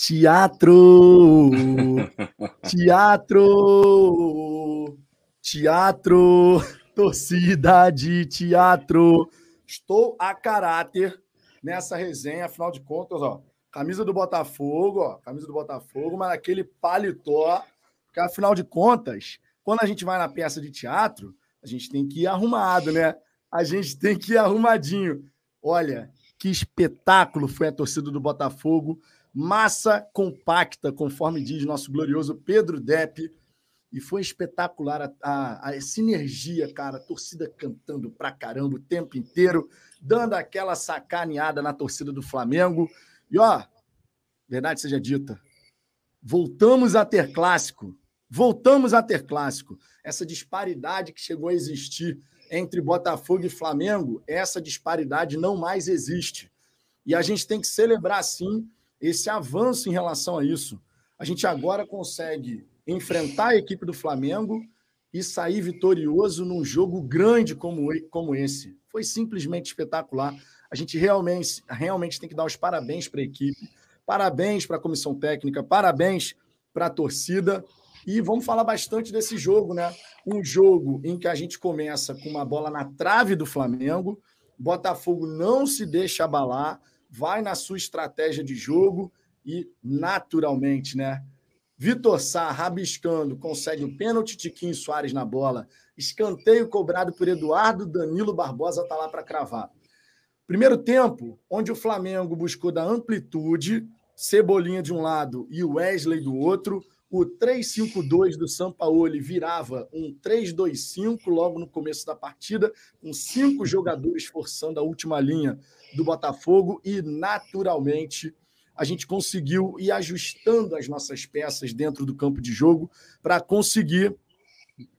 Teatro! Teatro! Teatro! Torcida de teatro! Estou a caráter nessa resenha, afinal de contas, ó. Camisa do Botafogo, ó. Camisa do Botafogo, mas aquele paletó, que afinal de contas, quando a gente vai na peça de teatro, a gente tem que ir arrumado, né? A gente tem que ir arrumadinho. Olha, que espetáculo foi a torcida do Botafogo massa compacta, conforme diz nosso glorioso Pedro Depp. E foi espetacular a, a, a sinergia, cara. A torcida cantando pra caramba o tempo inteiro, dando aquela sacaneada na torcida do Flamengo. E ó, verdade seja dita, voltamos a ter clássico. Voltamos a ter clássico. Essa disparidade que chegou a existir entre Botafogo e Flamengo, essa disparidade não mais existe. E a gente tem que celebrar, sim, esse avanço em relação a isso. A gente agora consegue enfrentar a equipe do Flamengo e sair vitorioso num jogo grande como, como esse. Foi simplesmente espetacular. A gente realmente, realmente tem que dar os parabéns para a equipe, parabéns para a comissão técnica, parabéns para a torcida. E vamos falar bastante desse jogo, né? Um jogo em que a gente começa com uma bola na trave do Flamengo, Botafogo não se deixa abalar, vai na sua estratégia de jogo e, naturalmente, né? Vitor Sá, rabiscando, consegue o pênalti Tiquinho Soares na bola. Escanteio cobrado por Eduardo Danilo Barbosa está lá para cravar. Primeiro tempo, onde o Flamengo buscou da amplitude, Cebolinha de um lado e Wesley do outro. O 3-5-2 do Sampaoli virava um 3-2-5 logo no começo da partida, com cinco jogadores forçando a última linha do Botafogo e, naturalmente, a gente conseguiu ir ajustando as nossas peças dentro do campo de jogo para conseguir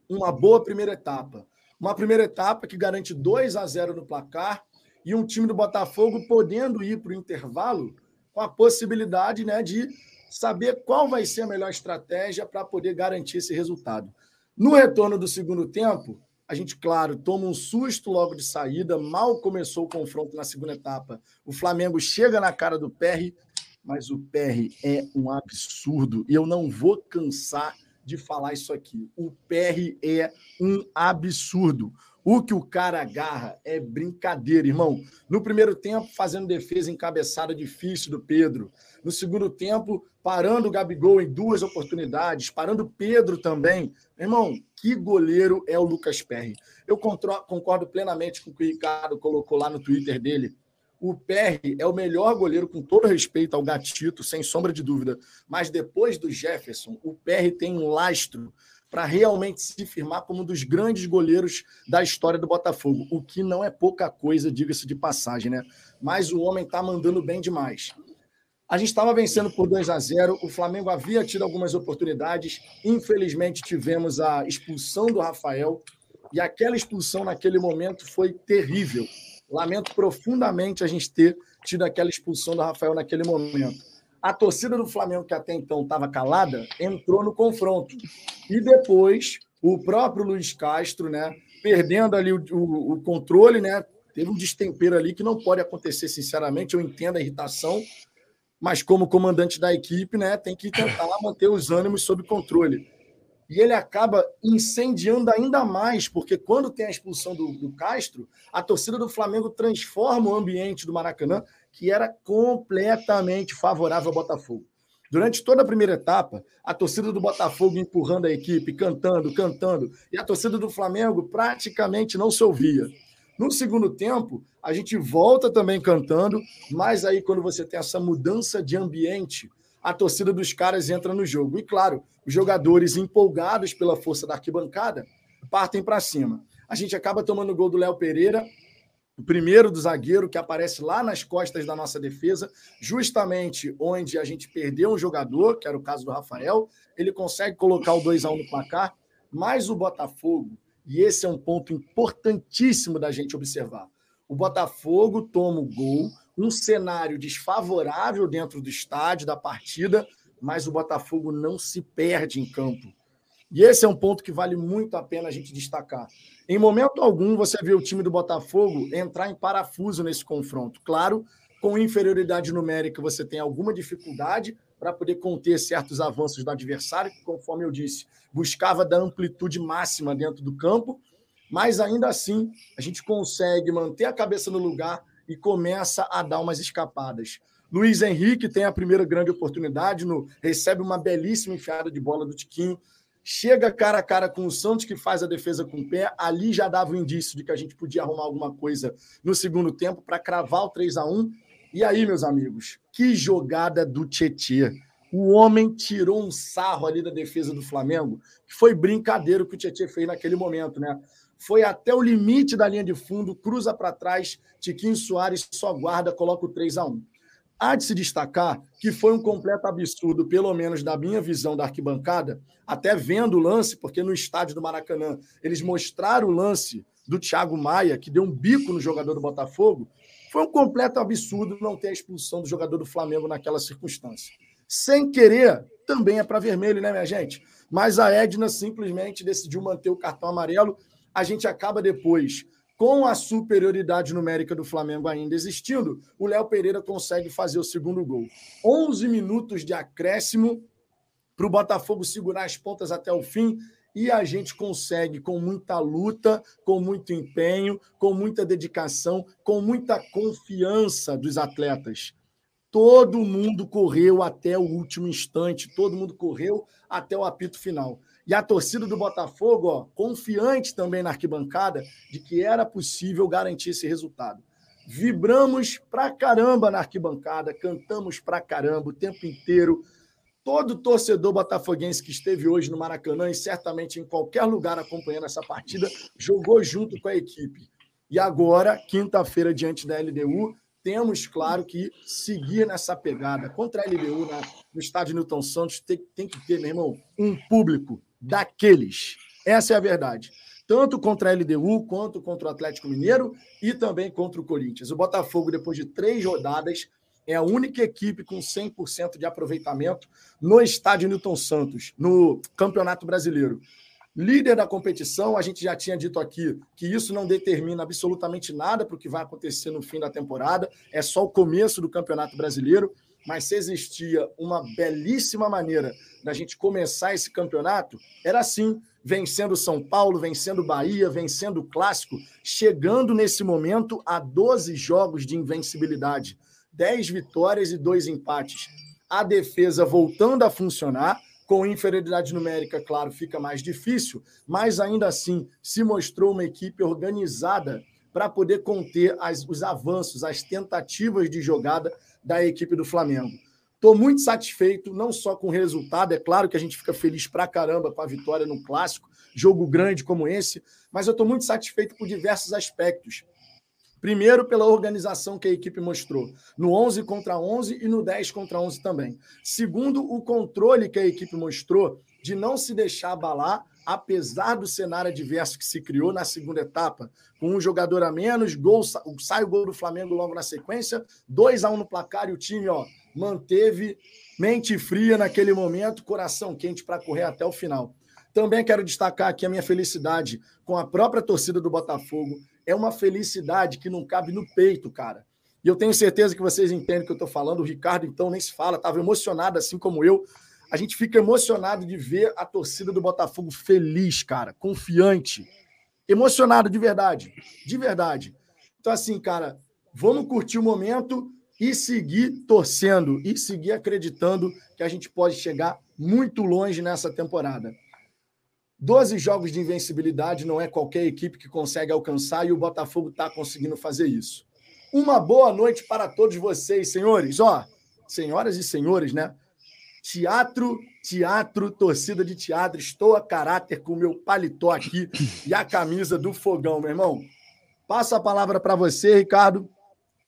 uma boa primeira etapa. Uma primeira etapa que garante 2 a 0 no placar e um time do Botafogo podendo ir para o intervalo com a possibilidade né, de saber qual vai ser a melhor estratégia para poder garantir esse resultado. No retorno do segundo tempo, a gente, claro, toma um susto logo de saída. Mal começou o confronto na segunda etapa. O Flamengo chega na cara do PR, mas o PR é um absurdo. E eu não vou cansar de falar isso aqui. O PR é um absurdo. O que o cara agarra é brincadeira, irmão. No primeiro tempo, fazendo defesa encabeçada difícil do Pedro. No segundo tempo, parando o Gabigol em duas oportunidades, parando o Pedro também. Irmão, que goleiro é o Lucas Perry? Eu concordo plenamente com o que o Ricardo colocou lá no Twitter dele. O Perry é o melhor goleiro, com todo respeito ao Gatito, sem sombra de dúvida. Mas depois do Jefferson, o Perry tem um lastro para realmente se firmar como um dos grandes goleiros da história do Botafogo, o que não é pouca coisa, diga-se de passagem, né? Mas o homem está mandando bem demais. A gente estava vencendo por 2 a 0, o Flamengo havia tido algumas oportunidades, infelizmente tivemos a expulsão do Rafael, e aquela expulsão naquele momento foi terrível. Lamento profundamente a gente ter tido aquela expulsão do Rafael naquele momento a torcida do Flamengo, que até então estava calada, entrou no confronto. E depois, o próprio Luiz Castro, né, perdendo ali o, o, o controle, né, teve um destempero ali que não pode acontecer, sinceramente. Eu entendo a irritação, mas como comandante da equipe, né, tem que tentar manter os ânimos sob controle. E ele acaba incendiando ainda mais, porque quando tem a expulsão do, do Castro, a torcida do Flamengo transforma o ambiente do Maracanã que era completamente favorável ao Botafogo. Durante toda a primeira etapa, a torcida do Botafogo empurrando a equipe, cantando, cantando, e a torcida do Flamengo praticamente não se ouvia. No segundo tempo, a gente volta também cantando, mas aí quando você tem essa mudança de ambiente, a torcida dos caras entra no jogo. E claro, os jogadores empolgados pela força da arquibancada partem para cima. A gente acaba tomando o gol do Léo Pereira o primeiro do zagueiro que aparece lá nas costas da nossa defesa, justamente onde a gente perdeu um jogador, que era o caso do Rafael, ele consegue colocar o 2 a 1 no placar, mas o Botafogo, e esse é um ponto importantíssimo da gente observar. O Botafogo toma o gol, um cenário desfavorável dentro do estádio da partida, mas o Botafogo não se perde em campo. E esse é um ponto que vale muito a pena a gente destacar. Em momento algum, você vê o time do Botafogo entrar em parafuso nesse confronto. Claro, com inferioridade numérica, você tem alguma dificuldade para poder conter certos avanços do adversário, que, conforme eu disse, buscava dar amplitude máxima dentro do campo, mas ainda assim a gente consegue manter a cabeça no lugar e começa a dar umas escapadas. Luiz Henrique tem a primeira grande oportunidade, no, recebe uma belíssima enfiada de bola do Tiquinho, chega cara a cara com o Santos, que faz a defesa com o pé. Ali já dava o indício de que a gente podia arrumar alguma coisa no segundo tempo para cravar o 3 a 1 E aí, meus amigos, que jogada do Tietê. O homem tirou um sarro ali da defesa do Flamengo, que foi brincadeira o que o Tietê fez naquele momento, né? Foi até o limite da linha de fundo, cruza para trás, Tiquinho Soares só guarda, coloca o 3 a 1 Há de se destacar que foi um completo absurdo, pelo menos da minha visão da arquibancada, até vendo o lance, porque no estádio do Maracanã eles mostraram o lance do Thiago Maia, que deu um bico no jogador do Botafogo. Foi um completo absurdo não ter a expulsão do jogador do Flamengo naquela circunstância. Sem querer, também é para vermelho, né, minha gente? Mas a Edna simplesmente decidiu manter o cartão amarelo. A gente acaba depois com a superioridade numérica do Flamengo ainda existindo, o Léo Pereira consegue fazer o segundo gol. 11 minutos de acréscimo para o Botafogo segurar as pontas até o fim e a gente consegue, com muita luta, com muito empenho, com muita dedicação, com muita confiança dos atletas. Todo mundo correu até o último instante, todo mundo correu até o apito final. E a torcida do Botafogo, ó, confiante também na arquibancada de que era possível garantir esse resultado. Vibramos pra caramba na arquibancada, cantamos pra caramba o tempo inteiro. Todo torcedor botafoguense que esteve hoje no Maracanã e certamente em qualquer lugar acompanhando essa partida jogou junto com a equipe. E agora, quinta-feira, diante da LDU, temos, claro, que seguir nessa pegada. Contra a LDU, né, no estádio Newton Santos, tem, tem que ter, meu irmão, um público daqueles. Essa é a verdade. Tanto contra a LDU, quanto contra o Atlético Mineiro e também contra o Corinthians. O Botafogo, depois de três rodadas, é a única equipe com 100% de aproveitamento no estádio Newton Santos, no Campeonato Brasileiro. Líder da competição, a gente já tinha dito aqui que isso não determina absolutamente nada para o que vai acontecer no fim da temporada, é só o começo do Campeonato Brasileiro mas se existia uma belíssima maneira da gente começar esse campeonato, era assim, vencendo São Paulo, vencendo Bahia, vencendo o Clássico, chegando nesse momento a 12 jogos de invencibilidade, 10 vitórias e 2 empates. A defesa voltando a funcionar, com inferioridade numérica, claro, fica mais difícil, mas ainda assim se mostrou uma equipe organizada para poder conter as, os avanços, as tentativas de jogada da equipe do Flamengo. Estou muito satisfeito, não só com o resultado, é claro que a gente fica feliz pra caramba com a vitória no clássico, jogo grande como esse, mas eu estou muito satisfeito por diversos aspectos. Primeiro, pela organização que a equipe mostrou, no 11 contra 11 e no 10 contra 11 também. Segundo, o controle que a equipe mostrou de não se deixar abalar, apesar do cenário adverso que se criou na segunda etapa, com um jogador a menos, gol, sai o gol do Flamengo logo na sequência, 2 a 1 no placar e o time ó, manteve mente fria naquele momento, coração quente para correr até o final. Também quero destacar aqui a minha felicidade com a própria torcida do Botafogo. É uma felicidade que não cabe no peito, cara. E eu tenho certeza que vocês entendem o que eu estou falando. O Ricardo, então, nem se fala, estava emocionado, assim como eu a gente fica emocionado de ver a torcida do Botafogo feliz, cara, confiante, emocionado de verdade, de verdade. Então, assim, cara, vamos curtir o momento e seguir torcendo e seguir acreditando que a gente pode chegar muito longe nessa temporada. Doze jogos de invencibilidade não é qualquer equipe que consegue alcançar e o Botafogo está conseguindo fazer isso. Uma boa noite para todos vocês, senhores. Ó, senhoras e senhores, né? Teatro, teatro, torcida de teatro. Estou a caráter com o meu paletó aqui e a camisa do fogão, meu irmão. Passo a palavra para você, Ricardo,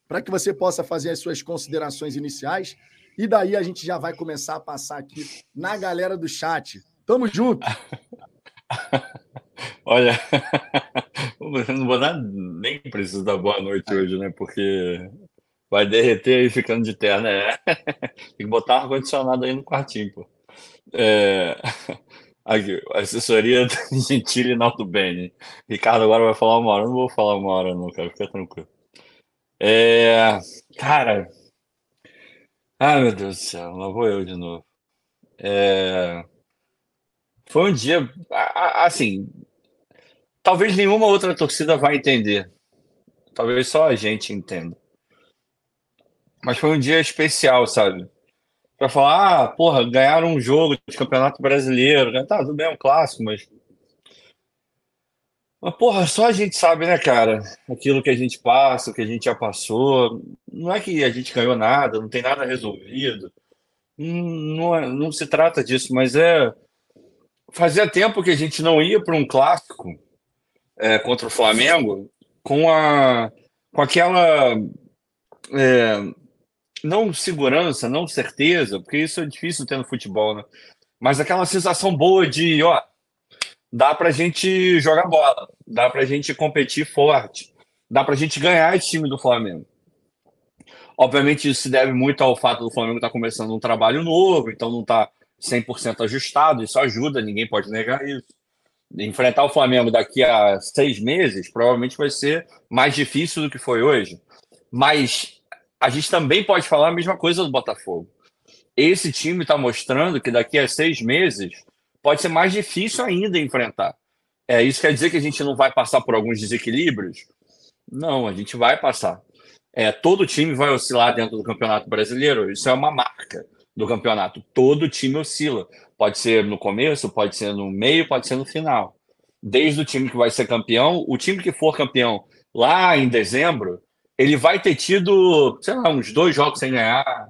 para que você possa fazer as suas considerações iniciais. E daí a gente já vai começar a passar aqui na galera do chat. Tamo junto! Olha, não vou dar, nem preciso dar boa noite hoje, né? Porque Vai derreter aí ficando de terra, né? Tem que botar ar-condicionado aí no quartinho, pô. É... Aqui, assessoria do Gentili e Naldo Bene. Ricardo agora vai falar uma hora. Eu não vou falar uma hora, não, cara. Fica tranquilo. É... Cara. Ah, meu Deus do céu, lá vou eu de novo. É... Foi um dia, assim, talvez nenhuma outra torcida vai entender. Talvez só a gente entenda. Mas foi um dia especial, sabe? Pra falar, ah, porra, ganharam um jogo de campeonato brasileiro. Né? Tá, tudo bem, é um clássico, mas. Mas, porra, só a gente sabe, né, cara? Aquilo que a gente passa, o que a gente já passou. Não é que a gente ganhou nada, não tem nada resolvido. Não, não, é, não se trata disso, mas é. Fazia tempo que a gente não ia para um clássico é, contra o Flamengo com a com aquela é, não segurança, não certeza, porque isso é difícil ter no futebol, né? Mas aquela sensação boa de, ó, dá pra gente jogar bola, dá pra gente competir forte, dá pra gente ganhar esse time do Flamengo. Obviamente isso se deve muito ao fato do Flamengo estar tá começando um trabalho novo, então não está 100% ajustado, isso ajuda, ninguém pode negar isso enfrentar o Flamengo daqui a seis meses provavelmente vai ser mais difícil do que foi hoje. Mas a gente também pode falar a mesma coisa do Botafogo. Esse time está mostrando que daqui a seis meses pode ser mais difícil ainda enfrentar. É, isso quer dizer que a gente não vai passar por alguns desequilíbrios? Não, a gente vai passar. É, todo time vai oscilar dentro do Campeonato Brasileiro. Isso é uma marca do campeonato. Todo time oscila. Pode ser no começo, pode ser no meio, pode ser no final. Desde o time que vai ser campeão, o time que for campeão lá em dezembro, ele vai ter tido, sei lá, uns dois jogos sem ganhar,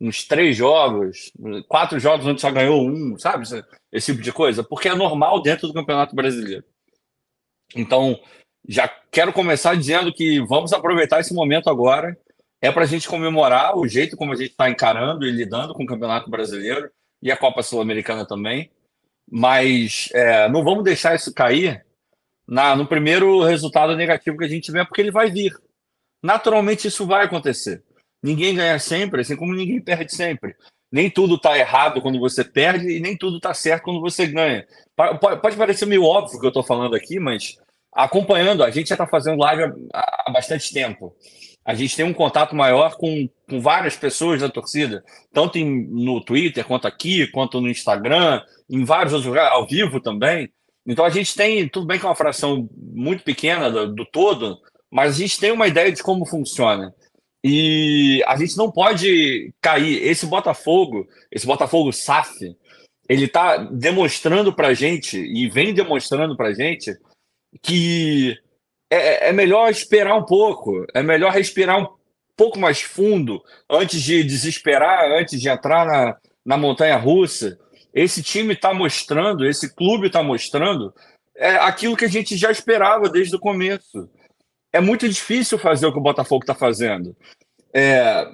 uns três jogos, quatro jogos onde só ganhou um, sabe? Esse tipo de coisa, porque é normal dentro do Campeonato Brasileiro. Então, já quero começar dizendo que vamos aproveitar esse momento agora é para a gente comemorar o jeito como a gente está encarando e lidando com o Campeonato Brasileiro e a Copa Sul-Americana também. Mas é, não vamos deixar isso cair na, no primeiro resultado negativo que a gente tiver, porque ele vai vir. Naturalmente, isso vai acontecer. Ninguém ganha sempre, assim como ninguém perde sempre. Nem tudo está errado quando você perde e nem tudo está certo quando você ganha. Pode parecer meio óbvio que eu estou falando aqui, mas acompanhando, a gente já está fazendo live há bastante tempo a gente tem um contato maior com, com várias pessoas da torcida, tanto em, no Twitter, quanto aqui, quanto no Instagram, em vários outros lugares, ao vivo também. Então a gente tem, tudo bem que é uma fração muito pequena do, do todo, mas a gente tem uma ideia de como funciona. E a gente não pode cair. Esse Botafogo, esse Botafogo SAF, ele está demonstrando para gente, e vem demonstrando para gente, que é, é melhor esperar um pouco, é melhor respirar um pouco mais fundo antes de desesperar, antes de entrar na, na montanha russa. Esse time está mostrando, esse clube está mostrando é aquilo que a gente já esperava desde o começo. É muito difícil fazer o que o Botafogo está fazendo. É,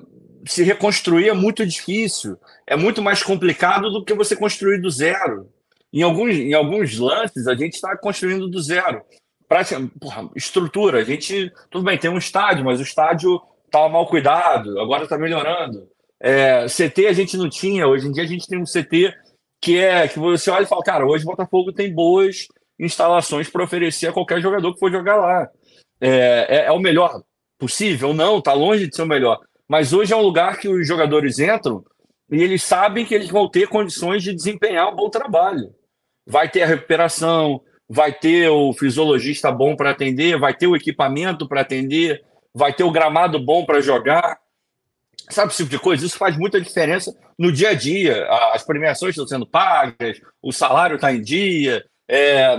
se reconstruir é muito difícil. É muito mais complicado do que você construir do zero. Em alguns, em alguns lances, a gente está construindo do zero prática, porra, estrutura. A gente, tudo bem, tem um estádio, mas o estádio estava mal cuidado, agora está melhorando. É, CT a gente não tinha, hoje em dia a gente tem um CT que é que você olha e fala, cara, hoje o Botafogo tem boas instalações para oferecer a qualquer jogador que for jogar lá. É, é, é, o melhor possível? Não, está longe de ser o melhor. Mas hoje é um lugar que os jogadores entram e eles sabem que eles vão ter condições de desempenhar um bom trabalho. Vai ter a recuperação, vai ter o fisiologista bom para atender, vai ter o equipamento para atender, vai ter o gramado bom para jogar. Sabe esse tipo de coisa? Isso faz muita diferença no dia a dia. As premiações estão sendo pagas, o salário está em dia, é,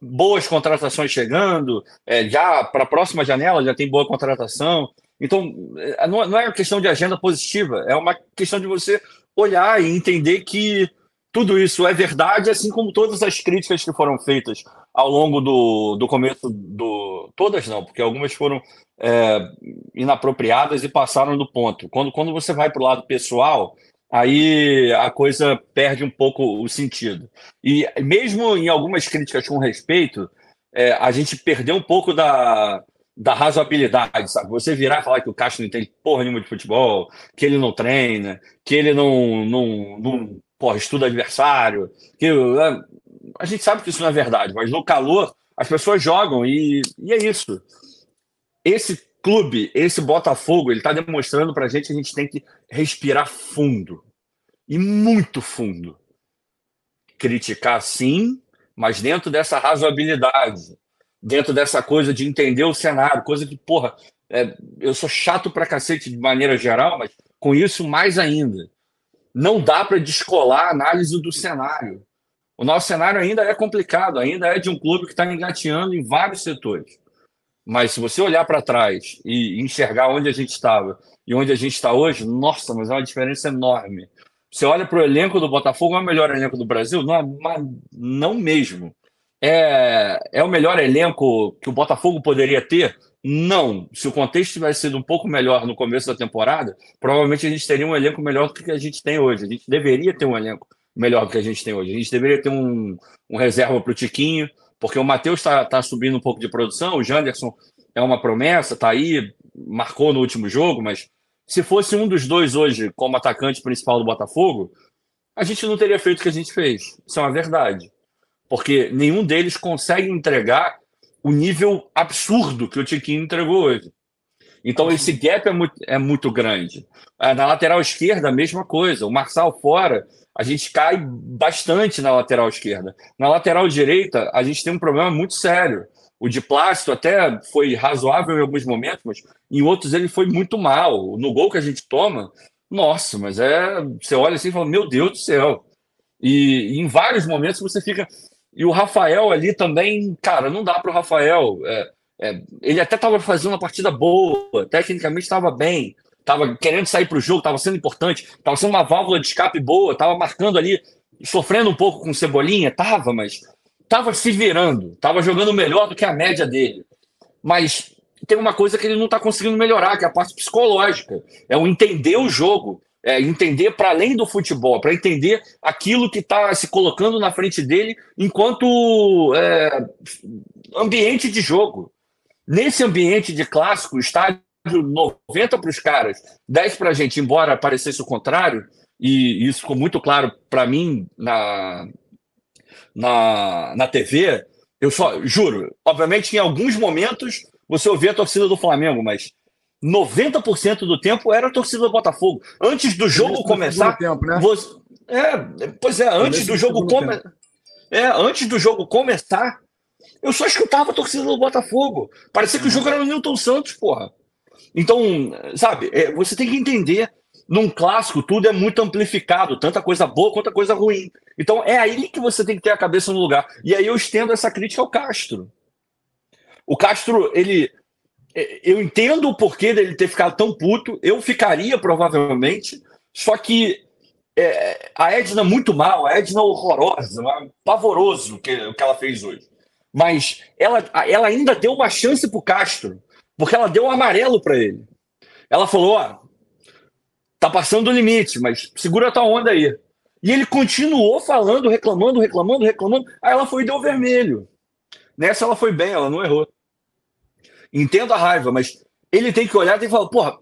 boas contratações chegando, é, já para a próxima janela já tem boa contratação. Então, é, não é uma questão de agenda positiva, é uma questão de você olhar e entender que tudo isso é verdade, assim como todas as críticas que foram feitas ao longo do, do começo do. Todas não, porque algumas foram é, inapropriadas e passaram do ponto. Quando, quando você vai para o lado pessoal, aí a coisa perde um pouco o sentido. E mesmo em algumas críticas com respeito, é, a gente perdeu um pouco da, da razoabilidade, sabe? Você virar e falar que o Castro não entende porra nenhuma de futebol, que ele não treina, que ele não, não, não porra, estuda adversário. Que, né, a gente sabe que isso não é verdade, mas no calor as pessoas jogam e, e é isso. Esse clube, esse Botafogo, ele está demonstrando para a gente que a gente tem que respirar fundo. E muito fundo. Criticar sim, mas dentro dessa razoabilidade. Dentro dessa coisa de entender o cenário. Coisa que, porra, é, eu sou chato pra cacete de maneira geral, mas com isso mais ainda. Não dá para descolar a análise do cenário. O nosso cenário ainda é complicado, ainda é de um clube que está engateando em vários setores. Mas se você olhar para trás e enxergar onde a gente estava e onde a gente está hoje, nossa, mas é uma diferença enorme. Você olha para o elenco do Botafogo, é o melhor elenco do Brasil? Não, é, não mesmo. É, é o melhor elenco que o Botafogo poderia ter? Não. Se o contexto tivesse sido um pouco melhor no começo da temporada, provavelmente a gente teria um elenco melhor do que a gente tem hoje. A gente deveria ter um elenco melhor do que a gente tem hoje. A gente deveria ter um, um reserva para o Tiquinho, porque o Matheus está tá subindo um pouco de produção, o Janderson é uma promessa, está aí, marcou no último jogo, mas se fosse um dos dois hoje como atacante principal do Botafogo, a gente não teria feito o que a gente fez. Isso é uma verdade. Porque nenhum deles consegue entregar o nível absurdo que o Tiquinho entregou hoje. Então esse gap é muito, é muito grande. É, na lateral esquerda, a mesma coisa. O Marçal fora, a gente cai bastante na lateral esquerda. Na lateral direita, a gente tem um problema muito sério. O de Plástico até foi razoável em alguns momentos, mas em outros ele foi muito mal. No gol que a gente toma, nossa, mas é. Você olha assim e fala, meu Deus do céu. E, e em vários momentos você fica. E o Rafael ali também, cara, não dá para o Rafael. É, é, ele até estava fazendo uma partida boa, tecnicamente estava bem, estava querendo sair para o jogo, estava sendo importante, estava sendo uma válvula de escape boa, estava marcando ali, sofrendo um pouco com Cebolinha, estava, mas estava se virando, estava jogando melhor do que a média dele. Mas tem uma coisa que ele não está conseguindo melhorar, que é a parte psicológica. É o entender o jogo, é entender para além do futebol, para entender aquilo que está se colocando na frente dele enquanto é, ambiente de jogo. Nesse ambiente de clássico, estádio 90 para os caras, 10 para a gente, embora parecesse o contrário, e isso ficou muito claro para mim na, na, na TV, eu só juro, obviamente em alguns momentos você ouvia a torcida do Flamengo, mas 90% do tempo era a torcida do Botafogo. Antes do jogo começar. Tempo, né? você, é, pois é, antes do jogo começar. É, antes do jogo começar, eu só escutava a torcida do Botafogo. Parecia que o jogo era no Newton Santos, porra. Então, sabe, é, você tem que entender. Num clássico, tudo é muito amplificado, tanta coisa boa quanto coisa ruim. Então, é aí que você tem que ter a cabeça no lugar. E aí eu estendo essa crítica ao Castro. O Castro, ele. É, eu entendo o porquê dele ter ficado tão puto. Eu ficaria, provavelmente. Só que é, a Edna muito mal, a Edna horrorosa, pavoroso o que, que ela fez hoje. Mas ela, ela ainda deu uma chance pro Castro, porque ela deu um amarelo para ele. Ela falou: ó, tá passando do limite, mas segura tua onda aí. E ele continuou falando, reclamando, reclamando, reclamando. Aí ela foi e deu vermelho. Nessa ela foi bem, ela não errou. Entendo a raiva, mas ele tem que olhar e falar: porra,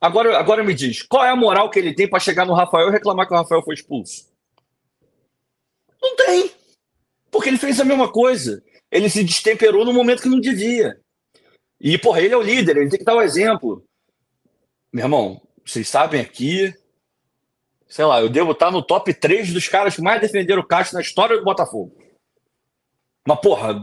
agora, agora me diz, qual é a moral que ele tem para chegar no Rafael e reclamar que o Rafael foi expulso? Não tem. Porque ele fez a mesma coisa ele se destemperou no momento que não devia. E, porra, ele é o líder, ele tem que dar o exemplo. Meu irmão, vocês sabem aqui, sei lá, eu devo estar no top 3 dos caras que mais defenderam o Castro na história do Botafogo. Mas, porra,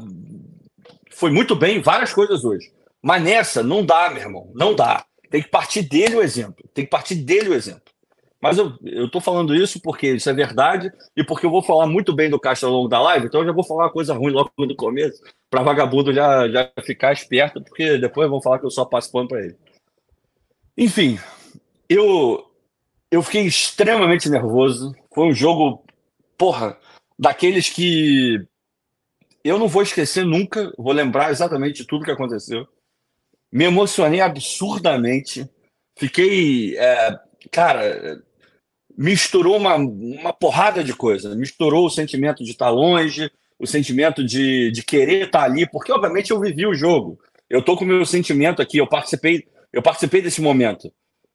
foi muito bem várias coisas hoje. Mas nessa, não dá, meu irmão, não dá. Tem que partir dele o exemplo. Tem que partir dele o exemplo. Mas eu, tô falando isso porque isso é verdade e porque eu vou falar muito bem do Castro ao longo da live, então eu já vou falar uma coisa ruim logo no começo, para vagabundo já, já ficar esperto, porque depois vão falar que eu só passo pano para ele. Enfim, eu, eu fiquei extremamente nervoso. Foi um jogo, porra, daqueles que eu não vou esquecer nunca, vou lembrar exatamente tudo que aconteceu. Me emocionei absurdamente. Fiquei, é, cara, misturou uma, uma porrada de coisa. Misturou o sentimento de estar longe, o sentimento de, de querer estar ali, porque obviamente eu vivi o jogo. Eu tô com o meu sentimento aqui, eu participei, eu participei desse momento.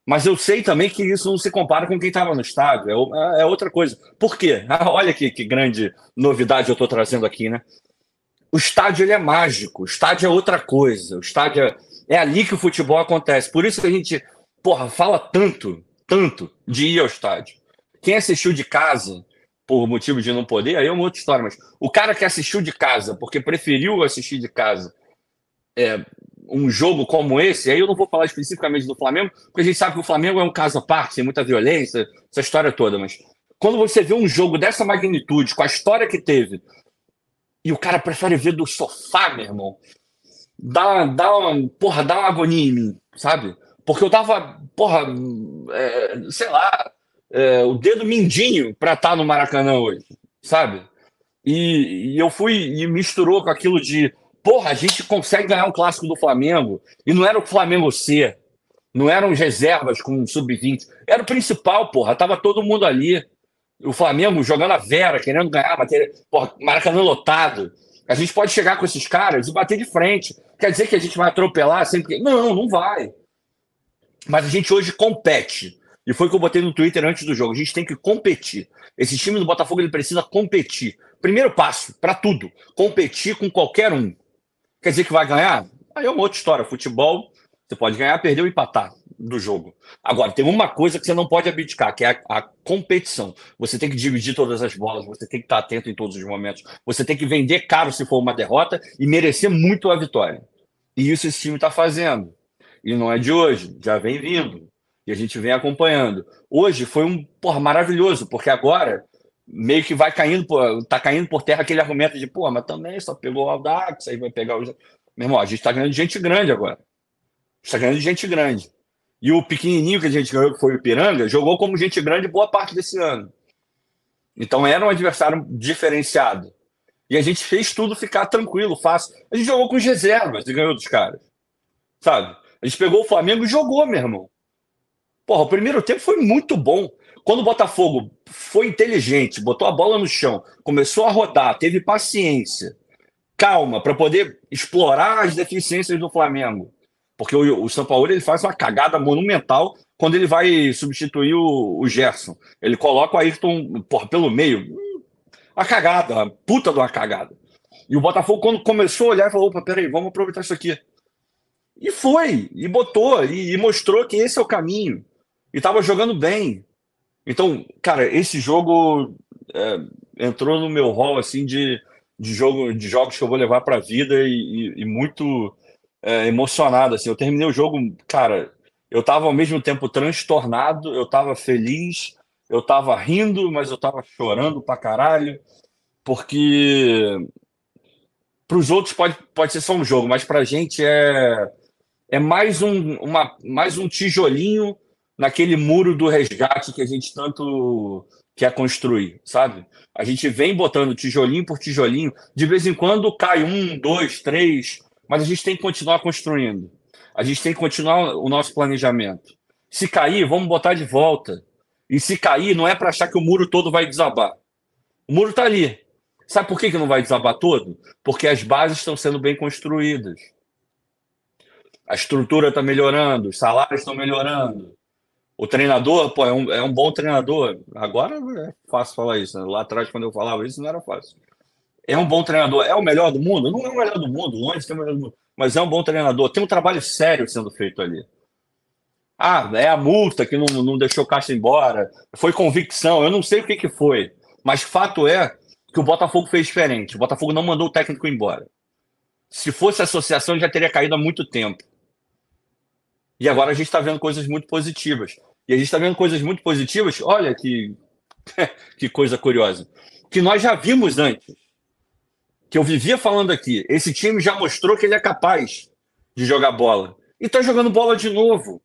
Mas eu sei também que isso não se compara com quem estava no estádio. É, é, outra coisa. Por quê? Olha que, que grande novidade eu estou trazendo aqui, né? O estádio ele é mágico. O estádio é outra coisa. O estádio é, É ali que o futebol acontece. Por isso que a gente, porra, fala tanto, tanto de ir ao estádio. Quem assistiu de casa, por motivo de não poder, aí é uma outra história, mas o cara que assistiu de casa, porque preferiu assistir de casa é, um jogo como esse, aí eu não vou falar especificamente do Flamengo, porque a gente sabe que o Flamengo é um caso à parte, tem muita violência, essa história toda, mas quando você vê um jogo dessa magnitude, com a história que teve, e o cara prefere ver do sofá, meu irmão, dá, dá, uma, porra, dá uma agonia em mim, sabe? Porque eu tava, porra, é, sei lá, é, o dedo mindinho para estar tá no Maracanã hoje, sabe? E, e, eu fui e misturou com aquilo de, porra, a gente consegue ganhar um clássico do Flamengo. E não era o Flamengo C, não eram reservas com sub-20, era o principal, porra, tava todo mundo ali. O Flamengo jogando a Vera, querendo ganhar, bater, porra, Maracanã lotado. A gente pode chegar com esses caras e bater de frente. Quer dizer que a gente vai atropelar sempre? Não, não vai. Mas a gente hoje compete. E foi o que eu botei no Twitter antes do jogo. A gente tem que competir. Esse time do Botafogo ele precisa competir. Primeiro passo, para tudo, competir com qualquer um. Quer dizer que vai ganhar? Aí é uma outra história. Futebol, você pode ganhar, perder ou empatar do jogo. Agora, tem uma coisa que você não pode abdicar, que é a, a, competição. Você tem que dividir todas as bolas, você tem que estar atento em todos os momentos. Você tem que vender caro se for uma derrota e merecer muito a vitória. E isso esse time está fazendo. E não é de hoje, já vem vindo. E a gente vem acompanhando. Hoje foi um porra, maravilhoso, porque agora meio que vai caindo, por, tá caindo por terra aquele argumento de, pô, mas também só pegou o Aldax, aí vai pegar o. Meu irmão, a gente tá ganhando gente grande agora. A gente tá ganhando gente grande. E o pequenininho que a gente ganhou, que foi o Piranga, jogou como gente grande boa parte desse ano. Então era um adversário diferenciado. E a gente fez tudo ficar tranquilo, fácil. A gente jogou com reservas e ganhou dos caras. Sabe? A gente pegou o Flamengo e jogou, meu irmão. Porra, o primeiro tempo foi muito bom. Quando o Botafogo foi inteligente, botou a bola no chão, começou a rodar, teve paciência, calma, para poder explorar as deficiências do Flamengo. Porque o, o São Paulo ele faz uma cagada monumental quando ele vai substituir o, o Gerson. Ele coloca o Ayrton porra, pelo meio. A cagada, a puta de uma cagada. E o Botafogo, quando começou a olhar, falou: opa, peraí, vamos aproveitar isso aqui. E foi, e botou, e, e mostrou que esse é o caminho e estava jogando bem. Então, cara, esse jogo é, entrou no meu hall assim de, de, jogo, de jogos que eu vou levar para a vida e, e, e, muito é, emocionado. Assim. Eu terminei o jogo, cara, eu estava ao mesmo tempo transtornado, eu estava feliz, eu estava rindo, mas eu estava chorando pra caralho, porque para os outros pode, pode ser só um jogo, mas para a gente é, é mais, um, uma, mais um tijolinho naquele muro do resgate que a gente tanto quer construir, sabe? A gente vem botando tijolinho por tijolinho, de vez em quando cai um, dois, três, mas a gente tem que continuar construindo. A gente tem que continuar o nosso planejamento. Se cair, vamos botar de volta. E se cair, não é para achar que o muro todo vai desabar. O muro está ali. Sabe por que, que não vai desabar todo? Porque as bases estão sendo bem construídas. A estrutura está melhorando, os salários estão melhorando, o treinador, pô, é um, é um bom treinador. Agora é fácil falar isso. Né? Lá atrás, quando eu falava isso, não era fácil. É um bom treinador. É o melhor do mundo? Não é o melhor do mundo, longe de ser o melhor do mundo. Mas é um bom treinador. Tem um trabalho sério sendo feito ali. Ah, é a multa que não, não deixou o Caixa embora. Foi convicção. Eu não sei o que, que foi. Mas fato é que o Botafogo fez diferente. O Botafogo não mandou o técnico embora. Se fosse associação, já teria caído há muito tempo. E agora a gente está vendo coisas muito positivas. E a gente está vendo coisas muito positivas. Olha que, que coisa curiosa. Que nós já vimos antes. Que eu vivia falando aqui. Esse time já mostrou que ele é capaz de jogar bola. E está jogando bola de novo.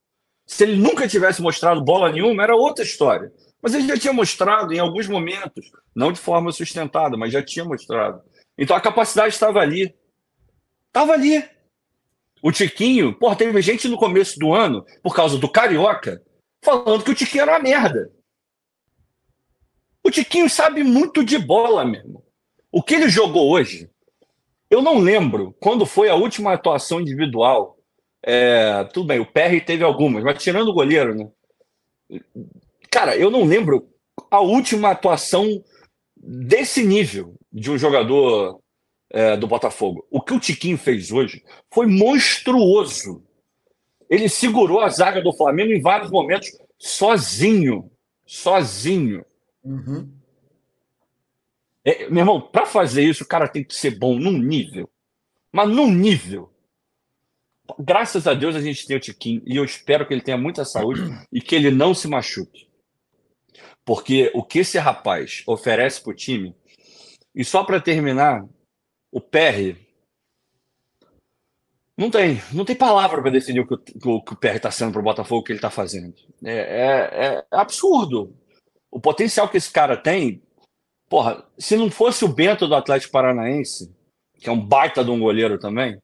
Se ele nunca tivesse mostrado bola nenhuma, era outra história. Mas ele já tinha mostrado em alguns momentos, não de forma sustentada, mas já tinha mostrado. Então a capacidade estava ali. Estava ali. O Tiquinho, pô, teve gente no começo do ano, por causa do Carioca, falando que o Tiquinho era uma merda. O Tiquinho sabe muito de bola mesmo. O que ele jogou hoje, eu não lembro quando foi a última atuação individual. É, tudo bem, o PR teve algumas, mas tirando o goleiro, né? Cara, eu não lembro a última atuação desse nível de um jogador é, do Botafogo. O que o Tiquinho fez hoje foi monstruoso. Ele segurou a zaga do Flamengo em vários momentos sozinho. Sozinho. Uhum. É, meu irmão, para fazer isso, o cara tem que ser bom num nível. Mas num nível. Graças a Deus a gente tem o Tiquinho e eu espero que ele tenha muita saúde e que ele não se machuque. Porque o que esse rapaz oferece para o time, e só para terminar, o PR não tem, não tem palavra para definir o que o, que o PR está sendo para o Botafogo, o que ele está fazendo. É, é, é, absurdo. O potencial que esse cara tem, porra, se não fosse o Bento do Atlético Paranaense, que é um baita de um goleiro também,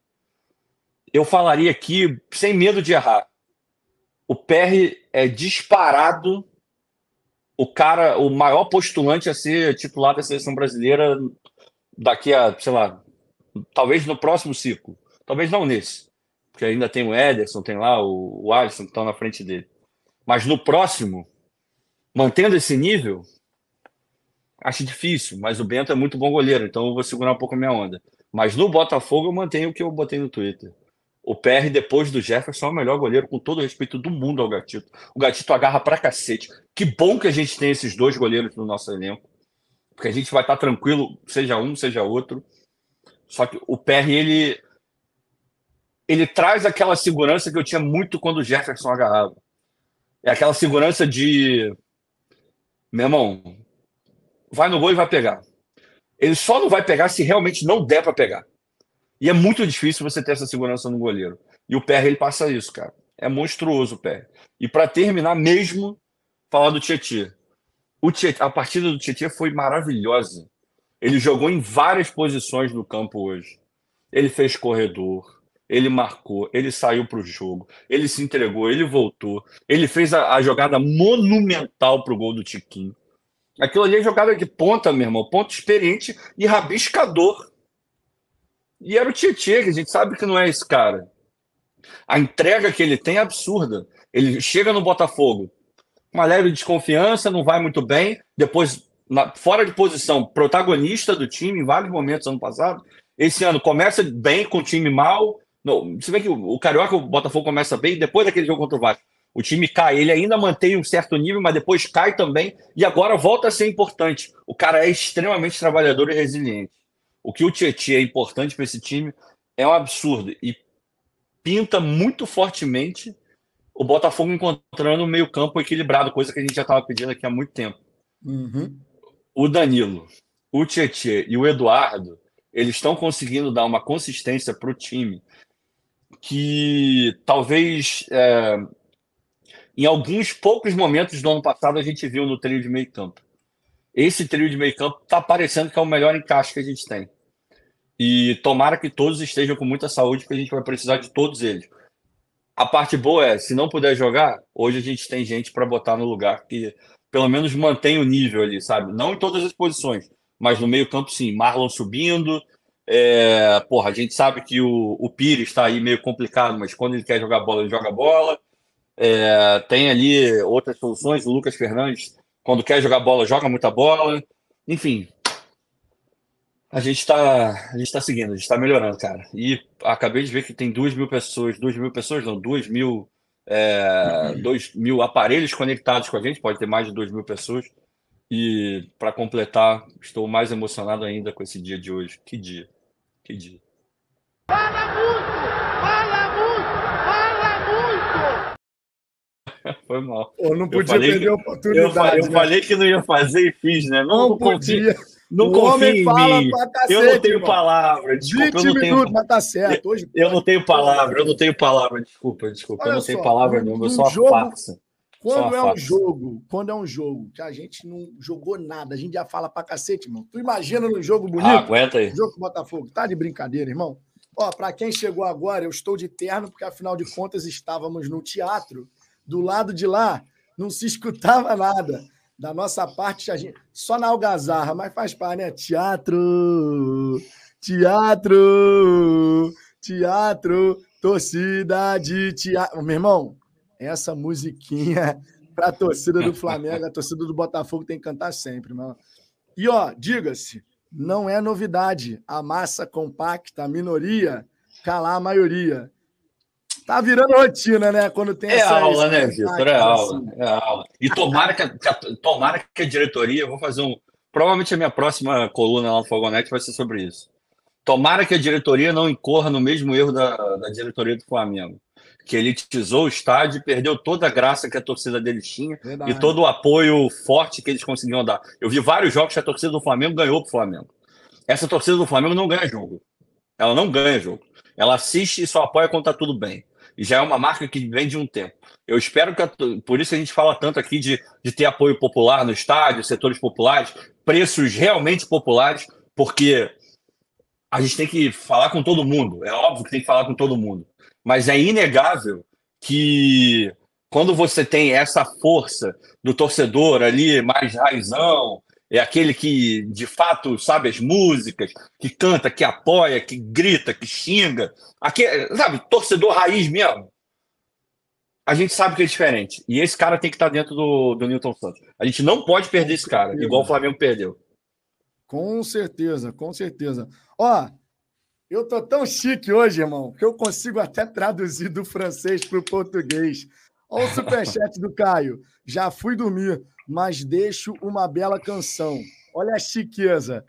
eu falaria aqui, sem medo de errar, o PR é disparado o cara, o maior postulante a ser titular da seleção brasileira daqui a, sei lá, talvez no próximo ciclo. Talvez não nesse. Porque ainda tem o Ederson, tem lá o, o Alisson que estão na frente dele. Mas no próximo, mantendo esse nível, acho difícil. Mas o Bento é muito bom goleiro, então eu vou segurar um pouco a minha onda. Mas no Botafogo eu mantenho o que eu botei no Twitter. O PR, depois do Jefferson, é o melhor goleiro, com todo o respeito do mundo ao Gatito. O Gatito agarra pra cacete. Que bom que a gente tem esses dois goleiros no nosso elenco. Porque a gente vai estar tranquilo, seja um, seja outro. Só que o PR, ele. Ele traz aquela segurança que eu tinha muito quando o Jefferson agarrava. É aquela segurança de. Meu irmão, vai no gol e vai pegar. Ele só não vai pegar se realmente não der para pegar. E é muito difícil você ter essa segurança no goleiro. E o PR ele passa isso, cara. É monstruoso o PR. E para terminar mesmo, falar do Tietchan. O Tietchan, a partida do Tietchan foi maravilhosa. Ele jogou em várias posições no campo hoje. Ele fez corredor, ele marcou, ele saiu para o jogo, ele se entregou, ele voltou, ele fez a, a jogada monumental para o gol do Tiquinho. Aquilo ali é jogada de ponta, meu irmão, ponto experiente e rabiscador. E era o Tietchan, que a gente sabe que não é esse cara. A entrega que ele tem é absurda. Ele chega no Botafogo, uma leve desconfiança, não vai muito bem. Depois, na, fora de posição, protagonista do time em vários momentos ano passado. Esse ano começa bem com o time mal. Não, você vê que o, o Carioca, o Botafogo começa bem, depois daquele jogo contra o Vasco. O time cai, ele ainda mantém um certo nível, mas depois cai também, e agora volta a ser importante. O cara é extremamente trabalhador e resiliente. O que o Tietchan é importante para esse time é um absurdo e pinta muito fortemente o Botafogo encontrando um meio-campo equilibrado, coisa que a gente já estava pedindo aqui há muito tempo. Uhum. O Danilo, o Tietchan e o Eduardo, eles estão conseguindo dar uma consistência para o time que talvez é, em alguns poucos momentos do ano passado a gente viu no trio de meio campo esse trio de meio campo está parecendo que é o melhor encaixe que a gente tem. E tomara que todos estejam com muita saúde, porque a gente vai precisar de todos eles. A parte boa é, se não puder jogar, hoje a gente tem gente para botar no lugar que pelo menos mantém o nível ali, sabe? Não em todas as posições, mas no meio campo sim. Marlon subindo. É, porra, a gente sabe que o, o Pires está aí meio complicado, mas quando ele quer jogar bola, ele joga bola. É, tem ali outras soluções, o Lucas Fernandes quando quer jogar bola, joga muita bola. Enfim, a gente está a gente tá seguindo, a gente está melhorando, cara. E acabei de ver que tem duas mil pessoas, duas mil pessoas, não, duas mil, é, dois mil aparelhos conectados com a gente, pode ter mais de duas mil pessoas. E para completar, estou mais emocionado ainda com esse dia de hoje. Que dia, que dia. Fala muito! Foi mal. Pô, não podia perder que, a oportunidade. Eu, eu né? falei que não ia fazer e fiz, né? Não, não podia. Não o homem fala mim. pra cacete, Eu não tenho irmão. palavra. Desculpa, 20 eu não minutos, mas tá certo. Hoje eu não tenho palavra, eu não tenho palavra. Desculpa, desculpa. Olha eu não só, tenho palavra nenhuma, eu sou uma jogo, farsa. Quando é um jogo, quando é um jogo que a gente não jogou nada, a gente já fala pra cacete, irmão. Tu imagina no jogo bonito? Ah, aguenta aí. Jogo com o Botafogo. Tá de brincadeira, irmão? Ó, pra quem chegou agora, eu estou de terno, porque afinal de contas estávamos no teatro do lado de lá, não se escutava nada. Da nossa parte, gente, só na algazarra, mas faz parte, né? Teatro, teatro, teatro, torcida de teatro. Meu irmão, essa musiquinha para a torcida do Flamengo, a torcida do Botafogo tem que cantar sempre, mano. E ó, diga-se, não é novidade. A massa compacta, a minoria, calar a maioria. Tá virando rotina, né? Quando tem é essa, aula, né, Vitor? É aula, assim. é aula. E tomara que, a, tomara que a diretoria, vou fazer um. Provavelmente a minha próxima coluna lá no Fogonete vai ser sobre isso. Tomara que a diretoria não incorra no mesmo erro da, da diretoria do Flamengo. Que elitizou o estádio e perdeu toda a graça que a torcida deles tinha Verdade. e todo o apoio forte que eles conseguiam dar. Eu vi vários jogos que a torcida do Flamengo ganhou pro Flamengo. Essa torcida do Flamengo não ganha jogo. Ela não ganha jogo. Ela assiste e só apoia quando tá tudo bem já é uma marca que vem de um tempo. Eu espero que, por isso a gente fala tanto aqui de, de ter apoio popular no estádio, setores populares, preços realmente populares, porque a gente tem que falar com todo mundo. É óbvio que tem que falar com todo mundo. Mas é inegável que quando você tem essa força do torcedor ali, mais raizão, é aquele que de fato sabe as músicas, que canta, que apoia, que grita, que xinga, aquele, sabe, torcedor raiz mesmo. A gente sabe que é diferente. E esse cara tem que estar dentro do, do Newton Santos. A gente não pode perder esse cara, igual o Flamengo perdeu. Com certeza, com certeza. Ó, eu tô tão chique hoje, irmão, que eu consigo até traduzir do francês para o português. Olha o superchat do Caio. Já fui dormir mas deixo uma bela canção. Olha a chiqueza.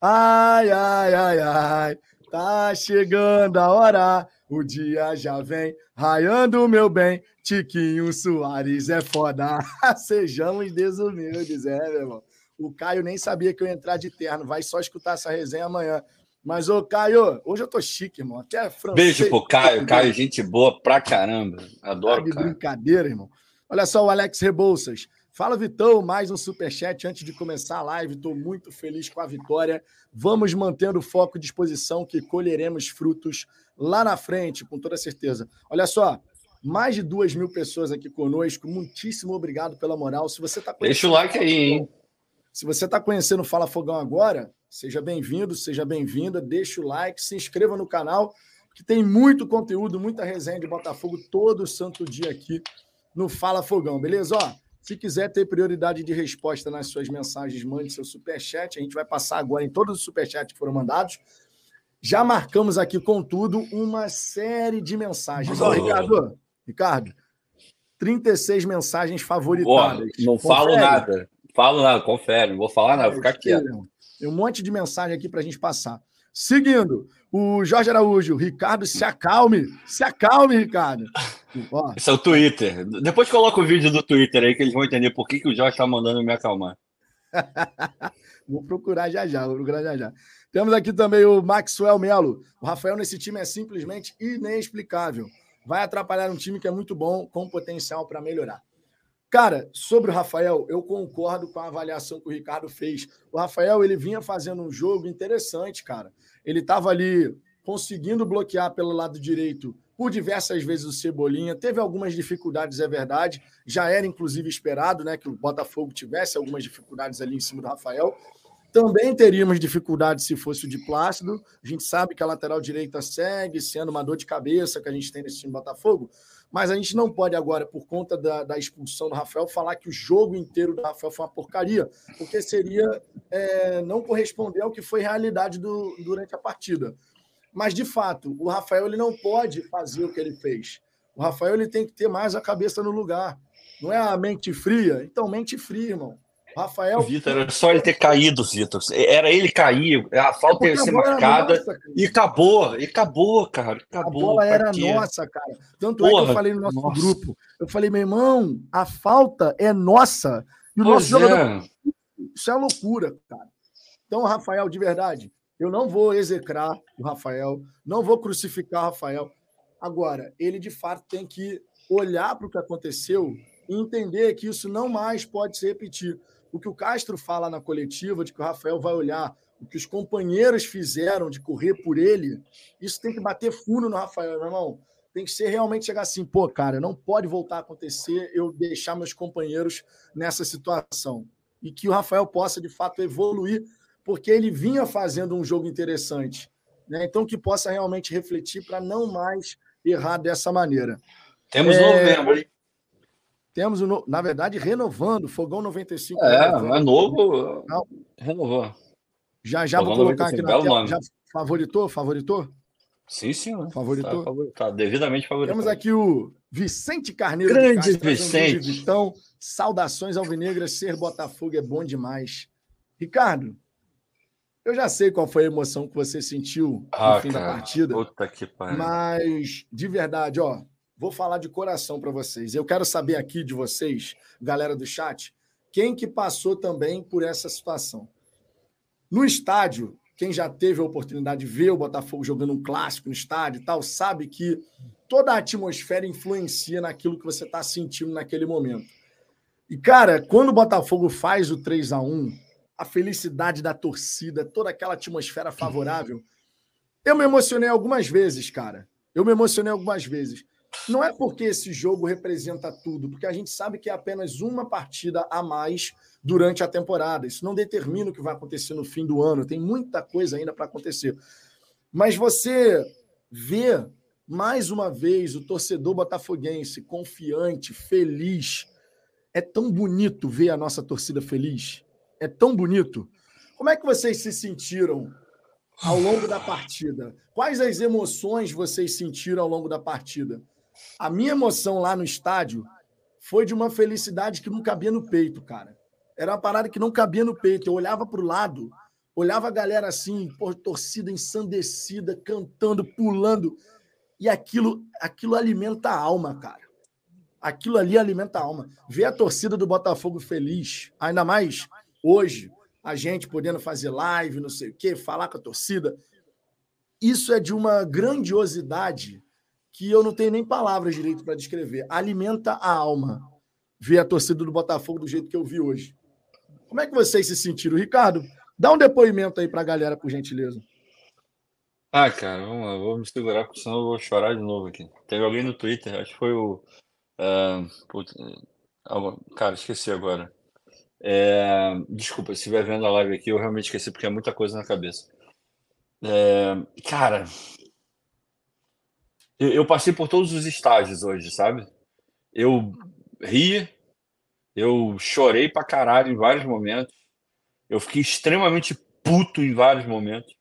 Ai, ai, ai, ai, tá chegando a hora, o dia já vem, raiando meu bem, Tiquinho Soares é foda. Sejamos desumildes, é, meu irmão. O Caio nem sabia que eu ia entrar de terno, vai só escutar essa resenha amanhã. Mas, ô, Caio, hoje eu tô chique, irmão. Até francês. Beijo pro Caio. Caio, gente boa pra caramba. Adoro, tá de brincadeira, irmão. Olha só o Alex Rebouças. Fala, Vitão, mais um superchat antes de começar a live. Estou muito feliz com a vitória. Vamos mantendo o foco e disposição que colheremos frutos lá na frente, com toda certeza. Olha só, mais de duas mil pessoas aqui conosco. Muitíssimo obrigado pela moral. Se você está Deixa o like aí, hein? Se você está conhecendo Fala Fogão agora, seja bem-vindo, seja bem-vinda. Deixa o like, se inscreva no canal, que tem muito conteúdo, muita resenha de Botafogo todo santo dia aqui no Fala Fogão, beleza? Ó, se quiser ter prioridade de resposta nas suas mensagens, mande seu superchat. A gente vai passar agora em todos os superchats que foram mandados. Já marcamos aqui, contudo, uma série de mensagens. Ó, Ricardo, Ricardo, 36 mensagens favoritadas. não confere. falo nada. Falo nada, confere. Não vou falar nada, vou ficar quieto. Tem um monte de mensagem aqui para a gente passar. Seguindo, o Jorge Araújo, Ricardo, se acalme, se acalme, Ricardo. Ó. Esse é o Twitter. Depois coloca o vídeo do Twitter aí que eles vão entender por que, que o Jorge está mandando me acalmar. vou procurar já já, vou procurar já já. Temos aqui também o Maxwell Melo. O Rafael nesse time é simplesmente inexplicável. Vai atrapalhar um time que é muito bom, com potencial para melhorar. Cara, sobre o Rafael, eu concordo com a avaliação que o Ricardo fez. O Rafael, ele vinha fazendo um jogo interessante, cara. Ele estava ali conseguindo bloquear pelo lado direito por diversas vezes o Cebolinha. Teve algumas dificuldades, é verdade. Já era, inclusive, esperado né, que o Botafogo tivesse algumas dificuldades ali em cima do Rafael. Também teríamos dificuldades se fosse o de Plácido. A gente sabe que a lateral direita segue sendo uma dor de cabeça que a gente tem nesse time do Botafogo. Mas a gente não pode agora, por conta da, da, expulsão do Rafael, falar que o jogo inteiro do Rafael foi uma porcaria, porque seria é, não corresponder ao que foi realidade do, durante a partida. Mas, de fato, o Rafael ele não pode fazer o que ele fez. O Rafael ele tem que ter mais a cabeça no lugar. Não é a mente fria? Então, mente fria, irmão. Rafael. Vitor, era só ele ter caído, Vitor. Era ele cair, a falta ia ser marcada nossa, e acabou, e acabou, cara. Acabou, a bola era quê? nossa, cara. Tanto Porra, é que eu falei no nosso nossa. grupo. Eu falei, meu irmão, a falta é nossa. E o nosso é. jogador. Isso é loucura, cara. Então, Rafael, de verdade, eu não vou execrar o Rafael, não vou crucificar o Rafael. Agora, ele de fato tem que olhar para o que aconteceu e entender que isso não mais pode se repetir o que o Castro fala na coletiva, de que o Rafael vai olhar o que os companheiros fizeram de correr por ele, isso tem que bater fundo no Rafael, meu irmão. Tem que ser realmente chegar assim, pô, cara, não pode voltar a acontecer eu deixar meus companheiros nessa situação. E que o Rafael possa, de fato, evoluir, porque ele vinha fazendo um jogo interessante. Né? Então, que possa realmente refletir para não mais errar dessa maneira. Temos é... novembro, hein? Temos, no, na verdade, renovando, Fogão 95. É, é novo. Renovou. Já já Fogão vou colocar 95, aqui na tela. Já favoritou? Favoritou? Sim, sim. Favoritou? Tá, tá, devidamente favorito. Temos aqui o Vicente Carneiro. Grande Vicente. Vitão. Saudações alvinegras. Ser Botafogo é bom demais. Ricardo, eu já sei qual foi a emoção que você sentiu ah, no fim cara, da partida. Puta que pariu. Mas, de verdade, ó, vou falar de coração para vocês. Eu quero saber aqui de vocês, galera do chat, quem que passou também por essa situação. No estádio, quem já teve a oportunidade de ver o Botafogo jogando um clássico no estádio e tal, sabe que toda a atmosfera influencia naquilo que você está sentindo naquele momento. E, cara, quando o Botafogo faz o 3 a 1 a felicidade da torcida, toda aquela atmosfera favorável. Eu me emocionei algumas vezes, cara. Eu me emocionei algumas vezes. Não é porque esse jogo representa tudo, porque a gente sabe que é apenas uma partida a mais durante a temporada. Isso não determina o que vai acontecer no fim do ano. Tem muita coisa ainda para acontecer. Mas você vê mais uma vez o torcedor botafoguense confiante, feliz. É tão bonito ver a nossa torcida feliz é tão bonito. Como é que vocês se sentiram ao longo da partida? Quais as emoções vocês sentiram ao longo da partida? A minha emoção lá no estádio foi de uma felicidade que não cabia no peito, cara. Era uma parada que não cabia no peito. Eu olhava para o lado, olhava a galera assim, por torcida ensandecida, cantando, pulando. E aquilo, aquilo alimenta a alma, cara. Aquilo ali alimenta a alma. Ver a torcida do Botafogo feliz, ainda mais hoje, a gente podendo fazer live, não sei o quê, falar com a torcida. Isso é de uma grandiosidade que eu não tenho nem palavras direito para descrever. Alimenta a alma ver a torcida do Botafogo do jeito que eu vi hoje. Como é que vocês se sentiram? Ricardo, dá um depoimento aí para a galera, por gentileza. Ah, cara, vamos lá, vou me segurar, porque senão eu vou chorar de novo aqui. Teve alguém no Twitter, acho que foi o. Uh, cara, esqueci agora. É, desculpa, se estiver vendo a live aqui, eu realmente esqueci porque é muita coisa na cabeça. É, cara, eu, eu, passei por todos os estágios hoje, sabe? Eu ri, eu chorei pra caralho em vários momentos, eu fiquei extremamente puto em vários momentos.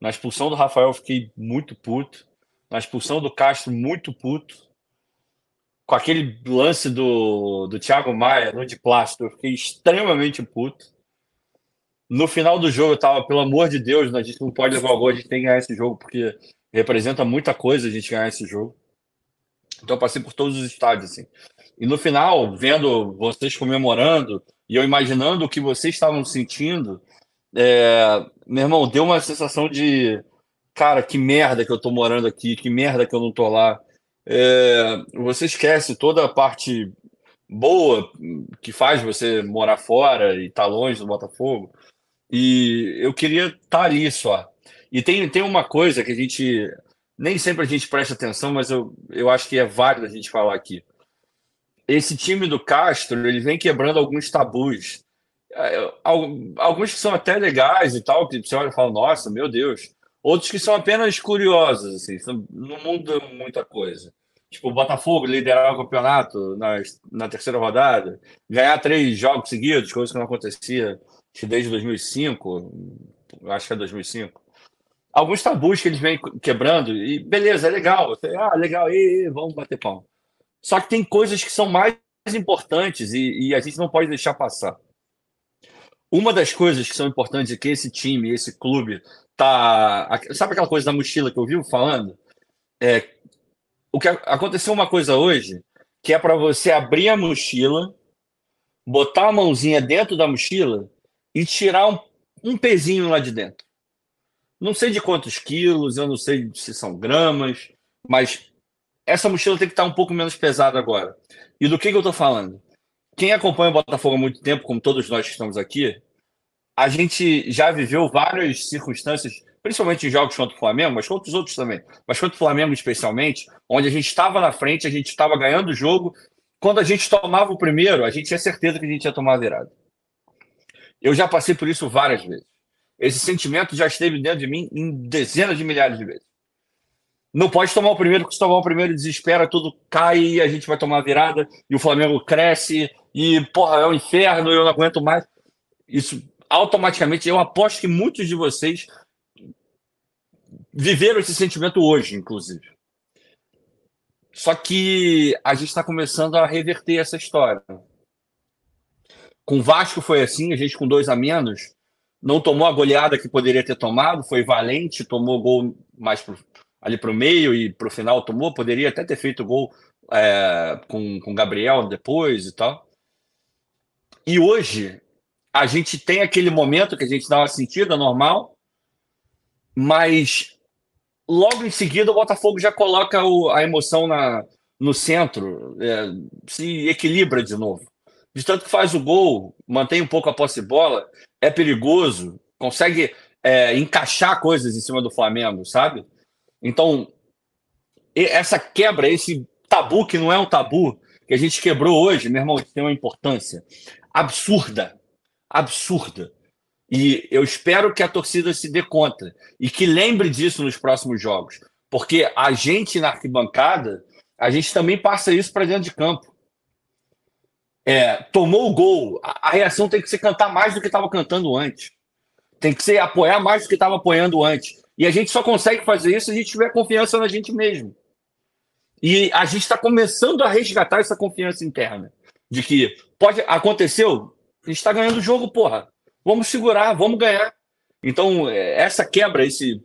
Na expulsão do Rafael, eu fiquei muito puto. Na expulsão do Castro, muito puto com aquele lance do, do Thiago Maia no de plástico, eu fiquei extremamente puto. No final do jogo, eu tava, pelo amor de Deus, a gente não pode levar o gol, a gente tem que ganhar esse jogo, porque representa muita coisa a gente ganhar esse jogo. Então eu passei por todos os estádios, assim. E no final, vendo vocês comemorando, e eu imaginando o que vocês estavam sentindo, é, meu irmão, deu uma sensação de cara, que merda que eu tô morando aqui, que merda que eu não tô lá é, você esquece toda a parte boa que faz você morar fora e estar tá longe do Botafogo. E eu queria estar ali só. E tem, tem uma coisa que a gente. Nem sempre a gente presta atenção, mas eu, eu acho que é válido a gente falar aqui. Esse time do Castro, ele vem quebrando alguns tabus. É, alguns que são até legais e tal, que você olha e fala, nossa, meu Deus. Outros que são apenas curiosos, assim, não muda muita coisa. Tipo, o Botafogo liderar o campeonato na, na terceira rodada, ganhar três jogos seguidos, coisa que não acontecia desde 2005, acho que é 2005. Alguns tabus que eles vêm quebrando, e beleza, é legal. Ah, legal, e, vamos bater pau. Só que tem coisas que são mais importantes e, e a gente não pode deixar passar. Uma das coisas que são importantes é que esse time, esse clube, tá. Sabe aquela coisa da mochila que eu vivo falando? É, o que aconteceu uma coisa hoje que é para você abrir a mochila, botar a mãozinha dentro da mochila e tirar um, um pezinho lá de dentro. Não sei de quantos quilos, eu não sei se são gramas, mas essa mochila tem que estar um pouco menos pesada agora. E do que, que eu estou falando? Quem acompanha o Botafogo há muito tempo, como todos nós que estamos aqui, a gente já viveu várias circunstâncias principalmente em jogos contra o Flamengo, mas contra os outros também, mas contra o Flamengo especialmente, onde a gente estava na frente, a gente estava ganhando o jogo. Quando a gente tomava o primeiro, a gente tinha certeza que a gente ia tomar a virada. Eu já passei por isso várias vezes. Esse sentimento já esteve dentro de mim em dezenas de milhares de vezes. Não pode tomar o primeiro, porque se tomar o primeiro desespera, tudo cai e a gente vai tomar a virada e o Flamengo cresce e, porra, é um inferno, eu não aguento mais. Isso automaticamente, eu aposto que muitos de vocês viveram esse sentimento hoje, inclusive. Só que a gente está começando a reverter essa história. Com o Vasco foi assim, a gente com dois a menos, não tomou a goleada que poderia ter tomado, foi valente, tomou gol mais pro, ali para o meio e para o final tomou, poderia até ter feito gol é, com o Gabriel depois e tal. E hoje a gente tem aquele momento que a gente dá uma sentida normal, mas logo em seguida o Botafogo já coloca o, a emoção na, no centro, é, se equilibra de novo. De tanto que faz o gol, mantém um pouco a posse de bola, é perigoso, consegue é, encaixar coisas em cima do Flamengo, sabe? Então, essa quebra, esse tabu que não é um tabu, que a gente quebrou hoje, meu irmão, tem uma importância absurda, absurda. E eu espero que a torcida se dê conta e que lembre disso nos próximos jogos, porque a gente na arquibancada, a gente também passa isso para dentro de campo. É, tomou o gol, a, a, reação tem que ser cantar mais do que estava cantando antes. Tem que ser apoiar mais do que estava apoiando antes. E a gente só consegue fazer isso se a gente tiver confiança na gente mesmo. E a gente está começando a resgatar essa confiança interna. De que pode aconteceu, a gente está ganhando o jogo, porra. Vamos segurar, vamos ganhar. Então, é, essa quebra, esse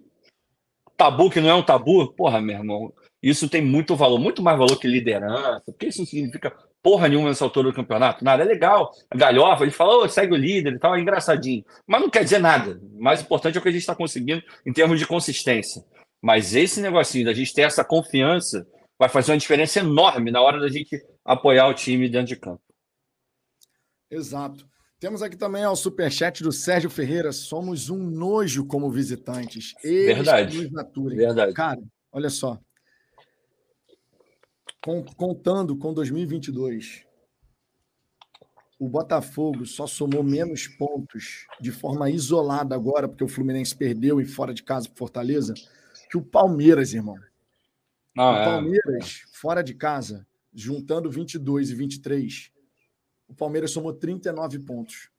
tabu que não é um tabu, porra, meu irmão, isso tem muito valor, muito mais valor que liderança, porque isso significa porra nenhuma nessa altura do campeonato. Nada, é legal. A galhofa, ele fala, oh, segue o líder e tal, é engraçadinho. Mas não quer dizer nada. O mais importante é o que a gente está conseguindo em termos de consistência. Mas esse negocinho da gente ter essa confiança vai fazer uma diferença enorme na hora da gente apoiar o time dentro de campo. Exato. Temos aqui também o superchat do Sérgio Ferreira. Somos um nojo como visitantes. Eles Verdade. Verdade. Cara, olha só contando com 2022, o Botafogo só somou menos pontos de forma isolada agora, porque o Fluminense perdeu e fora de casa para Fortaleza, que o Palmeiras, irmão. Ah, o é. Palmeiras, é. fora de casa, juntando 22 e 23, o Palmeiras somou 39 pontos.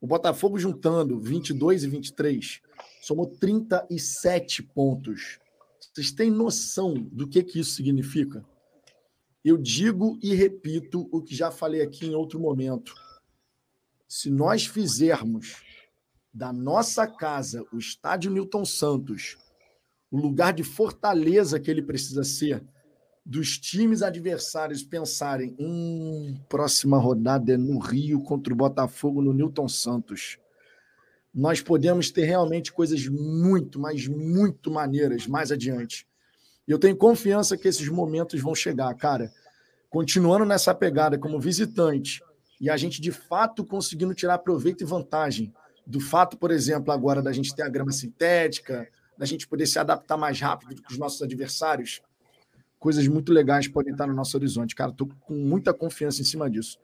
O Botafogo, juntando 22 e 23, somou 37 pontos. Vocês têm noção do que, que isso significa? Eu digo e repito o que já falei aqui em outro momento. Se nós fizermos da nossa casa o estádio Newton Santos, o lugar de fortaleza que ele precisa ser, dos times adversários pensarem, hum, próxima rodada é no Rio contra o Botafogo no Newton Santos. Nós podemos ter realmente coisas muito, mas muito maneiras mais adiante. E eu tenho confiança que esses momentos vão chegar, cara. Continuando nessa pegada como visitante e a gente de fato conseguindo tirar proveito e vantagem do fato, por exemplo, agora da gente ter a grama sintética, da gente poder se adaptar mais rápido do que os nossos adversários, coisas muito legais podem estar no nosso horizonte. Cara, estou com muita confiança em cima disso.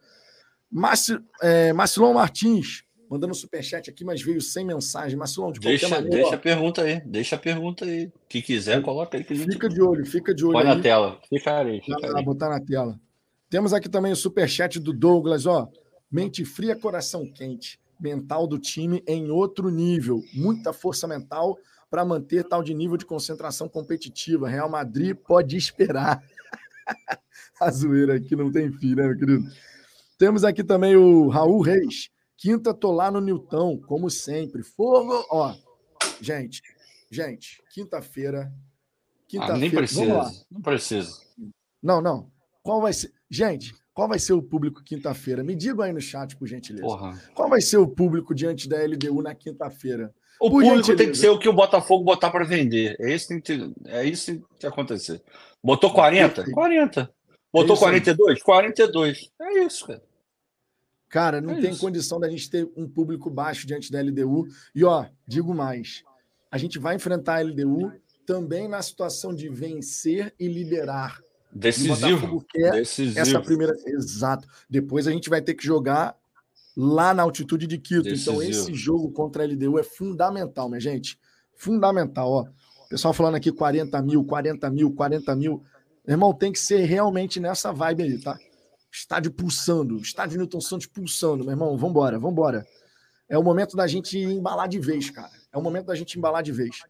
Marci, é, Marcilon Martins, mandando um superchat aqui, mas veio sem mensagem. Marcelão, de deixa, qualquer maneira. Deixa ó, a pergunta aí, deixa a pergunta aí. Que quiser, coloca aí. Que fica de olho, fica de olho. Põe aí. na tela, fica aí. Fica aí. botar na tela. Temos aqui também o superchat do Douglas, ó. Mente fria, coração quente. Mental do time em outro nível. Muita força mental para manter tal de nível de concentração competitiva. Real Madrid pode esperar. a zoeira aqui não tem fim, né, meu querido? Temos aqui também o Raul Reis. Quinta, tô lá no Nilton, como sempre. Fogo, ó. Gente, gente, quinta-feira. Quinta-feira. Ah, nem precisa. Não precisa. Não, não. Qual vai ser? Gente, qual vai ser o público quinta-feira? Me digam aí no chat, por gentileza. Porra. Qual vai ser o público diante da LDU na quinta-feira? O por público gentileza. tem que ser o que o Botafogo botar para vender. É isso, que tem que, é isso que tem que acontecer. Botou 40? 40. Botou é 42? Aí. 42. É isso, cara. Cara, não é tem isso. condição da gente ter um público baixo diante da LDU. E, ó, digo mais: a gente vai enfrentar a LDU também na situação de vencer e liderar. Decisivo. Decisivo. Essa primeira. Exato. Depois a gente vai ter que jogar lá na altitude de Quito. Decisivo. Então, esse jogo contra a LDU é fundamental, minha gente. Fundamental, ó. Pessoal falando aqui 40 mil, 40 mil, 40 mil. Irmão, tem que ser realmente nessa vibe aí, tá? Estádio pulsando, estádio Newton Santos pulsando, meu irmão, vambora, vambora. É o momento da gente embalar de vez, cara. É o momento da gente embalar de vez.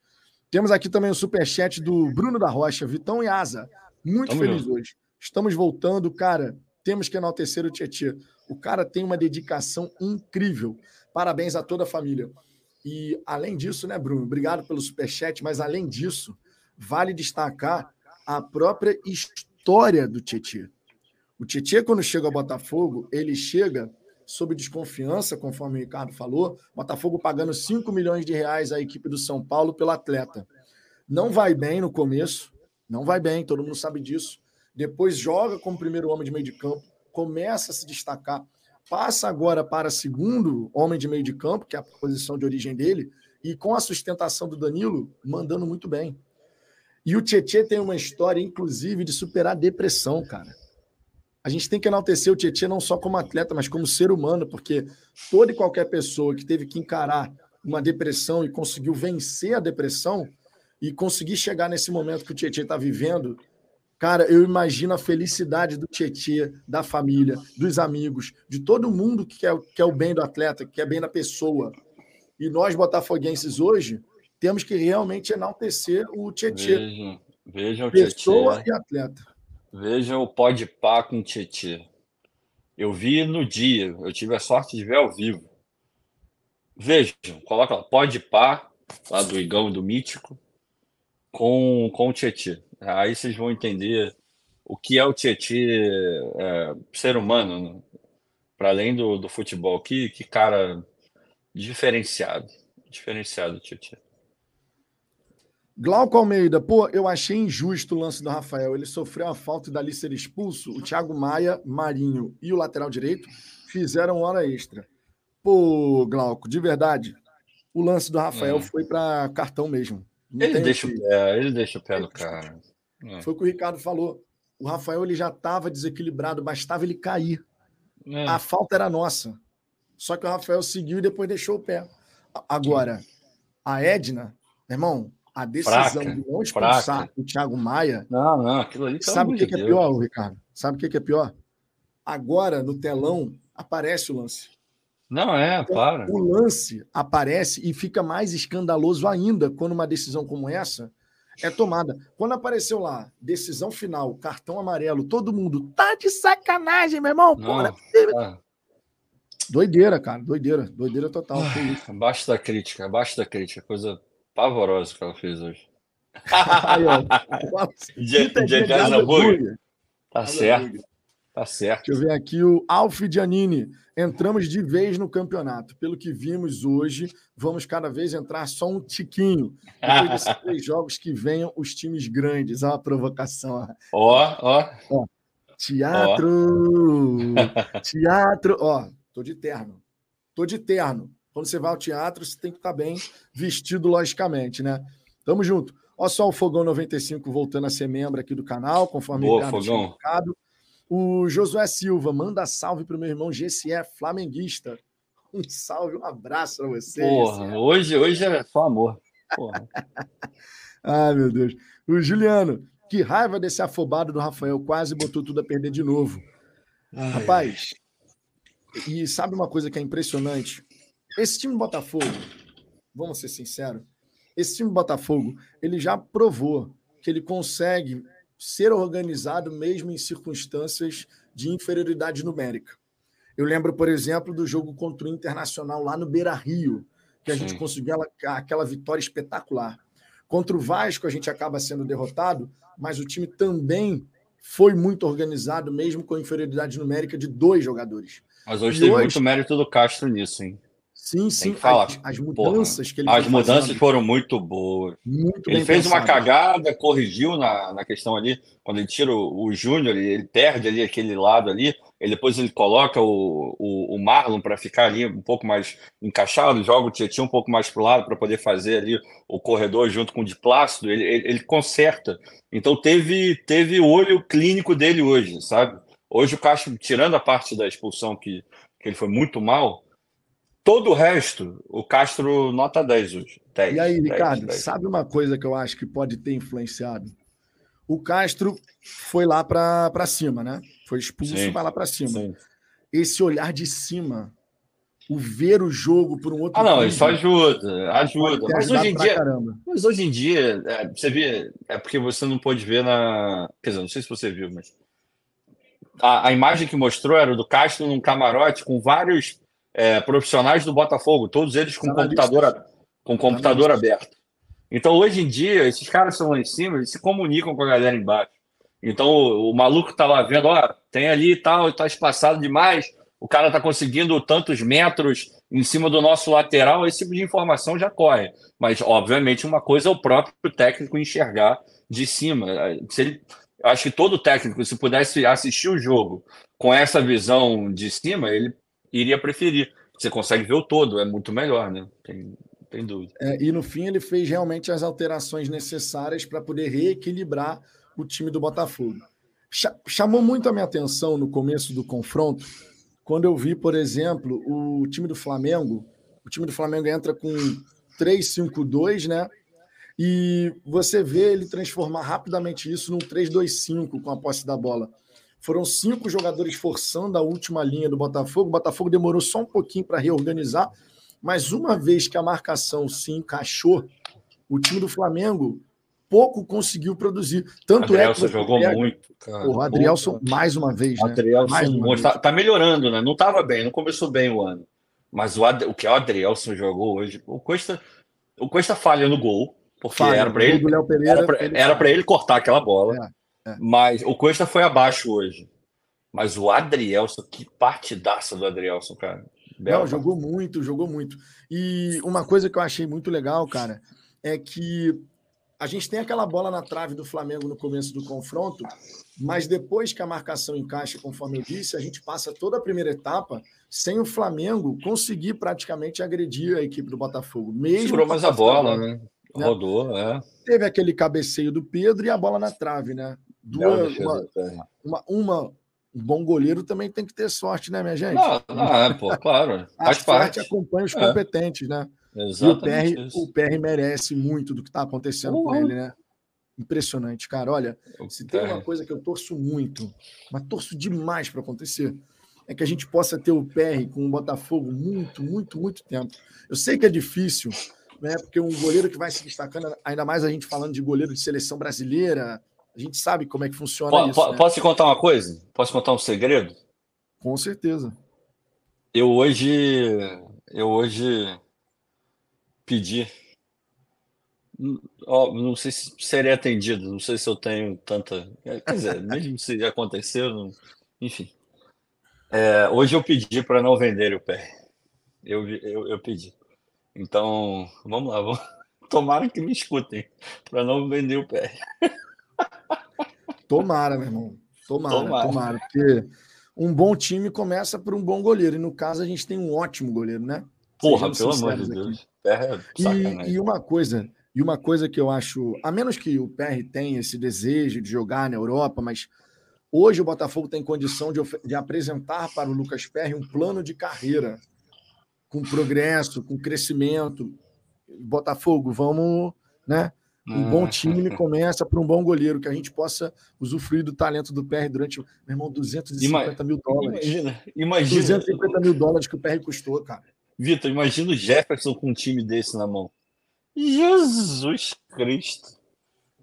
Temos aqui também o superchat do Bruno da Rocha, Vitão e Asa. Muito Tamo feliz junto. hoje. Estamos voltando, cara. Temos que enaltecer o Tietchan. O cara tem uma dedicação incrível. Parabéns a toda a família. E além disso, né, Bruno? Obrigado pelo superchat, mas além disso, vale destacar a própria história do Tietchan. O Tietchan, quando chega ao Botafogo, ele chega sob desconfiança, conforme o Ricardo falou, Botafogo pagando 5 milhões de reais à equipe do São Paulo pelo atleta. Não vai bem no começo, não vai bem, todo mundo sabe disso. Depois joga como primeiro homem de meio de campo, começa a se destacar, passa agora para segundo homem de meio de campo, que é a posição de origem dele, e com a sustentação do Danilo, mandando muito bem. E o Tietchan tem uma história, inclusive, de superar a depressão, cara a gente tem que enaltecer o Tietchan não só como atleta, mas como ser humano, porque toda e qualquer pessoa que teve que encarar uma depressão e conseguiu vencer a depressão e conseguir chegar nesse momento que o Tietchan está vivendo, cara, eu imagino a felicidade do Tietchan, da família, dos amigos, de todo mundo que quer, quer o bem do atleta, que quer bem da pessoa. E nós, botafoguenses, hoje, temos que realmente enaltecer o Tietchan. Veja, veja o Pessoa e atleta. Veja o Pode Pá com Tietê. Eu vi no dia, eu tive a sorte de ver ao vivo. Vejam, coloca lá, Pode Pá, lá do Igão do Mítico, com, com o Tietê. Aí vocês vão entender o que é o Tietê é, ser humano, né? para além do, do futebol. Que, que cara diferenciado. Diferenciado, Tietê. Glauco Almeida, pô, eu achei injusto o lance do Rafael. Ele sofreu a falta e dali ser expulso. O Thiago Maia, Marinho e o lateral direito fizeram hora extra. Pô, Glauco, de verdade, o lance do Rafael é. foi para cartão mesmo. Não ele deixa, o pé, ele deixa o pé do cara. É. Foi o que o Ricardo falou. O Rafael ele já estava desequilibrado, bastava ele cair. É. A falta era nossa. Só que o Rafael seguiu e depois deixou o pé. Agora, a Edna, irmão, a decisão fraca, de não expulsar fraca. o Thiago Maia. Não, não, aquilo ali. Sabe o que, que, é pior, Ricardo? Sabe o que, que é pior? Agora, no telão, aparece o lance. Não, é, então, para. O lance aparece e fica mais escandaloso ainda quando uma decisão como essa é tomada. Quando apareceu lá, decisão final, cartão amarelo, todo mundo tá de sacanagem, meu irmão. Não, Pô, é Doideira, cara, doideira, doideira total. Ah, abaixo da crítica, abaixo da crítica, coisa pavorosa que ela fez hoje. Aí, ó. dia, dia de. Tá certo. Tá certo. Deixa eu ver aqui o Alf Giannini. Entramos de vez no campeonato. Pelo que vimos hoje, vamos cada vez entrar só um tiquinho. Depois desses três jogos que venham os times grandes. Olha a provocação. Ó, ó. ó teatro! teatro! Ó, tô de terno. Tô de terno. Quando você vai ao teatro, você tem que estar bem vestido, logicamente, né? Tamo junto. Olha só o Fogão 95 voltando a ser membro aqui do canal, conforme Boa, o Fogão. O Josué Silva, manda salve para o meu irmão GCE, flamenguista. Um salve, um abraço para você. Porra, hoje, hoje é só amor. Porra. Ai, meu Deus. O Juliano, que raiva desse afobado do Rafael, quase botou tudo a perder de novo. Ai. Rapaz, e sabe uma coisa que é impressionante? Esse time do Botafogo, vamos ser sinceros, esse time do Botafogo, ele já provou que ele consegue ser organizado mesmo em circunstâncias de inferioridade numérica. Eu lembro, por exemplo, do jogo contra o Internacional lá no Beira Rio, que a Sim. gente conseguiu aquela, vitória espetacular. Contra o Vasco, a gente acaba sendo derrotado, mas o time também foi muito organizado, mesmo com inferioridade numérica de dois jogadores. Mas hoje e tem hoje... muito mérito do Castro nisso, hein? Sim, sim. As, as, mudanças porra, que ele As mudanças fazendo. foram muito boas. Muito ele fez pensado. uma cagada, corrigiu na, na questão ali. Quando ele tira o, o Júnior, ele, ele perde ali aquele lado ali. Ele, depois ele coloca o, o, o Marlon para ficar ali um pouco mais encaixado, joga o Tietchan um pouco mais para o lado para poder fazer ali o corredor junto com o de Plácido. Ele, ele, ele conserta. Então teve, teve o olho clínico dele hoje, sabe? Hoje o Castro, tirando a parte da expulsão que, que ele foi muito mal, Todo o resto, o Castro nota 10 hoje. 10, e aí, 10, Ricardo, 10. sabe uma coisa que eu acho que pode ter influenciado? O Castro foi lá para cima, né? Foi expulso para lá para cima. Sim. Esse olhar de cima o ver o jogo por um outro. Ah, não, isso ajuda, ajuda. Mas hoje em dia, mas hoje em dia, é, você vê, é porque você não pode ver na. Quer dizer, não sei se você viu, mas. A, a imagem que mostrou era do Castro num camarote com vários é, profissionais do Botafogo, todos eles com computador, com computador aberto. Então, hoje em dia, esses caras estão lá em cima, eles se comunicam com a galera embaixo. Então, o, o maluco tá lá vendo, ó, tem ali e tal, tá espaçado demais, o cara está conseguindo tantos metros em cima do nosso lateral, esse tipo de informação já corre. Mas, obviamente, uma coisa é o próprio técnico enxergar de cima. Se ele, acho que todo técnico, se pudesse assistir o jogo com essa visão de cima, ele iria preferir. Você consegue ver o todo, é muito melhor, né? Tem, tem dúvida. É, e no fim ele fez realmente as alterações necessárias para poder reequilibrar o time do Botafogo. Chamou muito a minha atenção no começo do confronto quando eu vi, por exemplo, o time do Flamengo, o time do Flamengo entra com 3-5-2, né? E você vê ele transformar rapidamente isso num 3-2-5 com a posse da bola. Foram cinco jogadores forçando a última linha do Botafogo. O Botafogo demorou só um pouquinho para reorganizar, mas uma vez que a marcação se encaixou, o time do Flamengo pouco conseguiu produzir. Tanto Adrielson é que jogou pega... muito. Cara. O Adrielson, Puta. mais uma vez. Né? Adrielson está tá melhorando, né? Não estava bem, não começou bem o ano. Mas o, Ad... o que o Adrielson jogou hoje, o Costa, o Costa falha no gol, porque falha, era para ele, era para ele, ele cortar aquela bola. É, é. Mas o Costa foi abaixo hoje. Mas o Adrielson, que partidaça do Adrielson, cara. Bela Não, jogou muito, jogou muito. E uma coisa que eu achei muito legal, cara, é que a gente tem aquela bola na trave do Flamengo no começo do confronto, mas depois que a marcação encaixa, conforme eu disse, a gente passa toda a primeira etapa sem o Flamengo conseguir praticamente agredir a equipe do Botafogo. Mesmo Segurou mais a bola, né? né? Rodou, é. Teve aquele cabeceio do Pedro e a bola na trave, né? Duas, uma, uma, uma, um bom goleiro também tem que ter sorte, né, minha gente? Não, não é, pô, claro. A Faz sorte parte. acompanha os é. competentes, né? Exatamente e o PR, o merece muito do que está acontecendo uhum. com ele, né? Impressionante, cara. Olha, se tem uma coisa que eu torço muito, mas torço demais para acontecer, é que a gente possa ter o PR com o Botafogo muito, muito, muito tempo. Eu sei que é difícil, né? Porque um goleiro que vai se destacando, ainda mais a gente falando de goleiro de seleção brasileira, a gente sabe como é que funciona po, isso. Po, né? Posso te contar uma coisa? Posso contar um segredo? Com certeza. Eu hoje, eu hoje pedir. Oh, não sei se seria atendido, não sei se eu tenho tanta. Quer dizer, mesmo se já aconteceu, não... enfim. É, hoje eu pedi para não vender o pé. Eu, eu, eu pedi. Então, vamos lá, vamos... tomara que me escutem para não vender o pé. Tomara, meu irmão. Tomara, tomara, tomara, porque um bom time começa por um bom goleiro, e no caso a gente tem um ótimo goleiro, né? Porra, pelo amor de Deus. É e, e, uma coisa, e uma coisa que eu acho, a menos que o PR tenha esse desejo de jogar na Europa, mas hoje o Botafogo tem condição de, de apresentar para o Lucas Perry um plano de carreira com progresso, com crescimento. Botafogo, vamos, né? Um bom ah. time começa para um bom goleiro, que a gente possa usufruir do talento do PR durante, meu irmão, 250 Ima mil dólares. Imagina, imagina. 250 mil dólares que o PR custou, cara. Vitor, imagina o Jefferson com um time desse na mão. Jesus Cristo.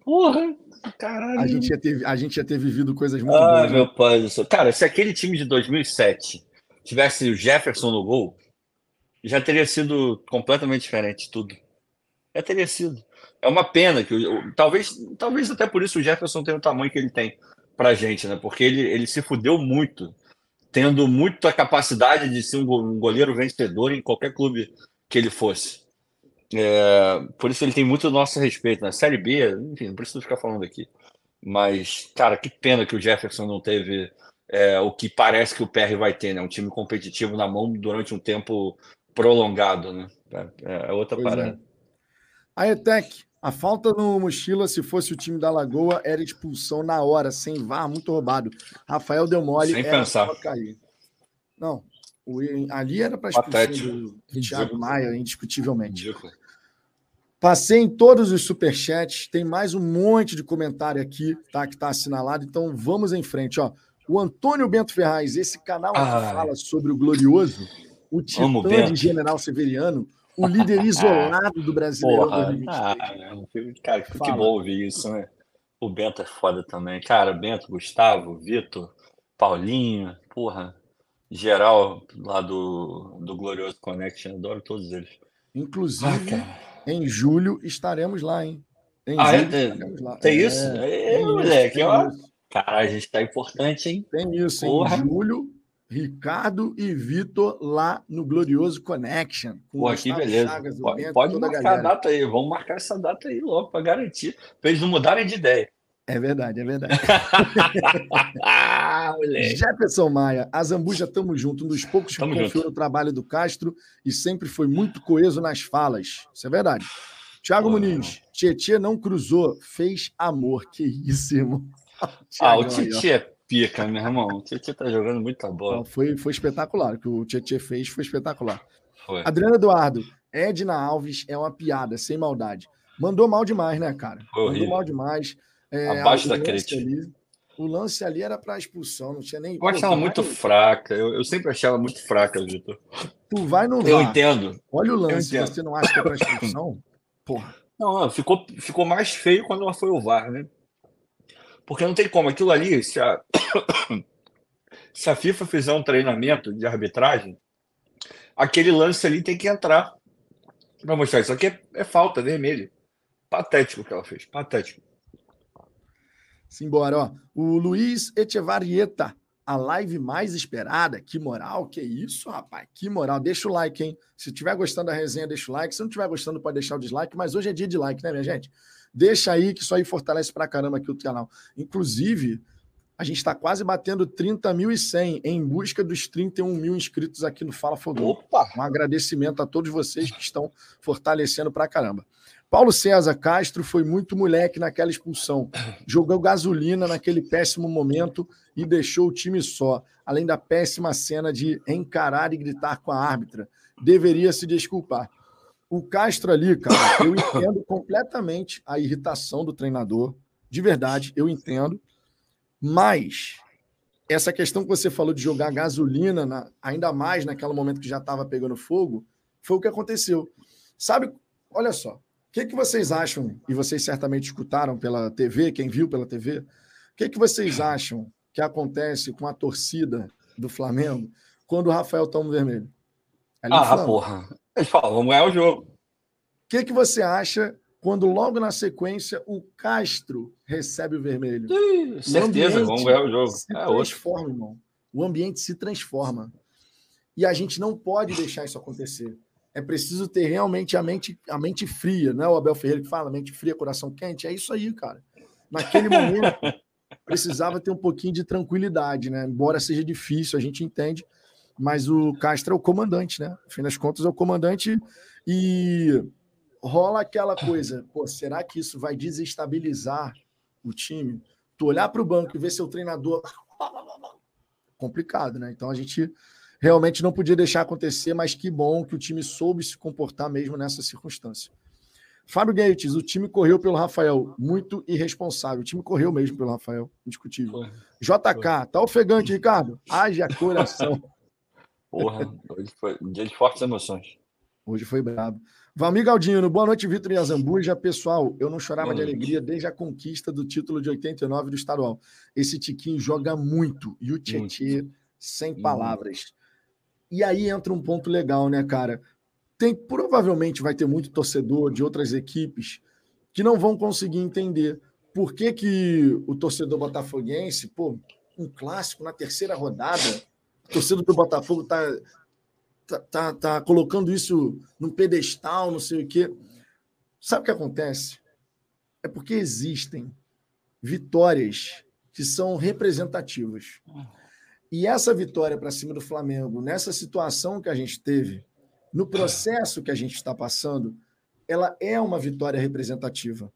Porra, caralho. A gente ia ter, a gente ia ter vivido coisas muito ah, boas. meu né? pai do céu. Cara, se aquele time de 2007 tivesse o Jefferson no gol, já teria sido completamente diferente tudo. Já teria sido. É uma pena que talvez, talvez até por isso o Jefferson tenha o tamanho que ele tem pra gente, né? Porque ele, ele se fudeu muito tendo muita capacidade de ser um goleiro vencedor em qualquer clube que ele fosse. É, por isso ele tem muito nosso respeito. Na Série B, enfim, não preciso ficar falando aqui. Mas, cara, que pena que o Jefferson não teve é, o que parece que o PR vai ter, né? Um time competitivo na mão durante um tempo prolongado, né? É, é outra pois é. parada. É. A ETEC, a falta no mochila, se fosse o time da Lagoa, era expulsão na hora, sem VAR, muito roubado. Rafael deu mole, sem pensar. cair. Não, o, ali era para expulsão do, do Thiago Maia, indiscutivelmente. Ridículo. Passei em todos os superchats, tem mais um monte de comentário aqui, tá? Que está assinalado, então vamos em frente, ó. O Antônio Bento Ferraz, esse canal que fala sobre o Glorioso, o titã de General Severiano, o líder isolado do Brasileirão Porra, 2023. Ah, cara, que bom ouvir isso, né? O Bento é foda também. Cara, Bento, Gustavo, Vitor, Paulinho, porra, geral lá do, do Glorioso Connection, adoro todos eles. Inclusive, ah, em julho estaremos lá, hein? Em ah, julho, é, tem, lá. tem isso? É, é, moleque, ó. Cara, a gente tá importante, hein? Tem isso, porra. em julho, Ricardo e Vitor lá no Glorioso Connection. Pô, que beleza. Chagas, pode, Bento, pode marcar a, a, data aí, vamos marcar essa data aí logo para garantir, para eles não mudarem de ideia. É verdade, é verdade. Jefferson Maia, a Zambuja estamos junto, um dos poucos que confiou junto. no trabalho do Castro e sempre foi muito coeso nas falas. Isso é verdade. Tiago Muniz, Tietê não cruzou, fez amor. Que isso, irmão. ah, o Tietê pica, meu irmão. O Tietê tá jogando muita bola. Foi, foi espetacular. O que o Tietê fez foi espetacular. Foi. Adriano Eduardo, Edna Alves é uma piada, sem maldade. Mandou mal demais, né, cara? Foi Mandou mal demais. É, Abaixo da crítica. Ali, o lance ali era para expulsão, não tinha nem. Eu acho ela muito fraca. Eu, eu, sempre achei ela muito fraca, Vitor. Tu vai no Eu entendo. Olha o lance, você não acha que é para expulsão, porra. Não, não, ficou, ficou mais feio quando ela foi o VAR, né? Porque não tem como. Aquilo ali, se a, se a FIFA fizer um treinamento de arbitragem, aquele lance ali tem que entrar para mostrar. Isso aqui é, é falta, vermelho. Patético que ela fez, patético. Simbora, ó. O Luiz Etevarieta, a live mais esperada. Que moral, que isso, rapaz. Que moral. Deixa o like, hein? Se estiver gostando da resenha, deixa o like. Se não estiver gostando, pode deixar o dislike. Mas hoje é dia de like, né, minha gente? Deixa aí, que isso aí fortalece pra caramba aqui o canal. Inclusive, a gente está quase batendo 30 mil e 100 em busca dos 31 mil inscritos aqui no Fala Fogão. Opa! Um agradecimento a todos vocês que estão fortalecendo pra caramba. Paulo César Castro foi muito moleque naquela expulsão. Jogou gasolina naquele péssimo momento e deixou o time só. Além da péssima cena de encarar e gritar com a árbitra. Deveria se desculpar. O Castro ali, cara, eu entendo completamente a irritação do treinador. De verdade, eu entendo. Mas essa questão que você falou de jogar gasolina, na, ainda mais naquele momento que já estava pegando fogo, foi o que aconteceu. Sabe, olha só, que, que vocês acham, e vocês certamente escutaram pela TV, quem viu pela TV, o que, que vocês acham que acontece com a torcida do Flamengo quando o Rafael toma o vermelho? ah, porra. Eles falam, vamos ganhar o jogo. O que, que você acha quando logo na sequência o Castro recebe o vermelho? Certeza, vamos ganhar o jogo. Se é transforma, outro. irmão. O ambiente se transforma. E a gente não pode deixar isso acontecer é preciso ter realmente a mente, a mente fria, né? O Abel Ferreira que fala, mente fria, coração quente. É isso aí, cara. Naquele momento, precisava ter um pouquinho de tranquilidade, né? Embora seja difícil, a gente entende, mas o Castro é o comandante, né? Fim das contas, é o comandante e rola aquela coisa, pô, será que isso vai desestabilizar o time? Tu olhar para o banco e ver seu treinador complicado, né? Então a gente realmente não podia deixar acontecer, mas que bom que o time soube se comportar mesmo nessa circunstância. Fábio Gates, o time correu pelo Rafael, muito irresponsável. O time correu mesmo pelo Rafael, indiscutível. JK, tá ofegante, Ricardo? Haja coração. Porra, hoje foi um dia de fortes emoções. Hoje foi brabo. Valmir Galdino, boa noite, Vitor e Azambuja. Pessoal, eu não chorava de alegria desde a conquista do título de 89 do estadual. Esse Tiquinho joga muito e o Tietê, sem palavras. E aí entra um ponto legal, né, cara? Tem provavelmente vai ter muito torcedor de outras equipes que não vão conseguir entender por que, que o torcedor botafoguense, pô, um clássico na terceira rodada, o torcedor do Botafogo tá, tá, tá, tá colocando isso num pedestal, não sei o quê. Sabe o que acontece? É porque existem vitórias que são representativas. E essa vitória para cima do Flamengo, nessa situação que a gente teve, no processo que a gente está passando, ela é uma vitória representativa.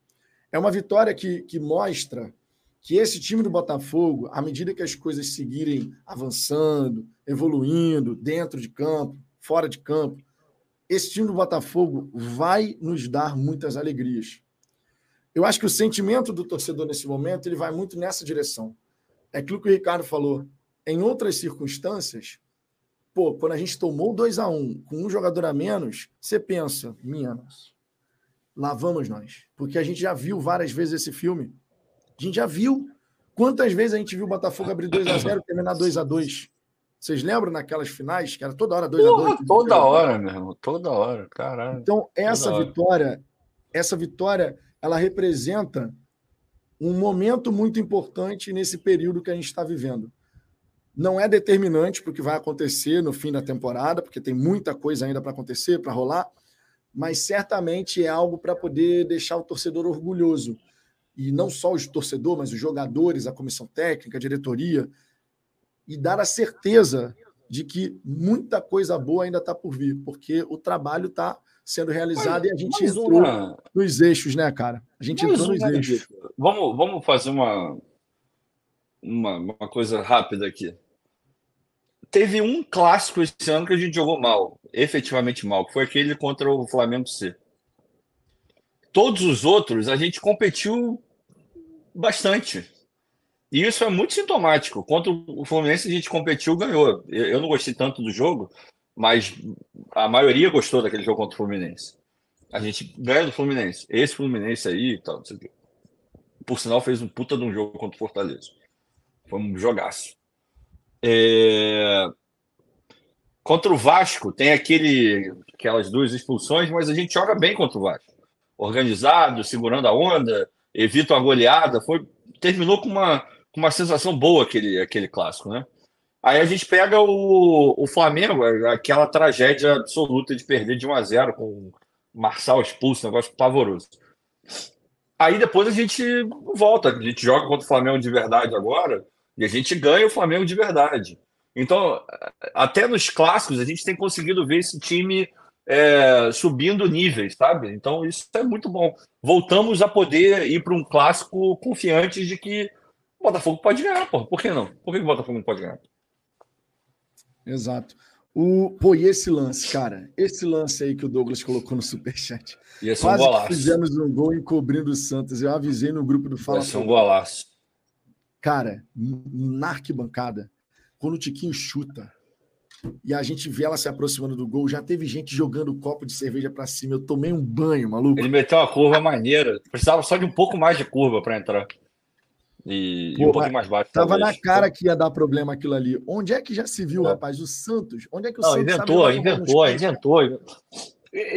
É uma vitória que, que mostra que esse time do Botafogo, à medida que as coisas seguirem avançando, evoluindo, dentro de campo, fora de campo, esse time do Botafogo vai nos dar muitas alegrias. Eu acho que o sentimento do torcedor nesse momento ele vai muito nessa direção. É aquilo que o Ricardo falou em outras circunstâncias, Pô, quando a gente tomou 2 a 1 um, com um jogador a menos, você pensa, minha nossa, lá vamos nós. Porque a gente já viu várias vezes esse filme. A gente já viu. Quantas vezes a gente viu o Botafogo abrir 2 a 0 e terminar 2 a 2 Vocês lembram naquelas finais, que era toda hora 2 a 2 Toda hora, meu irmão. Toda hora, caralho. Então, essa vitória, essa vitória, ela representa um momento muito importante nesse período que a gente está vivendo. Não é determinante para o que vai acontecer no fim da temporada, porque tem muita coisa ainda para acontecer, para rolar, mas certamente é algo para poder deixar o torcedor orgulhoso. E não só o torcedor, mas os jogadores, a comissão técnica, a diretoria, e dar a certeza de que muita coisa boa ainda está por vir, porque o trabalho está sendo realizado mas, e a gente entrou uma... nos eixos, né, cara? A gente entrou nos eixos. Vamos, vamos fazer uma, uma, uma coisa rápida aqui. Teve um clássico esse ano que a gente jogou mal, efetivamente mal, que foi aquele contra o Flamengo C. Todos os outros a gente competiu bastante. E isso é muito sintomático. Contra o Fluminense a gente competiu, ganhou. Eu não gostei tanto do jogo, mas a maioria gostou daquele jogo contra o Fluminense. A gente ganha do Fluminense. Esse Fluminense aí. Por sinal, fez um puta de um jogo contra o Fortaleza. Foi um jogaço. É... Contra o Vasco, tem aquele, aquelas duas expulsões, mas a gente joga bem contra o Vasco. Organizado, segurando a onda, evita uma goleada. Foi, terminou com uma, com uma sensação boa aquele, aquele clássico, né? Aí a gente pega o, o Flamengo, aquela tragédia absoluta de perder de 1 a 0 com Marçal expulso, negócio pavoroso. Aí depois a gente volta, a gente joga contra o Flamengo de verdade agora, e a gente ganha o Flamengo de verdade. Então, até nos clássicos, a gente tem conseguido ver esse time é, subindo níveis, sabe? Então, isso é muito bom. Voltamos a poder ir para um clássico confiantes de que o Botafogo pode ganhar, pô. Por que não? Por que o Botafogo não pode ganhar? Exato. O, pô, e esse lance, cara? Esse lance aí que o Douglas colocou no superchat. Ia ser Quase um golaço. fizemos um gol encobrindo o Santos. Eu avisei no grupo do Fala. Ia ser um golaço. Cara, na arquibancada, quando o Tiquinho chuta e a gente vê ela se aproximando do gol, já teve gente jogando copo de cerveja para cima. Eu tomei um banho, maluco. Ele meteu uma curva maneira. Precisava só de um pouco mais de curva para entrar. E, Pô, e um pouquinho mais baixo. Tava talvez. na cara que ia dar problema aquilo ali. Onde é que já se viu, é. rapaz? O Santos? Onde é que o Não, Santos inventou, inventou, inventou, inventou.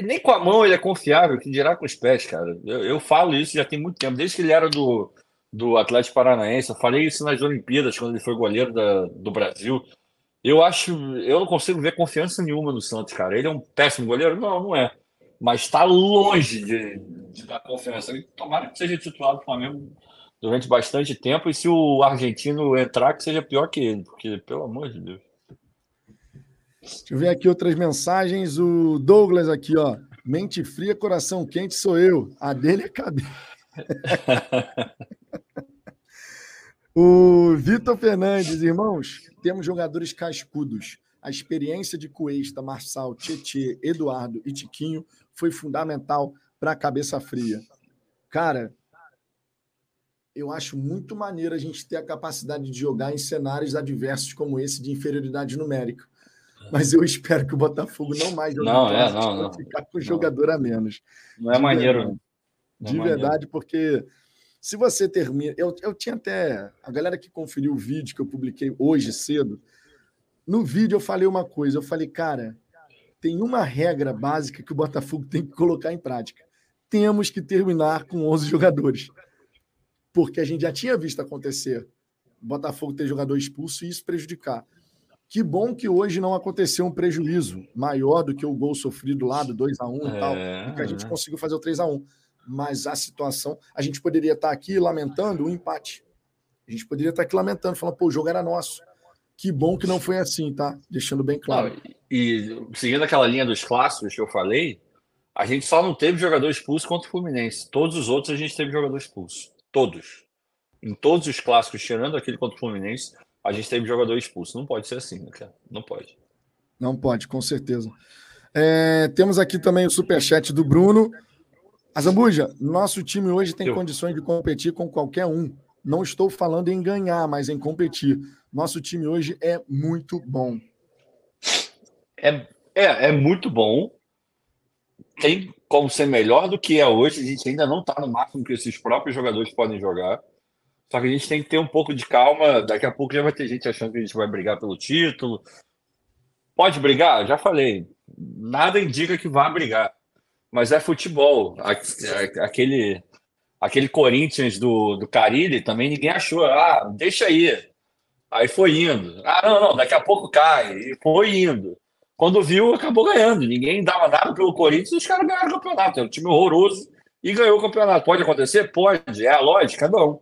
Nem com a mão ele é confiável, que dirá com os pés, cara. Eu, eu, falo isso já tem muito tempo, desde que ele era do, do Atlético Paranaense. Eu falei isso nas Olimpíadas, quando ele foi goleiro da, do Brasil. Eu acho, eu não consigo ver confiança nenhuma no Santos, cara. Ele é um péssimo goleiro? Não, não é. Mas está longe de, de dar confiança. Tomara que seja titular do Flamengo durante bastante tempo. E se o argentino entrar, que seja pior que ele, porque, pelo amor de Deus. Deixa eu ver aqui outras mensagens. O Douglas aqui, ó. Mente fria, coração quente sou eu. A dele é cabeça. o Vitor Fernandes, irmãos, temos jogadores cascudos. A experiência de Cuesta, Marçal, Tietê, Eduardo e Tiquinho foi fundamental para a cabeça fria. Cara, eu acho muito maneiro a gente ter a capacidade de jogar em cenários adversos como esse de inferioridade numérica. Mas eu espero que o Botafogo não mais não, é, não, não, ficar com o jogador a menos. Não é de maneiro. Verdade. Não é de maneiro. verdade, porque se você termina. Eu, eu tinha até. A galera que conferiu o vídeo que eu publiquei hoje cedo, no vídeo eu falei uma coisa. Eu falei, cara, tem uma regra básica que o Botafogo tem que colocar em prática. Temos que terminar com 11 jogadores porque a gente já tinha visto acontecer o Botafogo ter jogador expulso e isso prejudicar. Que bom que hoje não aconteceu um prejuízo maior do que o gol sofrido lá do 2 a 1 é, e tal, porque a gente é. conseguiu fazer o 3 a 1 Mas a situação, a gente poderia estar aqui lamentando o um empate. A gente poderia estar aqui lamentando, falando, pô, o jogo era nosso. Que bom que não foi assim, tá? Deixando bem claro. Não, e, e seguindo aquela linha dos clássicos que eu falei, a gente só não teve jogador expulso contra o Fluminense. Todos os outros a gente teve jogador expulso. Todos. Em todos os clássicos, tirando aquele contra o Fluminense, a gente teve jogador expulso. Não pode ser assim, né, cara? Não pode. Não pode, com certeza. É, temos aqui também o superchat do Bruno. Azambuja, nosso time hoje tem Eu. condições de competir com qualquer um. Não estou falando em ganhar, mas em competir. Nosso time hoje é muito bom. É, é, é muito bom. Tem como ser melhor do que é hoje. A gente ainda não está no máximo que esses próprios jogadores podem jogar. Só que a gente tem que ter um pouco de calma. Daqui a pouco já vai ter gente achando que a gente vai brigar pelo título. Pode brigar? Já falei. Nada indica que vá brigar. Mas é futebol. Aquele, aquele Corinthians do, do Carilli também ninguém achou. Ah, deixa aí. Aí foi indo. Ah, não, não, daqui a pouco cai. E foi indo. Quando viu, acabou ganhando. Ninguém dava nada pelo Corinthians e os caras ganharam o campeonato. É um time horroroso e ganhou o campeonato. Pode acontecer? Pode. É a lógica? Não.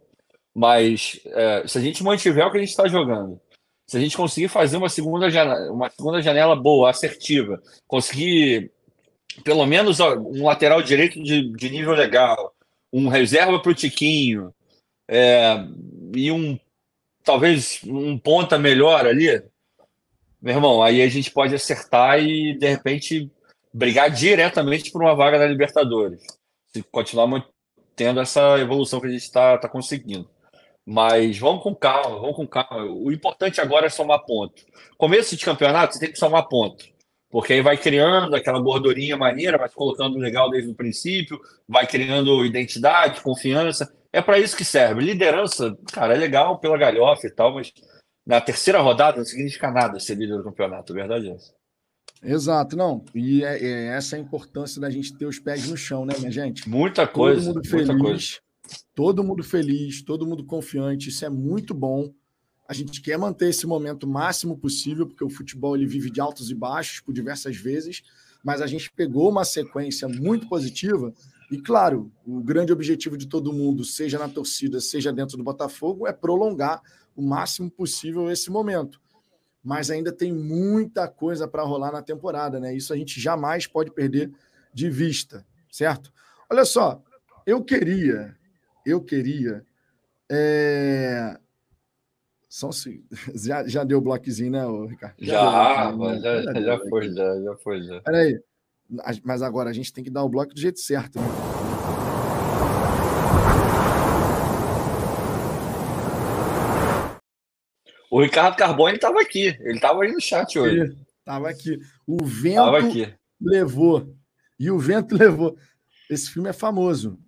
Mas é, se a gente mantiver o que a gente está jogando, se a gente conseguir fazer uma segunda janela, uma segunda janela boa, assertiva, conseguir pelo menos um lateral direito de, de nível legal, um reserva para o Tiquinho é, e um talvez um ponta melhor ali, meu irmão, aí a gente pode acertar e de repente brigar diretamente por uma vaga na Libertadores, se continuar tendo essa evolução que a gente está tá conseguindo. Mas vamos com calma, vamos com calma. O importante agora é somar ponto. Começo de campeonato, você tem que somar ponto. Porque aí vai criando aquela gordurinha maneira, vai colocando legal desde o princípio, vai criando identidade, confiança. É para isso que serve. Liderança, cara, é legal pela galhofa e tal, mas na terceira rodada não significa nada ser líder do campeonato, verdade é essa. Exato, não. E é, é, essa é a importância da gente ter os pés no chão, né, minha gente? Muita coisa. Todo mundo feliz. Coisa. Todo mundo feliz, todo mundo confiante, isso é muito bom. A gente quer manter esse momento máximo possível, porque o futebol ele vive de altos e baixos por diversas vezes, mas a gente pegou uma sequência muito positiva. E claro, o grande objetivo de todo mundo, seja na torcida, seja dentro do Botafogo, é prolongar o máximo possível esse momento. Mas ainda tem muita coisa para rolar na temporada, né? Isso a gente jamais pode perder de vista, certo? Olha só, eu queria eu queria. É... São, já, já deu o bloquezinho, né, Ricardo? Já, já, né? já, já, foi, já, já foi, já. Peraí, mas agora a gente tem que dar o bloco do jeito certo, né? O Ricardo Carbone estava aqui, ele estava aí no chat hoje. Estava aqui. O vento aqui. levou. E o vento levou. Esse filme é famoso.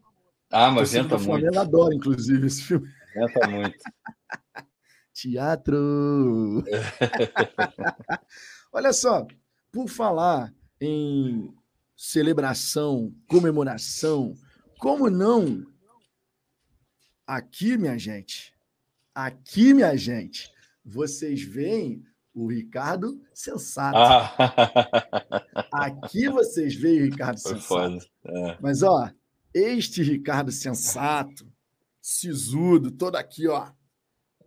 Ah, mas venta muito. Flamengo adora, inclusive, esse filme. Venta muito. Teatro! Olha só, por falar em celebração, comemoração, como não? Aqui, minha gente, aqui, minha gente, vocês veem o Ricardo sensato. Ah. Aqui vocês veem o Ricardo Foi sensato. É. Mas, ó, este Ricardo sensato, sisudo, todo aqui, ó,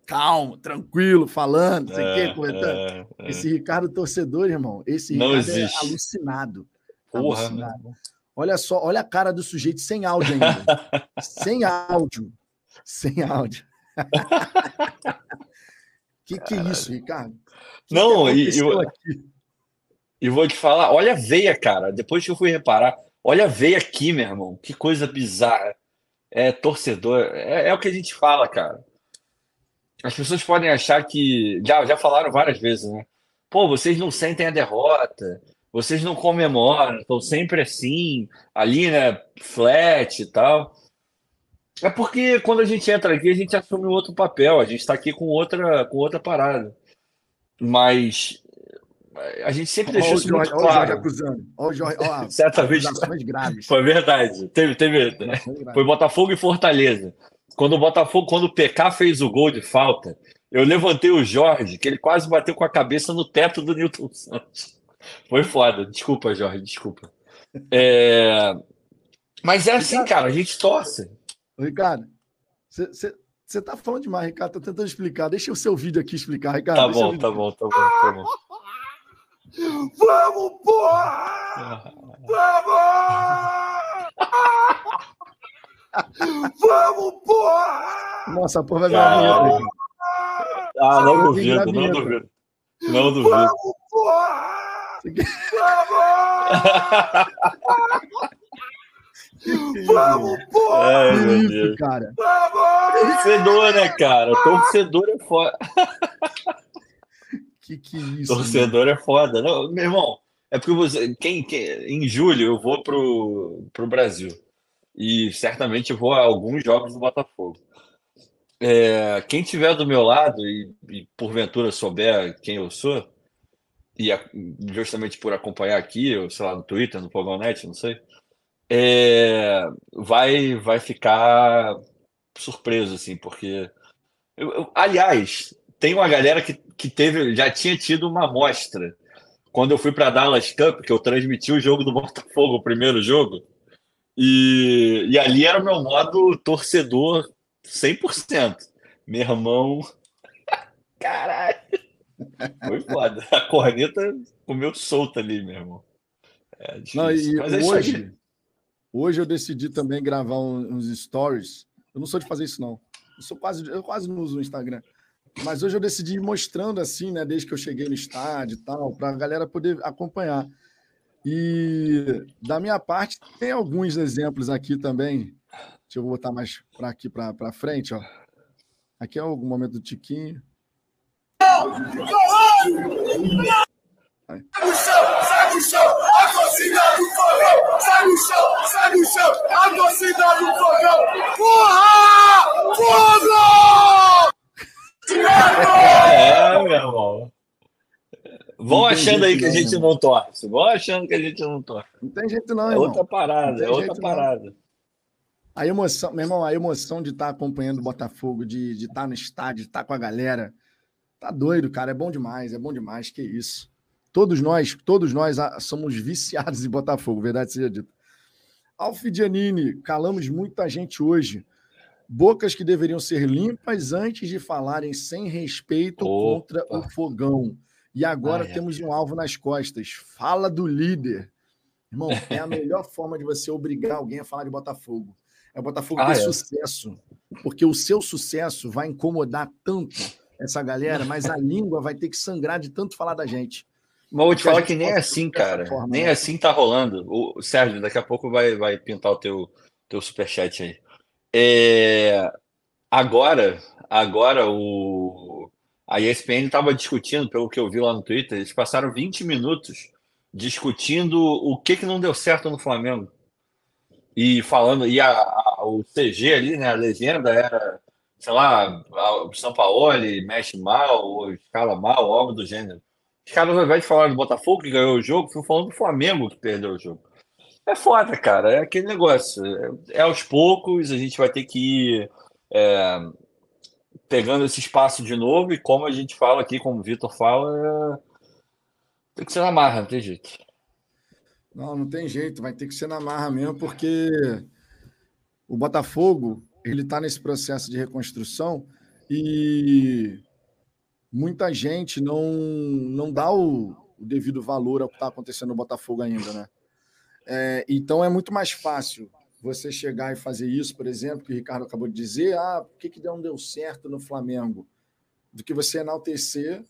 calmo, tranquilo, falando, sei é, comentando. É, é. Esse Ricardo torcedor, irmão, esse Não Ricardo é existe. é alucinado. Porra, alucinado. Olha só, olha a cara do sujeito sem áudio ainda. sem áudio. Sem áudio. que que é isso, Ricardo? Que Não, que e, eu, e vou te falar, olha a veia, cara. Depois que eu fui reparar, Olha a veia aqui, meu irmão. Que coisa bizarra. É torcedor. É, é, o que a gente fala, cara. As pessoas podem achar que. Já, já falaram várias vezes, né? Pô, vocês não sentem a derrota. Vocês não comemoram. Estão sempre assim. Ali, né? Flat e tal. É porque quando a gente entra aqui, a gente assume outro papel. A gente está aqui com outra, com outra parada. Mas a gente sempre deixou isso muito claro. Olha o Jorge acusando. Olha o Jorge, ó, Certa vez. graves. Foi verdade. Teve, teve. Foi Botafogo e Fortaleza. Quando o Botafogo, quando o PK fez o gol de falta, eu levantei o Jorge, que ele quase bateu com a cabeça no teto do Newton Santos. Foi foda. Desculpa, Jorge, desculpa. É... Mas é assim, cara, a gente torce. Ricardo, você tá falando demais, Ricardo. Tô tentando explicar. Deixa o seu vídeo aqui explicar, Ricardo. Tá bom, tá bom, tá bom, tá bom. Vamos, porra! Vamos! Vamos, porra! Nossa, porra vai virar vinheta. Ah, não duvido, não duvido. Não duvido. Vamos, porra! Vamos! Vamos, porra! Ai, meu Deus. cara. Vamos! Torcedor, né, cara? Torcedor é foda. Que que é isso? Torcedor mano? é foda. Não, meu irmão, é porque você, quem, quem, em julho eu vou pro, pro Brasil e certamente vou a alguns jogos do Botafogo. É, quem tiver do meu lado e, e, porventura souber quem eu sou, e a, justamente por acompanhar aqui, sei lá, no Twitter, no Pogonet, não sei, é, vai, vai ficar surpreso, assim, porque. Eu, eu, aliás, tem uma galera que, que teve, já tinha tido uma amostra quando eu fui para Dallas Cup, que eu transmiti o jogo do Botafogo, o primeiro jogo, e, e ali era o meu modo torcedor 100%. Meu irmão. Caralho! Foi foda. A corneta comeu solta ali, meu irmão. É Não, e Mas é hoje, hoje eu decidi também gravar uns stories. Eu não sou de fazer isso, não. Eu, sou quase, eu quase não uso o Instagram. Mas hoje eu decidi ir mostrando assim, né, desde que eu cheguei no estádio e tal, para a galera poder acompanhar. E da minha parte, tem alguns exemplos aqui também. Deixa eu botar mais para aqui para frente, ó. Aqui é o momento do Tiquinho. Sai do chão, sai do chão, a torcida do fogão! Sai do chão, sai do chão, a torcida do fogão! Porra! Fogo! É, meu irmão. Vão achando aí que a gente não torce. Vão achando que a gente não torce. Não tem jeito, não, é irmão. outra parada, é outra parada. Não. A emoção, meu irmão, a emoção de estar acompanhando o Botafogo, de, de estar no estádio, de estar com a galera. Tá doido, cara. É bom demais, é bom demais. Que isso. Todos nós, todos nós somos viciados em Botafogo, verdade seja dita. Alfidianini, calamos muita gente hoje. Bocas que deveriam ser limpas antes de falarem sem respeito Opa. contra o fogão. E agora ah, é. temos um alvo nas costas. Fala do líder. Irmão, é a melhor forma de você obrigar alguém a falar de Botafogo. É o Botafogo ah, ter é. sucesso. Porque o seu sucesso vai incomodar tanto essa galera, mas a língua vai ter que sangrar de tanto falar da gente. Mas vou te falar que nem é assim, cara. Forma, nem né? assim tá rolando. O Sérgio, daqui a pouco vai, vai pintar o teu, teu superchat aí. É, agora, agora o, a ESPN estava discutindo, pelo que eu vi lá no Twitter, eles passaram 20 minutos discutindo o que, que não deu certo no Flamengo. E falando, e a, a, o CG ali, né, a legenda era, sei lá, o São Paulo mexe mal, ou escala mal, algo do gênero. Os caras, ao invés de falar do Botafogo que ganhou o jogo, foram falando do Flamengo que perdeu o jogo. É foda, cara. É aquele negócio. É, é aos poucos, a gente vai ter que ir é, pegando esse espaço de novo. E como a gente fala aqui, como o Vitor fala, é, tem que ser na marra, não tem jeito. Não, não tem jeito. Vai ter que ser na marra mesmo, porque o Botafogo ele está nesse processo de reconstrução e muita gente não, não dá o, o devido valor ao que está acontecendo no Botafogo ainda, né? É, então é muito mais fácil você chegar e fazer isso, por exemplo, que o Ricardo acabou de dizer, ah, por que, que não deu certo no Flamengo? Do que você enaltecer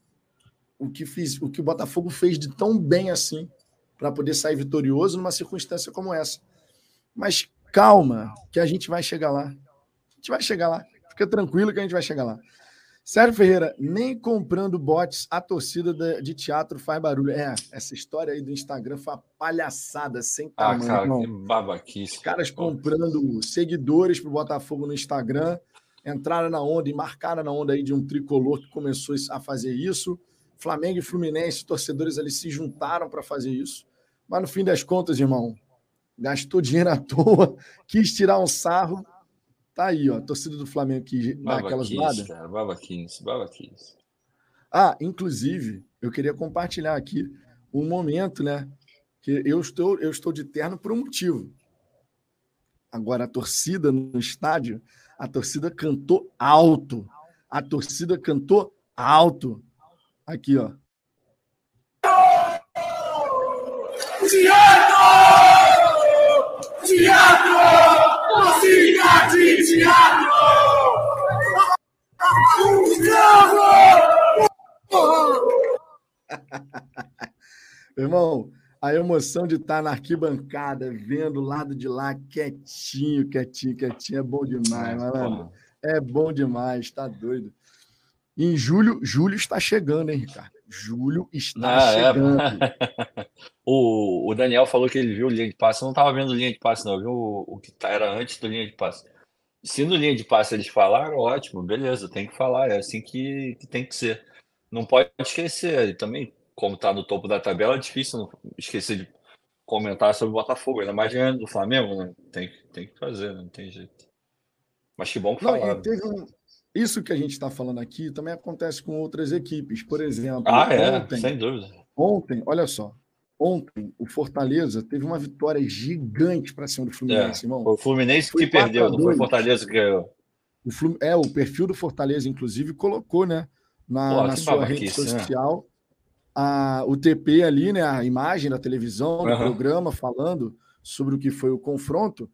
o que, fiz, o que o Botafogo fez de tão bem assim para poder sair vitorioso numa circunstância como essa. Mas calma, que a gente vai chegar lá. A gente vai chegar lá. Fica tranquilo que a gente vai chegar lá. Sérgio Ferreira, nem comprando bots a torcida de teatro faz barulho. É, essa história aí do Instagram foi uma palhaçada sem ah, tamanho. Ah, cara, que babaquice. Os caras comprando seguidores pro Botafogo no Instagram, entraram na onda e marcaram na onda aí de um tricolor que começou a fazer isso. Flamengo e Fluminense, torcedores ali se juntaram para fazer isso. Mas no fim das contas, irmão, gastou dinheiro à toa, quis tirar um sarro, Tá aí, ó, a torcida do Flamengo que dá aquela zoada. Cara, babaquice, babaquice. Ah, inclusive, eu queria compartilhar aqui um momento, né? Que eu estou, eu estou de terno por um motivo. Agora, a torcida no estádio, a torcida cantou alto. A torcida cantou alto. Aqui, ó. Teatro! Teatro! Música de teatro! Irmão, a emoção de estar na arquibancada, vendo o lado de lá quietinho, quietinho, quietinho, é bom demais, é, malandro. É bom demais, tá doido. Em julho, julho está chegando, hein, Ricardo? Julho está ah, é. chegando. É. o, o Daniel falou que ele viu linha de passe. Eu não estava vendo linha de passe, não. Eu vi o, o que tá, era antes do linha de passe. Se no linha de passe eles falaram, ótimo, beleza, tem que falar. É assim que, que tem que ser. Não pode esquecer. E também, como está no topo da tabela, é difícil esquecer de comentar sobre o Botafogo. Ainda mais ganhando do Flamengo, né? Tem, tem que fazer, não tem jeito. Mas que bom que falaram. Um, isso que a gente está falando aqui também acontece com outras equipes. Por exemplo, ah, é, ontem, sem dúvida. Ontem, olha só, ontem o Fortaleza teve uma vitória gigante para cima do Fluminense, é, irmão. O Fluminense foi que perdeu, não foi o Fortaleza que ganhou. O Flum... É, o perfil do Fortaleza, inclusive, colocou, né, na, Pô, na sua rede né? social, né? a, o TP ali, né, a imagem da televisão, do uhum. programa, falando sobre o que foi o confronto.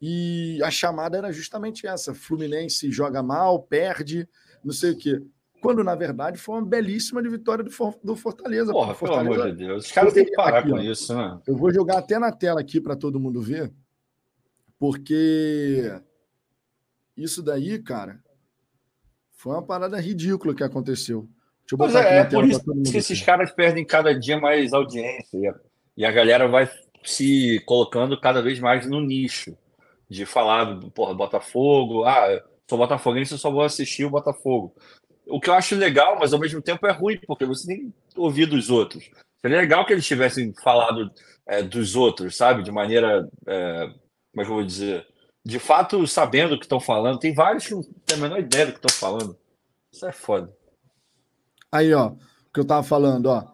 E a chamada era justamente essa: Fluminense joga mal, perde, não sei o quê. Quando, na verdade, foi uma belíssima de vitória do, do Fortaleza. Porra, Fortaleza, pelo amor de Deus. Os caras têm que parar aqui, com ó, isso, né? Eu vou jogar até na tela aqui para todo mundo ver, porque isso daí, cara, foi uma parada ridícula que aconteceu. Deixa eu botar é, aqui na é, por isso que esses caras perdem cada dia mais audiência e a, e a galera vai se colocando cada vez mais no nicho de falar, porra, Botafogo, ah, sou botafoguense, eu só vou assistir o Botafogo. O que eu acho legal, mas ao mesmo tempo é ruim, porque você tem ouvir dos outros. Seria legal que eles tivessem falado é, dos outros, sabe? De maneira, é, como é que eu vou dizer? De fato, sabendo o que estão falando. Tem vários que não têm a menor ideia do que estão falando. Isso é foda. Aí, ó, o que eu tava falando, ó.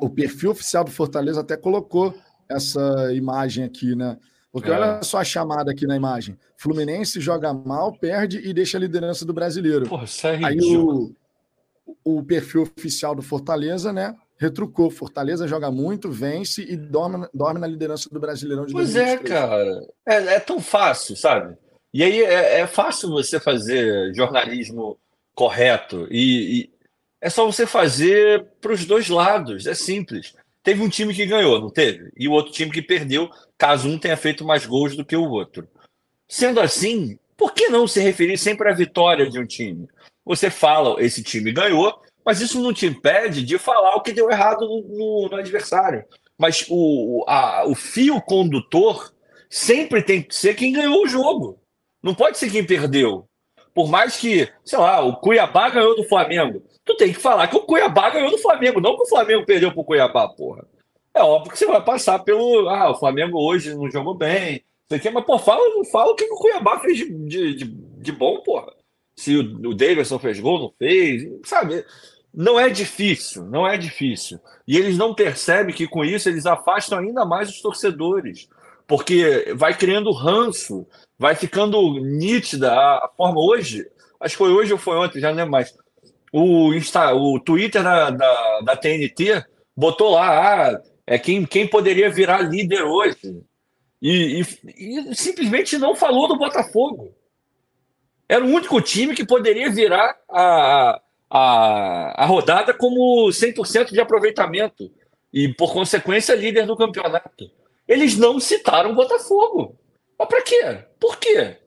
O perfil oficial do Fortaleza até colocou essa imagem aqui, né? Porque é. olha só a chamada aqui na imagem. Fluminense joga mal, perde e deixa a liderança do brasileiro. Porra, isso é Aí o, o perfil oficial do Fortaleza, né? Retrucou. Fortaleza joga muito, vence e dorme, dorme na liderança do Brasileirão de Pois 2023. é, cara. É, é, tão fácil, sabe? E aí é, é fácil você fazer jornalismo correto. E, e é só você fazer para os dois lados. É simples. Teve um time que ganhou, não teve? E o outro time que perdeu, caso um tenha feito mais gols do que o outro. Sendo assim, por que não se referir sempre à vitória de um time? Você fala, esse time ganhou, mas isso não te impede de falar o que deu errado no, no, no adversário. Mas o, a, o fio condutor sempre tem que ser quem ganhou o jogo. Não pode ser quem perdeu. Por mais que, sei lá, o Cuiabá ganhou do Flamengo tu tem que falar que o Cuiabá ganhou do Flamengo, não que o Flamengo perdeu pro Cuiabá, porra. É óbvio que você vai passar pelo. Ah, o Flamengo hoje não jogou bem. Quer, mas, pô, fala, fala o que o Cuiabá fez de, de, de, de bom, porra. Se o, o Davidson fez gol, não fez, sabe? Não é difícil, não é difícil. E eles não percebem que com isso eles afastam ainda mais os torcedores. Porque vai criando ranço, vai ficando nítida a, a forma hoje. Acho que foi hoje ou foi ontem, já não lembro mais o, Insta, o Twitter da, da, da TNT botou lá, ah, é quem, quem poderia virar líder hoje. E, e, e, simplesmente não falou do Botafogo. Era o único time que poderia virar a, a, a rodada como 100% de aproveitamento e, por consequência, líder do campeonato. Eles não citaram o Botafogo. Mas para quê? Por quê?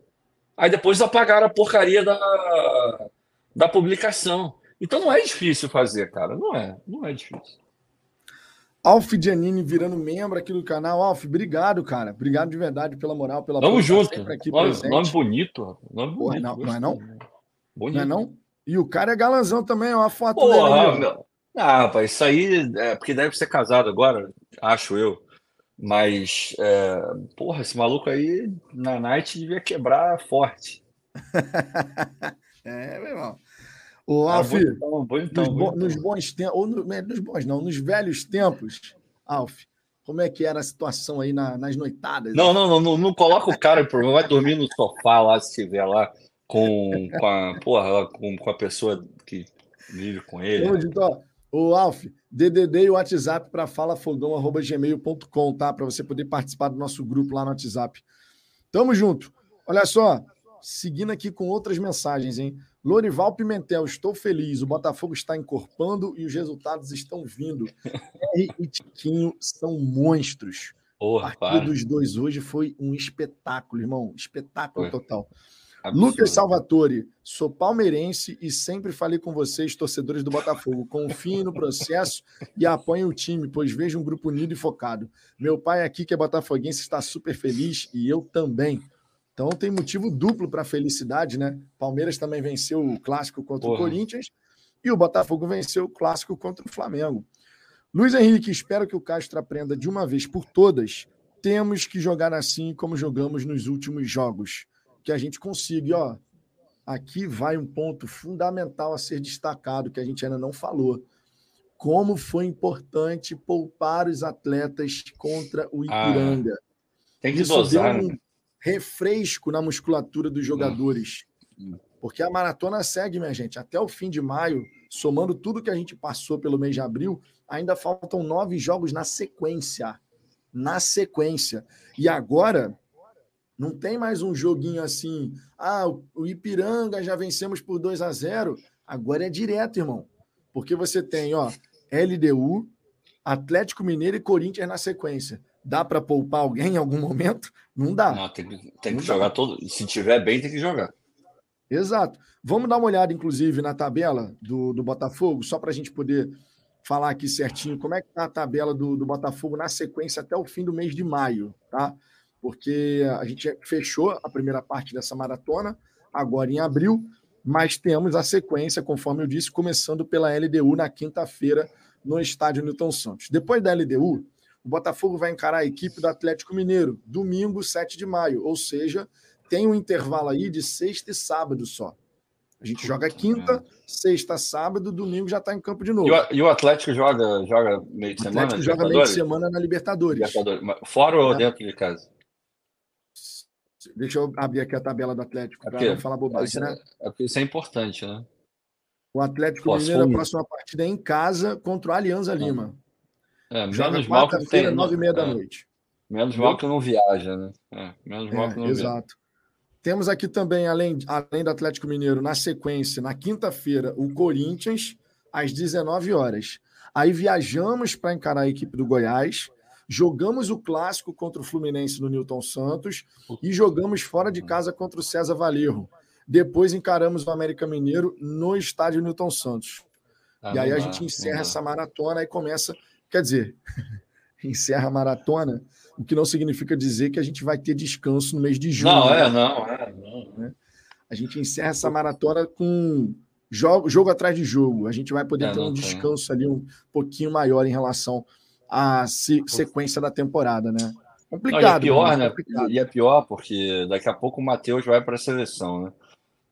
Aí depois apagaram a porcaria da, da publicação. Então não é difícil fazer, cara. Não é, não é difícil. Alf Giannini virando membro aqui do canal. Alf, obrigado, cara. Obrigado de verdade pela moral, pela Tamo junto. Aqui nome, nome bonito. Nome bonito. Não, não, é não? Bonito. Não é não? E o cara é galanzão também, ó, a foto Porra, dele. Meu... Ah, rapaz, isso aí é porque deve ser casado agora, acho eu. Mas, é... porra, esse maluco aí na night devia quebrar forte. é, meu irmão. O Alf, bonitão, bonitão, nos, bonitão. nos, bons tempos, ou no, né, nos bons não, nos velhos tempos, Alf, como é que era a situação aí na, nas noitadas? Não, não, não, não, não coloca o cara em problema, vai dormir no sofá lá, se estiver lá com, com, a, porra, com, com a pessoa que vive com ele. Então, então o Alf, DDD e o WhatsApp para falafogão.gmail.com, tá? Para você poder participar do nosso grupo lá no WhatsApp. Tamo junto. Olha só, seguindo aqui com outras mensagens, hein? Lorival Pimentel, estou feliz. O Botafogo está encorpando e os resultados estão vindo. R e Tiquinho são monstros. Porra, a partida dos dois hoje foi um espetáculo, irmão. Espetáculo foi. total. Absurdo. Lucas Salvatore, sou palmeirense e sempre falei com vocês, torcedores do Botafogo. Confiem no processo e apoiem o time, pois vejo um grupo unido e focado. Meu pai aqui, que é botafoguense, está super feliz e eu também. Então tem motivo duplo para felicidade, né? Palmeiras também venceu o clássico contra Porra. o Corinthians e o Botafogo venceu o clássico contra o Flamengo. Luiz Henrique, espero que o Castro aprenda de uma vez por todas. Temos que jogar assim como jogamos nos últimos jogos que a gente consiga. E, ó, aqui vai um ponto fundamental a ser destacado que a gente ainda não falou. Como foi importante poupar os atletas contra o ah, Ipiranga. Ah, tem que Isso dosar, deu um né? Refresco na musculatura dos jogadores. Hum. Porque a maratona segue, minha gente, até o fim de maio, somando tudo que a gente passou pelo mês de abril, ainda faltam nove jogos na sequência. Na sequência. E agora, não tem mais um joguinho assim, ah, o Ipiranga já vencemos por 2 a 0 Agora é direto, irmão. Porque você tem, ó, LDU, Atlético Mineiro e Corinthians na sequência. Dá para poupar alguém em algum momento? Não dá. Não, tem, que, tem que jogar dá. todo. Se tiver bem, tem que jogar. Exato. Vamos dar uma olhada, inclusive, na tabela do, do Botafogo, só para a gente poder falar aqui certinho como é que está a tabela do, do Botafogo na sequência até o fim do mês de maio, tá? porque a gente fechou a primeira parte dessa maratona, agora em abril, mas temos a sequência, conforme eu disse, começando pela LDU na quinta-feira no estádio Newton Santos. Depois da LDU, o Botafogo vai encarar a equipe do Atlético Mineiro, domingo, 7 de maio, ou seja, tem um intervalo aí de sexta e sábado só. A gente joga quinta, sexta, sábado, domingo já está em campo de novo. E o, Atlético joga, joga meio de semana? O Atlético joga meio de semana na Libertadores. Libertadores. Fora ou é. dentro de casa? Deixa eu abrir aqui a tabela do Atlético para não falar bobagem, né? É, isso é importante, né? O Atlético Posso Mineiro, a próxima partida é em casa contra o Alianza. Lima. É, menos mal que tem. nove e meia é, da noite. Menos mal que não viaja, né? É, menos mal que não exato. viaja. Temos aqui também, além, além do Atlético Mineiro, na sequência, na quinta-feira, o Corinthians, às 19 horas. Aí viajamos para encarar a equipe do Goiás. Jogamos o clássico contra o Fluminense no Newton Santos e jogamos fora de casa contra o César Valerro. Depois encaramos o América Mineiro no estádio Newton Santos. Ah, e aí a gente encerra essa maratona e começa. Quer dizer, encerra a maratona, o que não significa dizer que a gente vai ter descanso no mês de junho. Não, é, não, é, não. Né? A gente encerra essa maratona com jogo, jogo atrás de jogo. A gente vai poder é, ter um descanso ali um pouquinho maior em relação a se, sequência da temporada, né? Complicado. Não, e é pior, né? Complicado. E é pior porque daqui a pouco o Matheus vai para a seleção, né?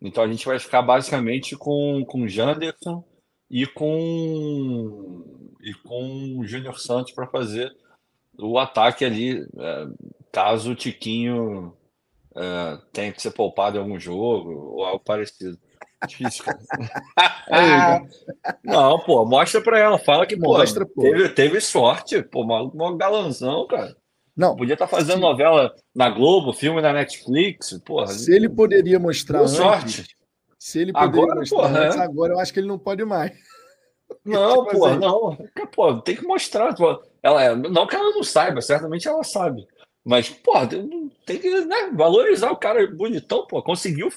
Então a gente vai ficar basicamente com com Janderson e com e com o Júnior Santos para fazer o ataque ali, é, caso o Tiquinho é, tenha que ser poupado em algum jogo ou algo parecido. Difícil, cara. não, pô, mostra pra ela. Fala que, mostra, pô, Teve, teve sorte. Pô, maluco, mó galanzão, cara. Não. Podia estar tá fazendo novela na Globo, filme na Netflix. Porra, se ele poderia mostrar antes, sorte. Se ele poderia agora, mostrar porra, antes, é. agora eu acho que ele não pode mais. Não, pô, não. Pô, tem que mostrar. Pô. Ela, é, não que ela não saiba, certamente ela sabe. Mas, pô, tem que né, valorizar o cara bonitão, pô. Conseguiu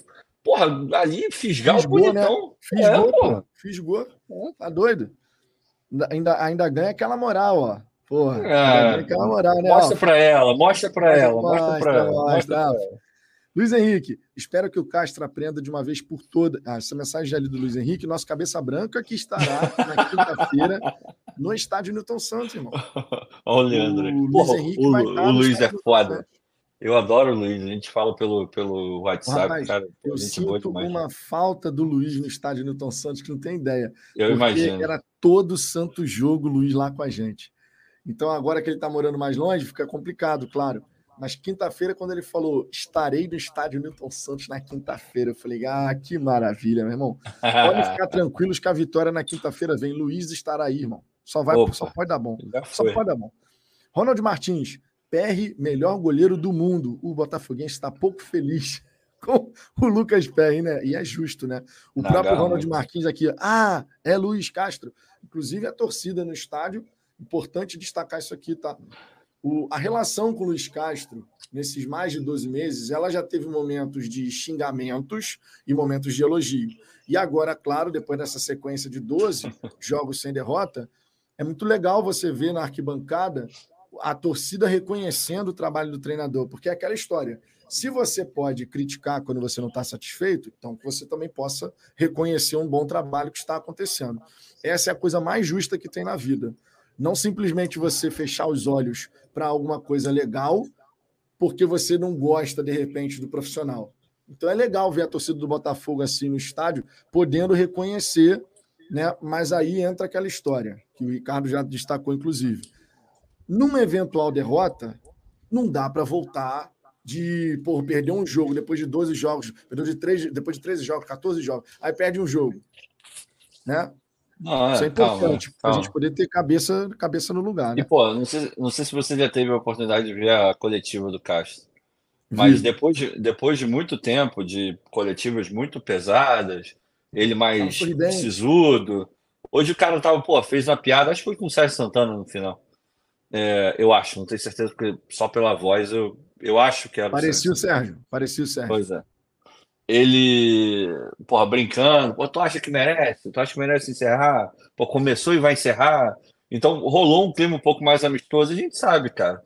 Porra, ali fisgar Fisgou, o bonitão. Né? Fisgou, é, porra. Fisgou. É, tá doido. Ainda, ainda ganha aquela moral, ó. Porra, é, aquela moral, né? Mostra para ela, mostra para ela, mostra para ela. Mostra ela. Luiz Henrique, espero que o Castro aprenda de uma vez por todas. Ah, essa mensagem ali do Luiz Henrique, nosso cabeça branca, que estará na quinta-feira no estádio Newton Santos, irmão. Olha o Leandro. O, Porra, Luiz, Henrique o, vai o Luiz é foda. Eu adoro o Luiz, a gente fala pelo, pelo WhatsApp, Rapaz, cara. Eu sinto uma falta do Luiz no estádio Newton Santos que não tem ideia. Eu imagino. Era todo santo jogo o Luiz lá com a gente. Então, agora que ele está morando mais longe, fica complicado, claro. Mas quinta-feira, quando ele falou, estarei no estádio Newton Santos na quinta-feira, eu falei, ah, que maravilha, meu irmão. Pode ficar tranquilos que a vitória na quinta-feira vem. Luiz estará aí, irmão. Só, vai, só pode dar bom. Só pode dar bom. Ronald Martins, Perry, melhor goleiro do mundo. O Botafoguense está pouco feliz com o Lucas Perry, né? E é justo, né? O Não, próprio Ronald Marquinhos aqui, ah, é Luiz Castro. Inclusive a torcida no estádio, importante destacar isso aqui, tá? O, a relação com o Luiz Castro nesses mais de 12 meses, ela já teve momentos de xingamentos e momentos de elogio. E agora, claro, depois dessa sequência de 12 jogos sem derrota, é muito legal você ver na arquibancada a torcida reconhecendo o trabalho do treinador, porque é aquela história. Se você pode criticar quando você não está satisfeito, então que você também possa reconhecer um bom trabalho que está acontecendo. Essa é a coisa mais justa que tem na vida. Não simplesmente você fechar os olhos para alguma coisa legal, porque você não gosta, de repente, do profissional. Então é legal ver a torcida do Botafogo assim no estádio, podendo reconhecer, né? Mas aí entra aquela história, que o Ricardo já destacou, inclusive. Numa eventual derrota, não dá para voltar de por perder um jogo depois de 12 jogos, perdeu de 3, depois de 13 jogos, 14 jogos, aí perde um jogo. Né? Não, é, Isso é importante, para a gente poder ter cabeça, cabeça no lugar. Né? E, pô, não sei, não sei se você já teve a oportunidade de ver a coletiva do Castro, mas depois de, depois de muito tempo de coletivas muito pesadas, ele mais sisudo. Hoje o cara tava, pô, fez uma piada, acho que foi com o Sérgio Santana no final. É, eu acho, não tenho certeza, porque só pela voz eu, eu acho que era. Parecia o Sérgio, parecia o Sérgio. Pois é ele, porra, brincando, pô, tu acha que merece? Tu acha que merece encerrar? Pô, começou e vai encerrar. Então rolou um clima um pouco mais amistoso. A gente sabe, cara.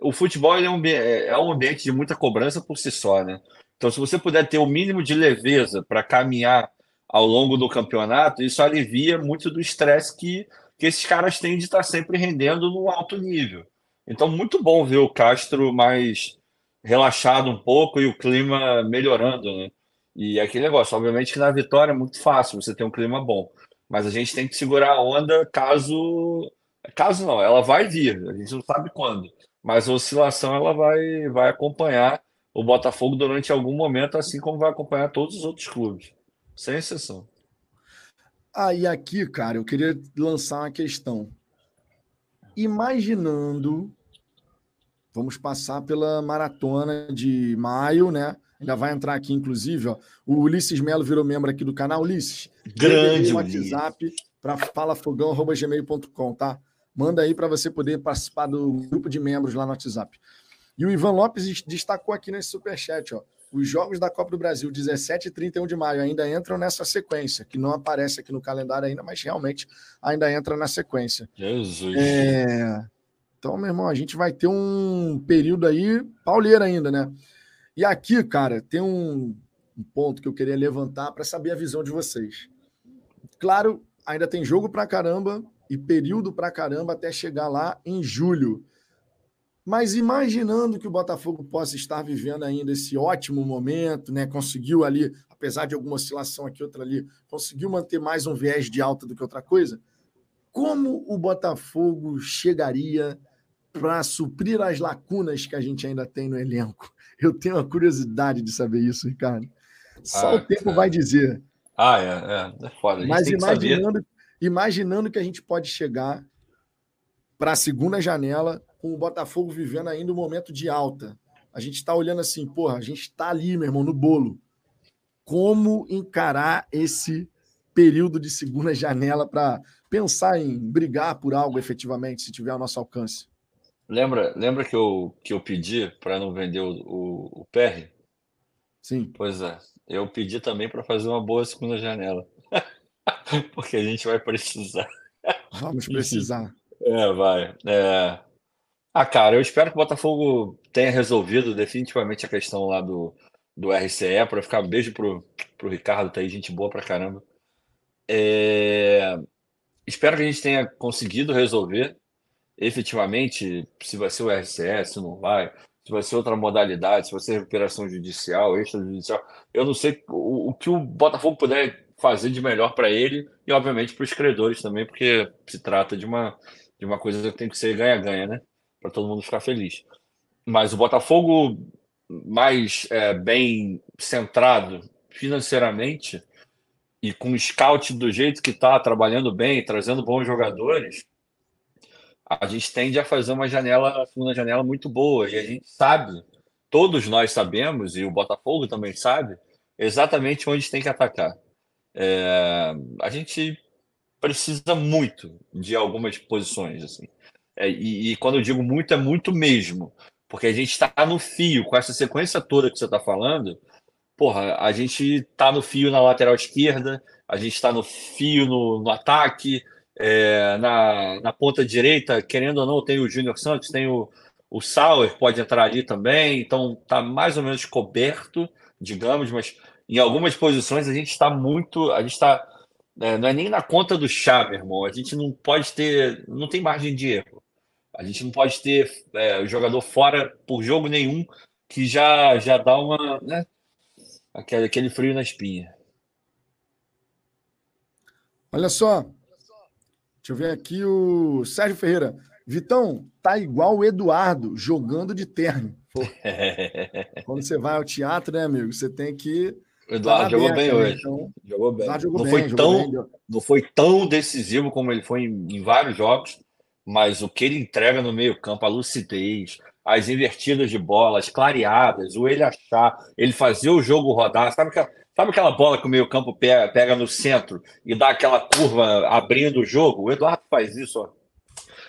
O futebol é, um, é, é um ambiente de muita cobrança por si só, né? Então, se você puder ter o mínimo de leveza para caminhar ao longo do campeonato, isso alivia muito do estresse que, que esses caras têm de estar sempre rendendo no alto nível. Então, muito bom ver o Castro mais relaxado um pouco e o clima melhorando, né? E aquele negócio, obviamente que na vitória é muito fácil você ter um clima bom, mas a gente tem que segurar a onda caso. Caso não, ela vai vir, a gente não sabe quando, mas a oscilação ela vai, vai acompanhar o Botafogo durante algum momento, assim como vai acompanhar todos os outros clubes, sem exceção. Ah, e aqui, cara, eu queria lançar uma questão. Imaginando, vamos passar pela maratona de maio, né? Ainda vai entrar aqui, inclusive, ó. O Ulisses Melo virou membro aqui do canal. Ulisses, grande um WhatsApp para falafogão.gmail.com, tá? Manda aí para você poder participar do grupo de membros lá no WhatsApp. E o Ivan Lopes destacou aqui nesse superchat, ó. Os jogos da Copa do Brasil, 17 e 31 de maio, ainda entram nessa sequência, que não aparece aqui no calendário ainda, mas realmente ainda entra na sequência. Jesus. É... Então, meu irmão, a gente vai ter um período aí pauleiro ainda, né? E aqui, cara, tem um, um ponto que eu queria levantar para saber a visão de vocês. Claro, ainda tem jogo para caramba e período para caramba até chegar lá em julho. Mas imaginando que o Botafogo possa estar vivendo ainda esse ótimo momento, né? Conseguiu ali, apesar de alguma oscilação aqui outra ali, conseguiu manter mais um viés de alta do que outra coisa. Como o Botafogo chegaria para suprir as lacunas que a gente ainda tem no elenco? Eu tenho uma curiosidade de saber isso, Ricardo. Só ah, o tempo vai dizer. Ah, é, é, é foda. Mas imaginando, imaginando que a gente pode chegar para a segunda janela com o Botafogo vivendo ainda um momento de alta. A gente está olhando assim, porra, a gente está ali, meu irmão, no bolo. Como encarar esse período de segunda janela para pensar em brigar por algo efetivamente, se tiver ao nosso alcance? Lembra, lembra que eu, que eu pedi para não vender o, o, o PR? Sim. Pois é. Eu pedi também para fazer uma boa segunda janela. Porque a gente vai precisar. Vamos precisar. É, vai. É... Ah, cara, eu espero que o Botafogo tenha resolvido definitivamente a questão lá do, do RCE, para ficar um beijo pro, pro Ricardo, tá aí, gente boa pra caramba. É... Espero que a gente tenha conseguido resolver efetivamente se vai ser o RCS, se não vai, se vai ser outra modalidade, se vai ser recuperação judicial, extrajudicial. Eu não sei o, o que o Botafogo puder fazer de melhor para ele e, obviamente, para os credores também, porque se trata de uma, de uma coisa que tem que ser ganha-ganha, né? Para todo mundo ficar feliz. Mas o Botafogo mais é, bem centrado financeiramente e com o scout do jeito que está, trabalhando bem, trazendo bons jogadores, a gente tende a fazer uma janela, uma janela muito boa. E a gente sabe, todos nós sabemos, e o Botafogo também sabe, exatamente onde tem que atacar. É, a gente precisa muito de algumas posições. assim. É, e, e, quando eu digo muito, é muito mesmo. Porque a gente está no fio, com essa sequência toda que você está falando, porra, a gente está no fio na lateral esquerda, a gente está no fio no, no ataque, é, na, na ponta direita, querendo ou não, tem o Júnior Santos, tem o, o Sauer, pode entrar ali também, então tá mais ou menos coberto, digamos, mas em algumas posições a gente está muito. A gente está. É, não é nem na conta do chá, meu irmão. A gente não pode ter. Não tem margem de erro. A gente não pode ter é, o jogador fora por jogo nenhum que já, já dá uma. Né, aquele, aquele frio na espinha. Olha só. Deixa eu ver aqui o Sérgio Ferreira. Vitão, tá igual o Eduardo jogando de terno. Quando você vai ao teatro, né, amigo? Você tem que o Eduardo jogou bem hoje. Então, jogou bem. Jogou não, bem, foi tão, bem. não foi tão decisivo como ele foi em, em, vários jogos, mas o que ele entrega no meio-campo, a lucidez, as invertidas de bola, as clareadas, o ele achar, ele fazer o jogo rodar. Sabe aquela, sabe aquela bola que o meio-campo pega, pega no centro e dá aquela curva abrindo o jogo? O Eduardo faz isso. Ó.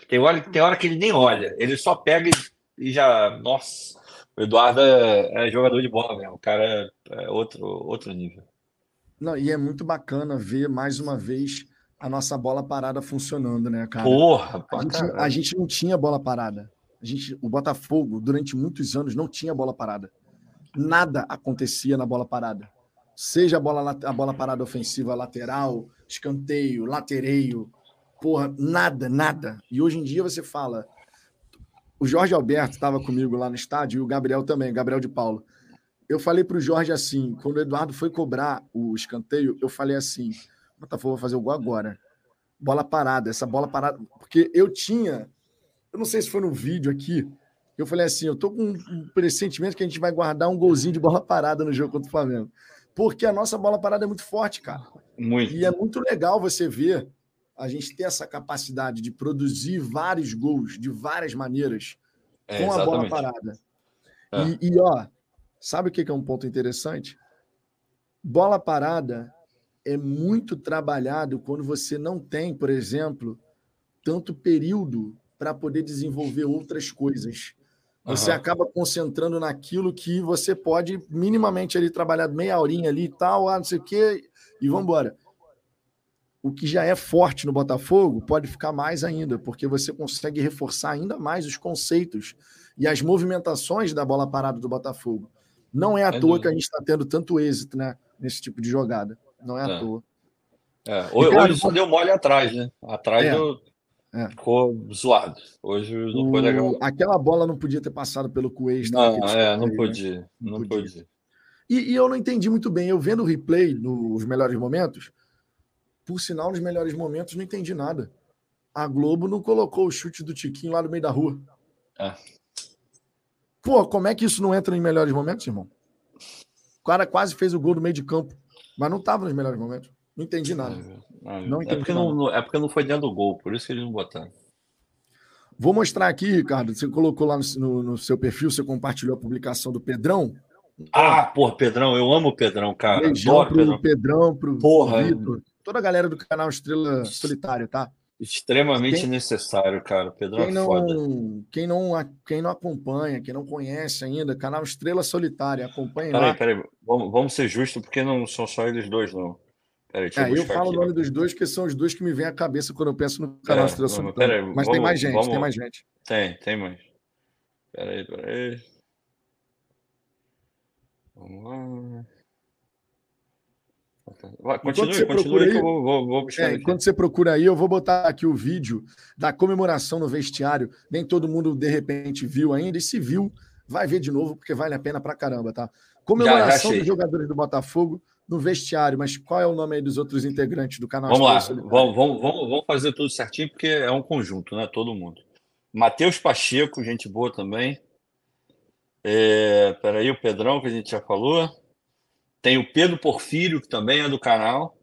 Tem, hora, tem hora que ele nem olha, ele só pega e, e já. Nossa o Eduardo é, é, jogador de bola mesmo. O cara é outro, outro nível. Não, e é muito bacana ver mais uma vez a nossa bola parada funcionando, né, cara? Porra, a gente, a gente não tinha bola parada. A gente, o Botafogo, durante muitos anos, não tinha bola parada. Nada acontecia na bola parada. Seja a bola, a bola parada ofensiva lateral, escanteio, latereio, porra, nada, nada. E hoje em dia você fala, o Jorge Alberto estava comigo lá no estádio e o Gabriel também, Gabriel de Paulo. Eu falei para o Jorge assim, quando o Eduardo foi cobrar o escanteio, eu falei assim: o Botafogo vai fazer o gol agora. Bola parada, essa bola parada. Porque eu tinha, eu não sei se foi no vídeo aqui, eu falei assim: eu tô com um pressentimento que a gente vai guardar um golzinho de bola parada no jogo contra o Flamengo. Porque a nossa bola parada é muito forte, cara. Muito. E é muito legal você ver a gente ter essa capacidade de produzir vários gols de várias maneiras é, com a bola parada. É. E, e, ó, sabe o que é um ponto interessante? Bola parada é muito trabalhado quando você não tem, por exemplo, tanto período para poder desenvolver outras coisas. Você uhum. acaba concentrando naquilo que você pode minimamente ali trabalhar meia horinha ali e tal, ah, não sei o quê, e vamos embora o que já é forte no Botafogo pode ficar mais ainda, porque você consegue reforçar ainda mais os conceitos e as movimentações da bola parada do Botafogo. Não é à é toa que a gente está tendo tanto êxito né, nesse tipo de jogada. Não é, é. à toa. É. Hoje, cara, hoje só deu mole atrás, né? Atrás é. do. É. Ficou zoado. Hoje não foi legal. Aquela bola não podia ter passado pelo Cuesta. Não, é, não, podia, né? não, não podia. podia. E, e, eu não entendi muito bem. Eu vendo o replay nos melhores momentos, por sinal, nos melhores momentos, não entendi nada. A Globo não colocou o chute do Tiquinho lá no meio da rua. É. Pô, como é que isso não entra em melhores momentos, irmão? O cara quase fez o gol no meio de campo, mas não estava nos melhores momentos. Não entendi nada. É, não é, porque. Não, é porque não foi dentro do gol, por isso que eles não botaram. Vou mostrar aqui, Ricardo. Você colocou lá no, no, no seu perfil, você compartilhou a publicação do Pedrão. Ah, porra, Pedrão, eu amo o Pedrão, cara. Beijão Adoro pro Pedrão, Pedrão pro porra, Vitor toda a galera do canal Estrela Solitário, tá? Extremamente quem, necessário, cara. Pedro quem é não, foda. Quem não, quem não acompanha, quem não conhece ainda, canal Estrela Solitária, acompanha peraí, lá. Peraí, vamos, vamos ser justos, porque não são só eles dois, não. Peraí, é, eu, falo o nome dos dois, porque são os dois que me vêm à cabeça quando eu penso no canal é, Estrela Solitária. Mas vamos, tem mais gente, vamos, tem mais gente. Tem, tem mais. Peraí, peraí. Vamos lá. continue, você continue aí, que eu vou, vou, vou é, Enquanto você procura aí, eu vou botar aqui o vídeo da comemoração no vestiário. Nem todo mundo, de repente, viu ainda. E se viu, vai ver de novo, porque vale a pena pra caramba, tá? Comemoração já, já dos jogadores do Botafogo no vestiário. Mas qual é o nome aí dos outros integrantes do canal? Vamos lá, vamos, vamos, vamos fazer tudo certinho, porque é um conjunto, né? Todo mundo. Matheus Pacheco, gente boa também. É, peraí, o Pedrão, que a gente já falou. Tem o Pedro Porfírio, que também é do canal.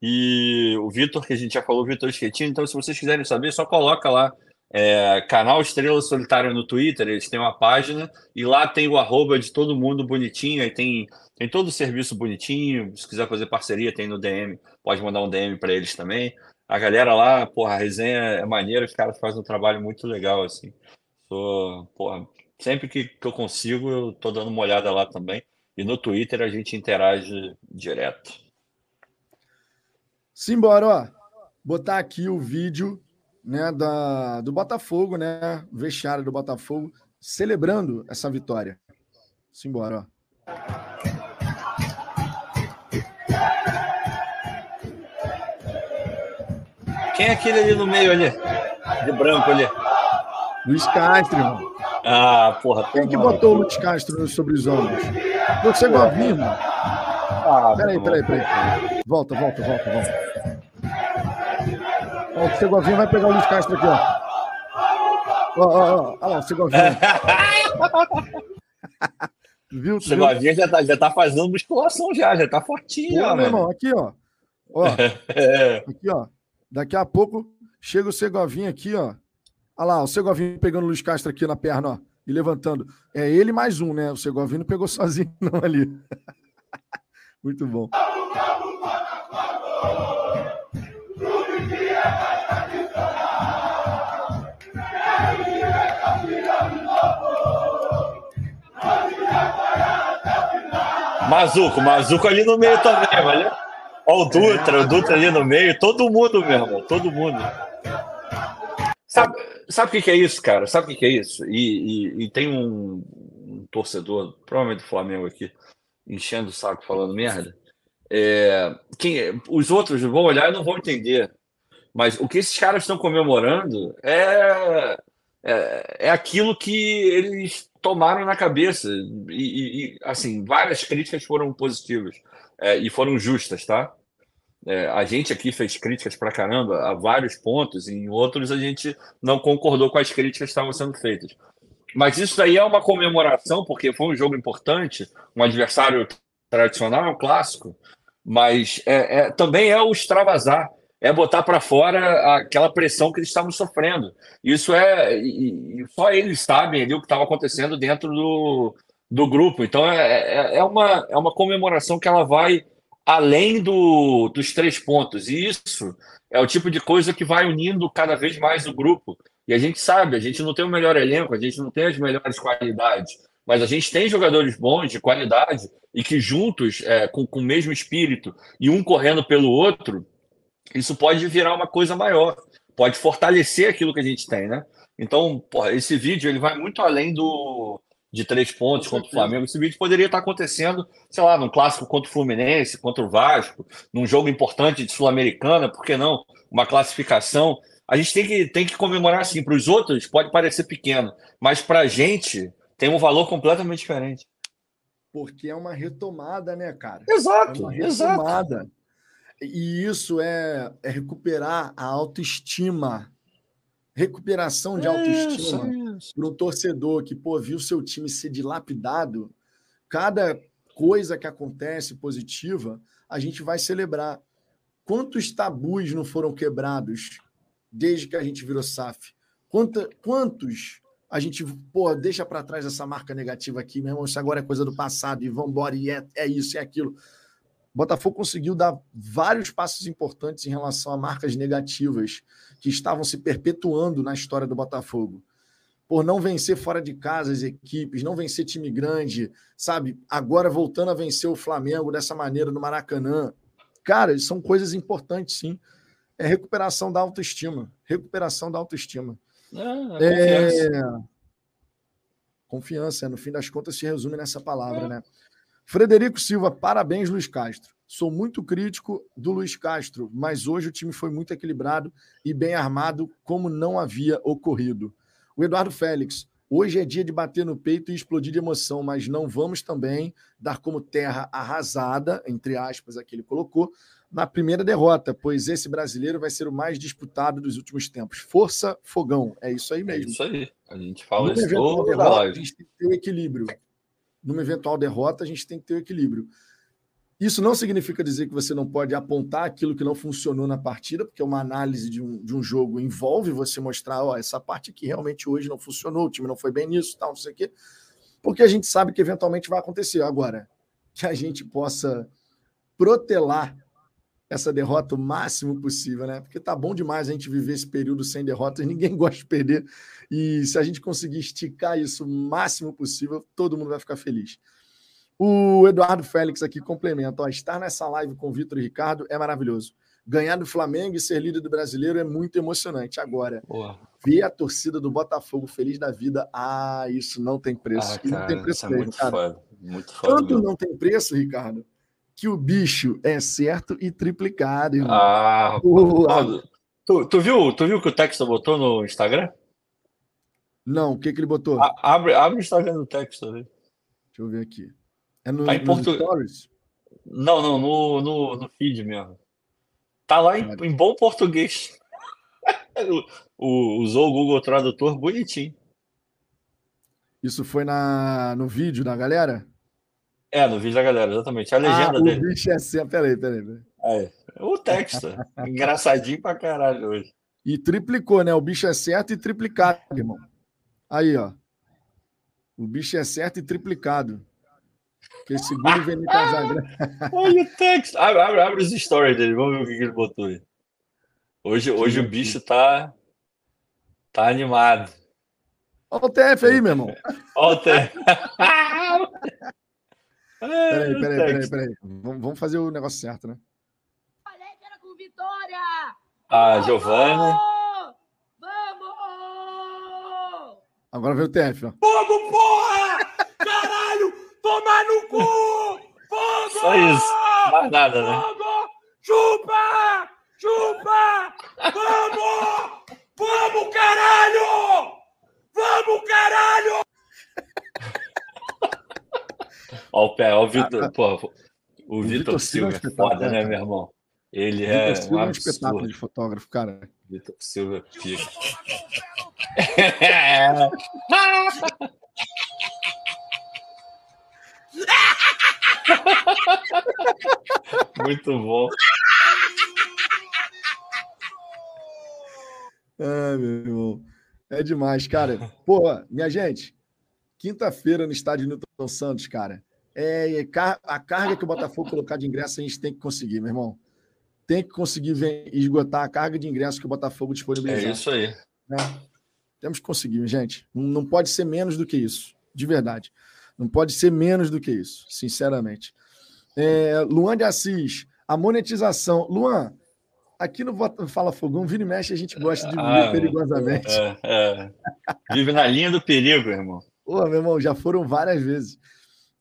E o Vitor, que a gente já falou, o Vitor Esquetinho. Então, se vocês quiserem saber, só coloca lá. É, canal Estrela Solitária no Twitter, eles têm uma página e lá tem o arroba de todo mundo bonitinho, aí tem, tem todo o serviço bonitinho. Se quiser fazer parceria, tem no DM, pode mandar um DM para eles também. A galera lá, porra, a resenha é maneira, os caras fazem um trabalho muito legal, assim. Porra, Sempre que, que eu consigo, eu tô dando uma olhada lá também. E no Twitter a gente interage direto. Simbora, ó. Botar aqui o vídeo né, da, do Botafogo, né? Vestiário do Botafogo, celebrando essa vitória. Simbora, ó. Quem é aquele ali no meio ali? De branco ali. Luiz Castro, irmão. Ah, porra. Quem que botou o Luiz Castro sobre os ombros? Você Govinho, irmão. Ah, peraí, peraí, peraí. Volta, volta, volta, volta. Ó, o Segovinho vai pegar o Luiz Castro aqui, ó. Ó, ó, ó. Olha lá, o Segovinho. Viu? O Segovinho já tá, já tá fazendo musculação já, já tá fortinho, Pô, ó, meu irmão. Aqui, ó. Ó. aqui, ó. Daqui a pouco chega o Segovinho aqui, ó. Olha lá, o Segovinho pegando o Luiz Castro aqui na perna, ó. E levantando. É ele mais um, né? O Segovinho não pegou sozinho, não, ali. Muito bom. Mazuco, Mazuco ali no meio também, valeu? Olha o Dutra, o Dutra ali no meio, todo mundo mesmo, todo mundo. Sabe, sabe o que, que é isso, cara? Sabe o que, que é isso? E, e, e tem um, um, torcedor, provavelmente do Flamengo aqui, enchendo o saco falando merda. É, quem, os outros vão olhar e não vão entender. Mas o que esses caras estão comemorando é, é, é aquilo que eles tomaram na cabeça. E, e assim, várias críticas foram positivas é, e foram justas, tá? É, a gente aqui fez críticas para caramba a vários pontos, e em outros a gente não concordou com as críticas que estavam sendo feitas. Mas isso daí é uma comemoração, porque foi um jogo importante, um adversário tradicional, clássico, mas é, é também é o extravasar é botar para fora aquela pressão que eles estavam sofrendo. Isso é. E, e só eles sabem ali o que estava acontecendo dentro do, do grupo. Então é, é, é, uma, é uma comemoração que ela vai além do, dos três pontos. E isso é o tipo de coisa que vai unindo cada vez mais o grupo. E a gente sabe, a gente não tem o melhor elenco, a gente não tem as melhores qualidades, mas a gente tem jogadores bons, de qualidade, e que juntos, é, com, com o mesmo espírito, e um correndo pelo outro, isso pode virar uma coisa maior, pode fortalecer aquilo que a gente tem, né? Então, porra, esse vídeo ele vai muito além do de três pontos contra o Flamengo. Esse vídeo poderia estar acontecendo, sei lá, num clássico contra o Fluminense, contra o Vasco, num jogo importante de Sul-Americana, por que não? Uma classificação. A gente tem que, tem que comemorar assim. Para os outros pode parecer pequeno, mas para a gente tem um valor completamente diferente. Porque é uma retomada, né, cara? Exato, é uma retomada. Exato. E isso é, é recuperar a autoestima. Recuperação de autoestima para um torcedor que pô, viu seu time ser dilapidado. Cada coisa que acontece positiva, a gente vai celebrar. Quantos tabus não foram quebrados desde que a gente virou SAF? Quanta, quantos a gente pô, deixa para trás essa marca negativa aqui, meu irmão? Isso agora é coisa do passado e vamos embora, e é, é isso, é aquilo. Botafogo conseguiu dar vários passos importantes em relação a marcas negativas que estavam se perpetuando na história do Botafogo. Por não vencer fora de casa as equipes, não vencer time grande, sabe? Agora voltando a vencer o Flamengo dessa maneira no Maracanã. Cara, são coisas importantes, sim. É recuperação da autoestima. Recuperação da autoestima. Ah, é, confiança. confiança, no fim das contas, se resume nessa palavra, é. né? Frederico Silva, parabéns, Luiz Castro. Sou muito crítico do Luiz Castro, mas hoje o time foi muito equilibrado e bem armado, como não havia ocorrido. O Eduardo Félix, hoje é dia de bater no peito e explodir de emoção, mas não vamos também dar como terra arrasada, entre aspas, aqui ele colocou, na primeira derrota, pois esse brasileiro vai ser o mais disputado dos últimos tempos. Força, fogão. É isso aí mesmo. É isso aí. A gente fala isso toda derrota, A gente tem que ter o equilíbrio numa eventual derrota, a gente tem que ter o equilíbrio. Isso não significa dizer que você não pode apontar aquilo que não funcionou na partida, porque uma análise de um, de um jogo envolve você mostrar, ó, essa parte aqui realmente hoje não funcionou, o time não foi bem nisso, tal, não sei o quê, porque a gente sabe que eventualmente vai acontecer. Agora, que a gente possa protelar essa derrota o máximo possível, né? Porque tá bom demais a gente viver esse período sem derrotas, ninguém gosta de perder. E se a gente conseguir esticar isso o máximo possível, todo mundo vai ficar feliz. O Eduardo Félix aqui complementa: ó, estar nessa live com o Vitor e Ricardo é maravilhoso. Ganhar do Flamengo e ser líder do brasileiro é muito emocionante. Agora, Boa. ver a torcida do Botafogo feliz da vida, ah, isso não tem preço. Ah, cara, não tem preço é muito foda, muito foda. Tanto mesmo. não tem preço, Ricardo, que o bicho é certo e triplicado. Irmão. Ah, uh, tu, tu, viu, tu viu que o Texto botou no Instagram? Não, o que, que ele botou? A, abre, abre o Instagram do Texto ali. Deixa eu ver aqui. É no, tá em português. Não, não, no, no, no feed mesmo. Tá lá em, em bom português. o, usou o Google Tradutor bonitinho. Isso foi na, no vídeo da galera? É, no vídeo da galera, exatamente. A legenda ah, dele. O bicho é assim. Peraí, peraí. peraí. É, o texto. Engraçadinho pra caralho hoje. E triplicou, né? O bicho é certo e triplicado, irmão. Aí, ó. O bicho é certo e triplicado. Que segundo vem Casagrande. Olha o texto. Abre, abre, abre os stories dele. Vamos ver o que ele botou aí. Hoje, hoje o bicho tá, tá animado. Olha o TF aí, meu irmão. Olha o TF. peraí, peraí, peraí, peraí. Vamos, fazer o negócio certo, né? era com vitória! A Giovana. Vamos! Agora veio o TF, ó. Vamos, porra! Caralho! Tomar no cu! Fogo! Só isso. Mais nada, né? Fogo! Chupa! Chupa! Vamos! Vamos, caralho! Vamos, caralho! Ó, o pé, ó, o Vitor, pô, o, Vitor Silva é foda, né, meu irmão? Ele é um, é um espetáculo de fotógrafo, cara. Vitor Silva pica. Muito bom. Ai, meu irmão. É demais, cara. Porra, minha gente, quinta-feira no estádio Newton Santos, cara. É, a carga que o Botafogo colocar de ingresso a gente tem que conseguir, meu irmão. Tem que conseguir esgotar a carga de ingresso que o Botafogo disponibilizar. É isso aí. Né? Temos que conseguir, gente. Não pode ser menos do que isso, de verdade. Não pode ser menos do que isso, sinceramente. É, Luan de Assis, a monetização. Luan, aqui no Fala Fogão, vira e mexe, a gente gosta de viver ah, perigosamente. É, é. Vive na linha do perigo, irmão. Pô, meu irmão, já foram várias vezes.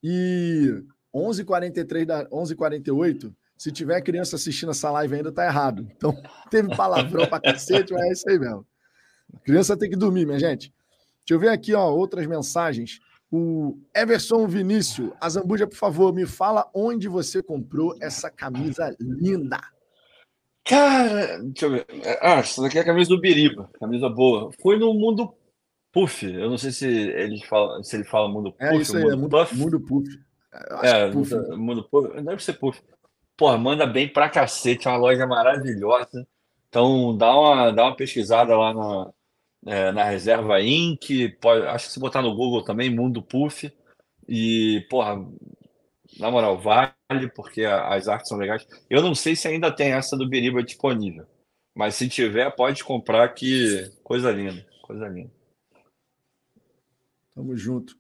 E 11h43 da 11h48, se tiver criança assistindo essa live ainda, tá errado. Então, teve palavrão pra cacete, mas é isso aí mesmo. A criança tem que dormir, minha gente. Deixa eu ver aqui, ó, outras mensagens. O Everson Vinícius, Azambuja, por favor, me fala onde você comprou essa camisa linda. Cara, deixa eu ver. Ah, essa daqui é a camisa do Biriba, camisa boa. Foi no Mundo Puff. Eu não sei se ele fala, se ele fala Mundo é Puff. É isso aí, mundo é mundo Puff. Mundo Puff. É, Puff. Mundo Puff. Deve ser Puff. Porra, manda bem pra cacete, é uma loja maravilhosa. Então dá uma, dá uma pesquisada lá na, é, na reserva Inc. Pode, acho que se botar no Google também, Mundo Puff. E, porra, na moral, vale, porque as artes são legais. Eu não sei se ainda tem essa do Biriba disponível. Mas se tiver, pode comprar, que coisa linda. Coisa linda. Tamo junto.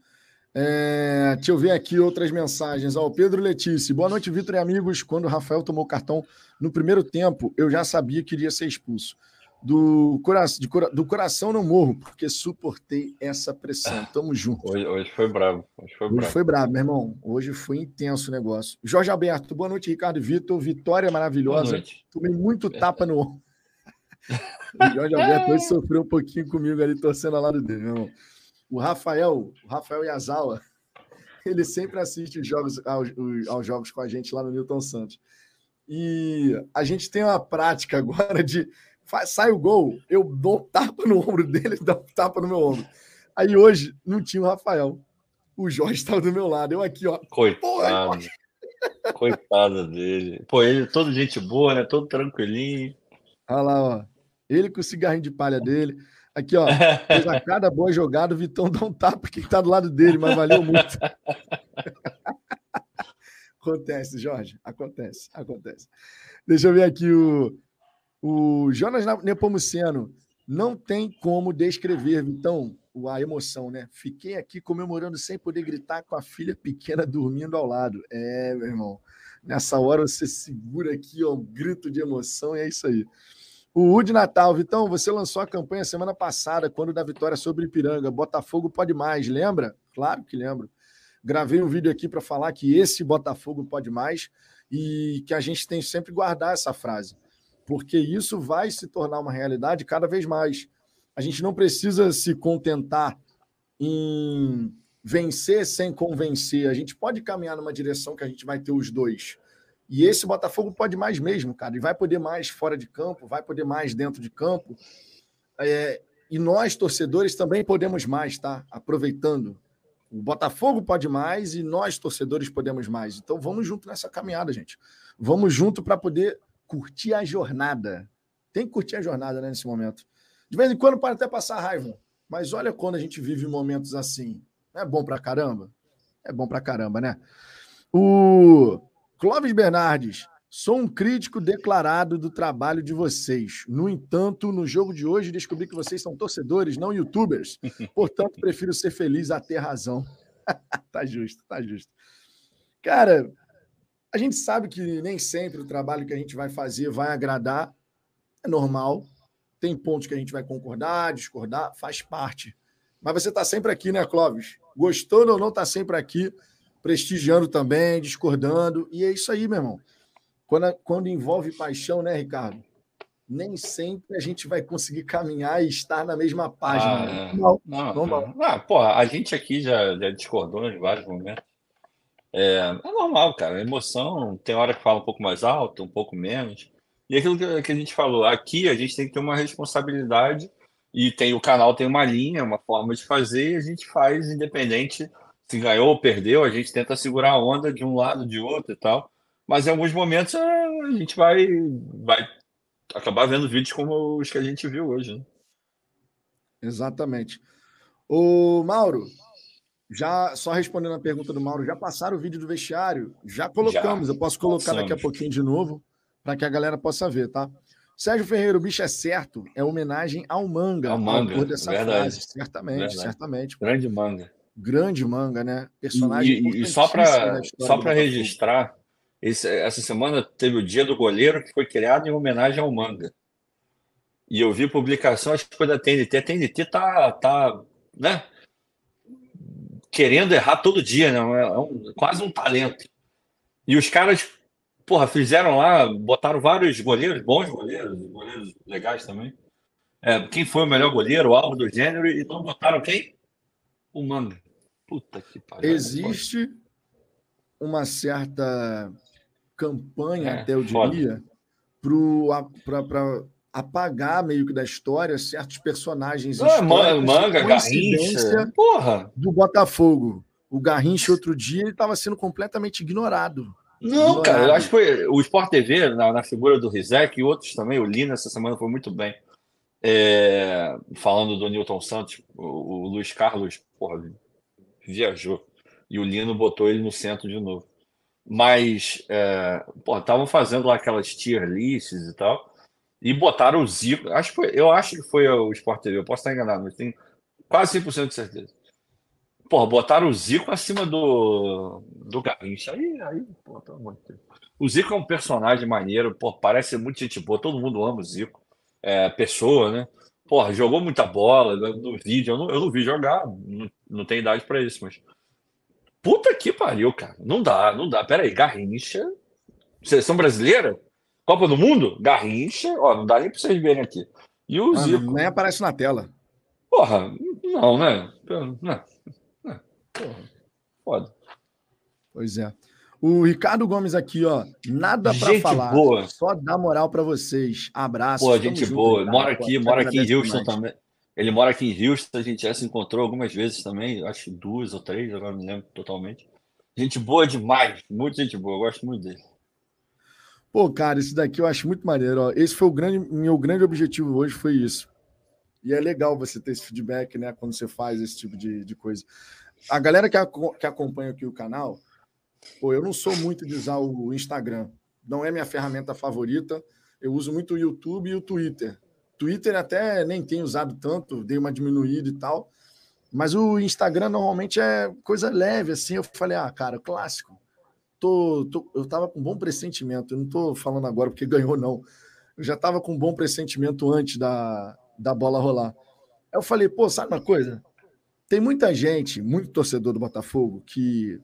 É, deixa eu ver aqui outras mensagens. Ó, Pedro Letícia. Boa noite, Vitor e amigos. Quando o Rafael tomou cartão no primeiro tempo, eu já sabia que iria ser expulso do, cora de do coração no morro, porque suportei essa pressão. Tamo junto. Hoje, hoje foi bravo. Hoje foi bravo. Hoje foi bravo, meu irmão. Hoje foi intenso o negócio. Jorge Alberto, boa noite, Ricardo Vitor. Vitória maravilhosa. Tomei muito tapa no ombro. o Jorge Alberto hoje sofreu um pouquinho comigo ali, torcendo ao lado dele, meu irmão. O Rafael, o Rafael Yazawa, ele sempre assiste os jogos, aos, aos jogos com a gente lá no Newton Santos. E a gente tem uma prática agora de faz, sai o gol, eu dou um tapa no ombro dele, ele dá um tapa no meu ombro. Aí hoje não tinha o Rafael. O Jorge estava do meu lado. Eu aqui, ó. Coitado. Coitado dele. Pô, ele todo gente boa, né? Todo tranquilinho. Olha lá, ó. Ele com o cigarrinho de palha dele. Aqui, ó. Fez a cada boa jogada, o Vitão dá um tapa que tá do lado dele, mas valeu muito. Acontece, Jorge. Acontece, acontece. Deixa eu ver aqui o, o Jonas Nepomuceno. Não tem como descrever, então, a emoção, né? Fiquei aqui comemorando sem poder gritar com a filha pequena dormindo ao lado. É, meu irmão. Nessa hora você segura aqui, ó, um grito de emoção e é isso aí. O Wood Natal, Vitão, você lançou a campanha semana passada, quando da vitória sobre Ipiranga. Botafogo pode mais, lembra? Claro que lembro. Gravei um vídeo aqui para falar que esse Botafogo pode mais e que a gente tem sempre guardar essa frase, porque isso vai se tornar uma realidade cada vez mais. A gente não precisa se contentar em vencer sem convencer. A gente pode caminhar numa direção que a gente vai ter os dois. E esse Botafogo pode mais mesmo, cara. E vai poder mais fora de campo, vai poder mais dentro de campo. É, e nós, torcedores, também podemos mais, tá? Aproveitando o Botafogo pode mais e nós, torcedores, podemos mais. Então vamos junto nessa caminhada, gente. Vamos junto para poder curtir a jornada. Tem que curtir a jornada né, nesse momento. De vez em quando pode até passar raiva, mas olha quando a gente vive momentos assim. É bom pra caramba? É bom pra caramba, né? O Clóvis Bernardes. Sou um crítico declarado do trabalho de vocês. No entanto, no jogo de hoje descobri que vocês são torcedores, não youtubers. Portanto, prefiro ser feliz a ter razão. tá justo, tá justo. Cara, a gente sabe que nem sempre o trabalho que a gente vai fazer vai agradar. É normal. Tem pontos que a gente vai concordar, discordar, faz parte. Mas você está sempre aqui, né, Clóvis? Gostando ou não, está sempre aqui, prestigiando também, discordando. E é isso aí, meu irmão. Quando, quando envolve paixão, né, Ricardo? Nem sempre a gente vai conseguir caminhar e estar na mesma página. Ah, né? não, não, não. Ah, pô, a gente aqui já, já discordou em vários momentos. É, é, normal, cara. A emoção tem hora que fala um pouco mais alto, um pouco menos. E aquilo que, que a gente falou, aqui a gente tem que ter uma responsabilidade e tem o canal tem uma linha, uma forma de fazer, e a gente faz independente se ganhou ou perdeu, a gente tenta segurar a onda de um lado, de outro e tal. Mas em alguns momentos é, a gente vai, vai acabar vendo vídeos como os que a gente viu hoje. Né? Exatamente. O Mauro, já só respondendo a pergunta do Mauro, já passaram o vídeo do vestiário? Já colocamos. Já, Eu posso colocar passamos. daqui a pouquinho de novo para que a galera possa ver, tá? Sérgio Ferreira, o bicho é certo, é homenagem ao manga, ao manga, dessa verdade. frase. Certamente, verdade. certamente. Grande manga. Grande manga, né? Personagem. E, e só para só para registrar, esse, essa semana teve o Dia do Goleiro, que foi criado em homenagem ao manga. E eu vi publicação, acho que foi da TNT. A TNT tá, tá né, querendo errar todo dia, né? É um, quase um talento. E os caras, porra, fizeram lá, botaram vários goleiros, bons goleiros, goleiros legais também. É, quem foi o melhor goleiro, algo do gênero, e não botaram quem? O manga. Puta que pariu. Existe uma certa campanha, é, até eu diria, para apagar meio que da história certos personagens ah, manga, Garrincha, porra. do Botafogo. O Garrincha outro dia ele estava sendo completamente ignorado. Não, ignorado. cara, eu acho que foi o Sport TV, na, na figura do Rizek e outros também, o Lina essa semana foi muito bem. É, falando do Newton Santos, o, o Luiz Carlos, porra, viajou. E o Lino botou ele no centro de novo. Mas, é, estavam fazendo lá aquelas tier lists e tal, e botaram o Zico. Acho foi, eu acho que foi o Sport TV, eu posso estar enganado, mas tenho quase 100% de certeza. Porra, botaram o Zico acima do, do Garrincha. Aí, aí, pô, pelo amor de Deus. O Zico é um personagem maneiro, pô, parece muito gente boa, todo mundo ama o Zico. É, pessoa, né? Porra, jogou muita bola no vídeo. Eu não, eu não vi jogar, não, não tenho idade para isso, mas Puta que pariu, cara. Não dá, não dá. Pera aí, Garrincha. Seleção brasileira? Copa do Mundo? Garrincha. Ó, não dá nem pra vocês verem aqui. E o ah, Zico. Nem aparece na tela. Porra, não, né? Não, não. Porra, foda. Pois é. O Ricardo Gomes aqui, ó. Nada para falar. Boa. Só dá moral para vocês. Abraço. Pô, gente boa. Mora aqui, mora aqui em Houston também. Ele mora aqui em Houston, a gente já se encontrou algumas vezes também, acho duas ou três, agora não lembro totalmente. Gente boa demais, muita gente boa, eu gosto muito dele. Pô, cara, isso daqui eu acho muito maneiro. Ó. Esse foi o grande, meu grande objetivo hoje, foi isso. E é legal você ter esse feedback, né, quando você faz esse tipo de, de coisa. A galera que, que acompanha aqui o canal Pô, eu não sou muito de usar o Instagram. Não é minha ferramenta favorita. Eu uso muito o YouTube e o Twitter. Twitter até nem tenho usado tanto, dei uma diminuída e tal. Mas o Instagram normalmente é coisa leve, assim. Eu falei, ah, cara, clássico. Tô, tô, eu tava com bom pressentimento. Eu não tô falando agora porque ganhou, não. Eu já tava com bom pressentimento antes da, da bola rolar. Aí eu falei, pô, sabe uma coisa? Tem muita gente, muito torcedor do Botafogo, que,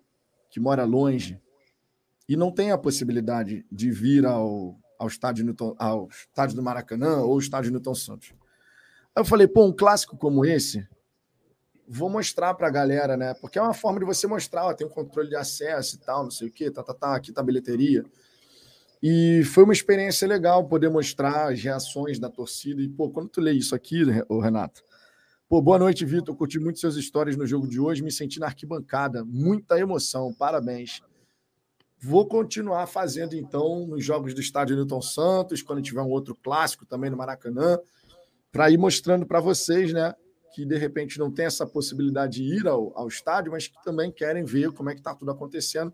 que mora longe e não tem a possibilidade de vir ao, ao, estádio, Newton, ao estádio do Maracanã ou estádio Newton Santos. Aí eu falei, pô, um clássico como esse, vou mostrar para a galera, né? Porque é uma forma de você mostrar, ó, tem um controle de acesso e tal, não sei o quê, tá, tá, tá, aqui tá a bilheteria. E foi uma experiência legal poder mostrar as reações da torcida. E, pô, quando tu lê isso aqui, Renato, pô, boa noite, Vitor. Curti muito suas histórias no jogo de hoje, me senti na arquibancada. Muita emoção, parabéns. Vou continuar fazendo, então, nos jogos do estádio Newton Santos, quando tiver um outro clássico também no Maracanã, para ir mostrando para vocês, né, que de repente não tem essa possibilidade de ir ao, ao estádio, mas que também querem ver como é que está tudo acontecendo.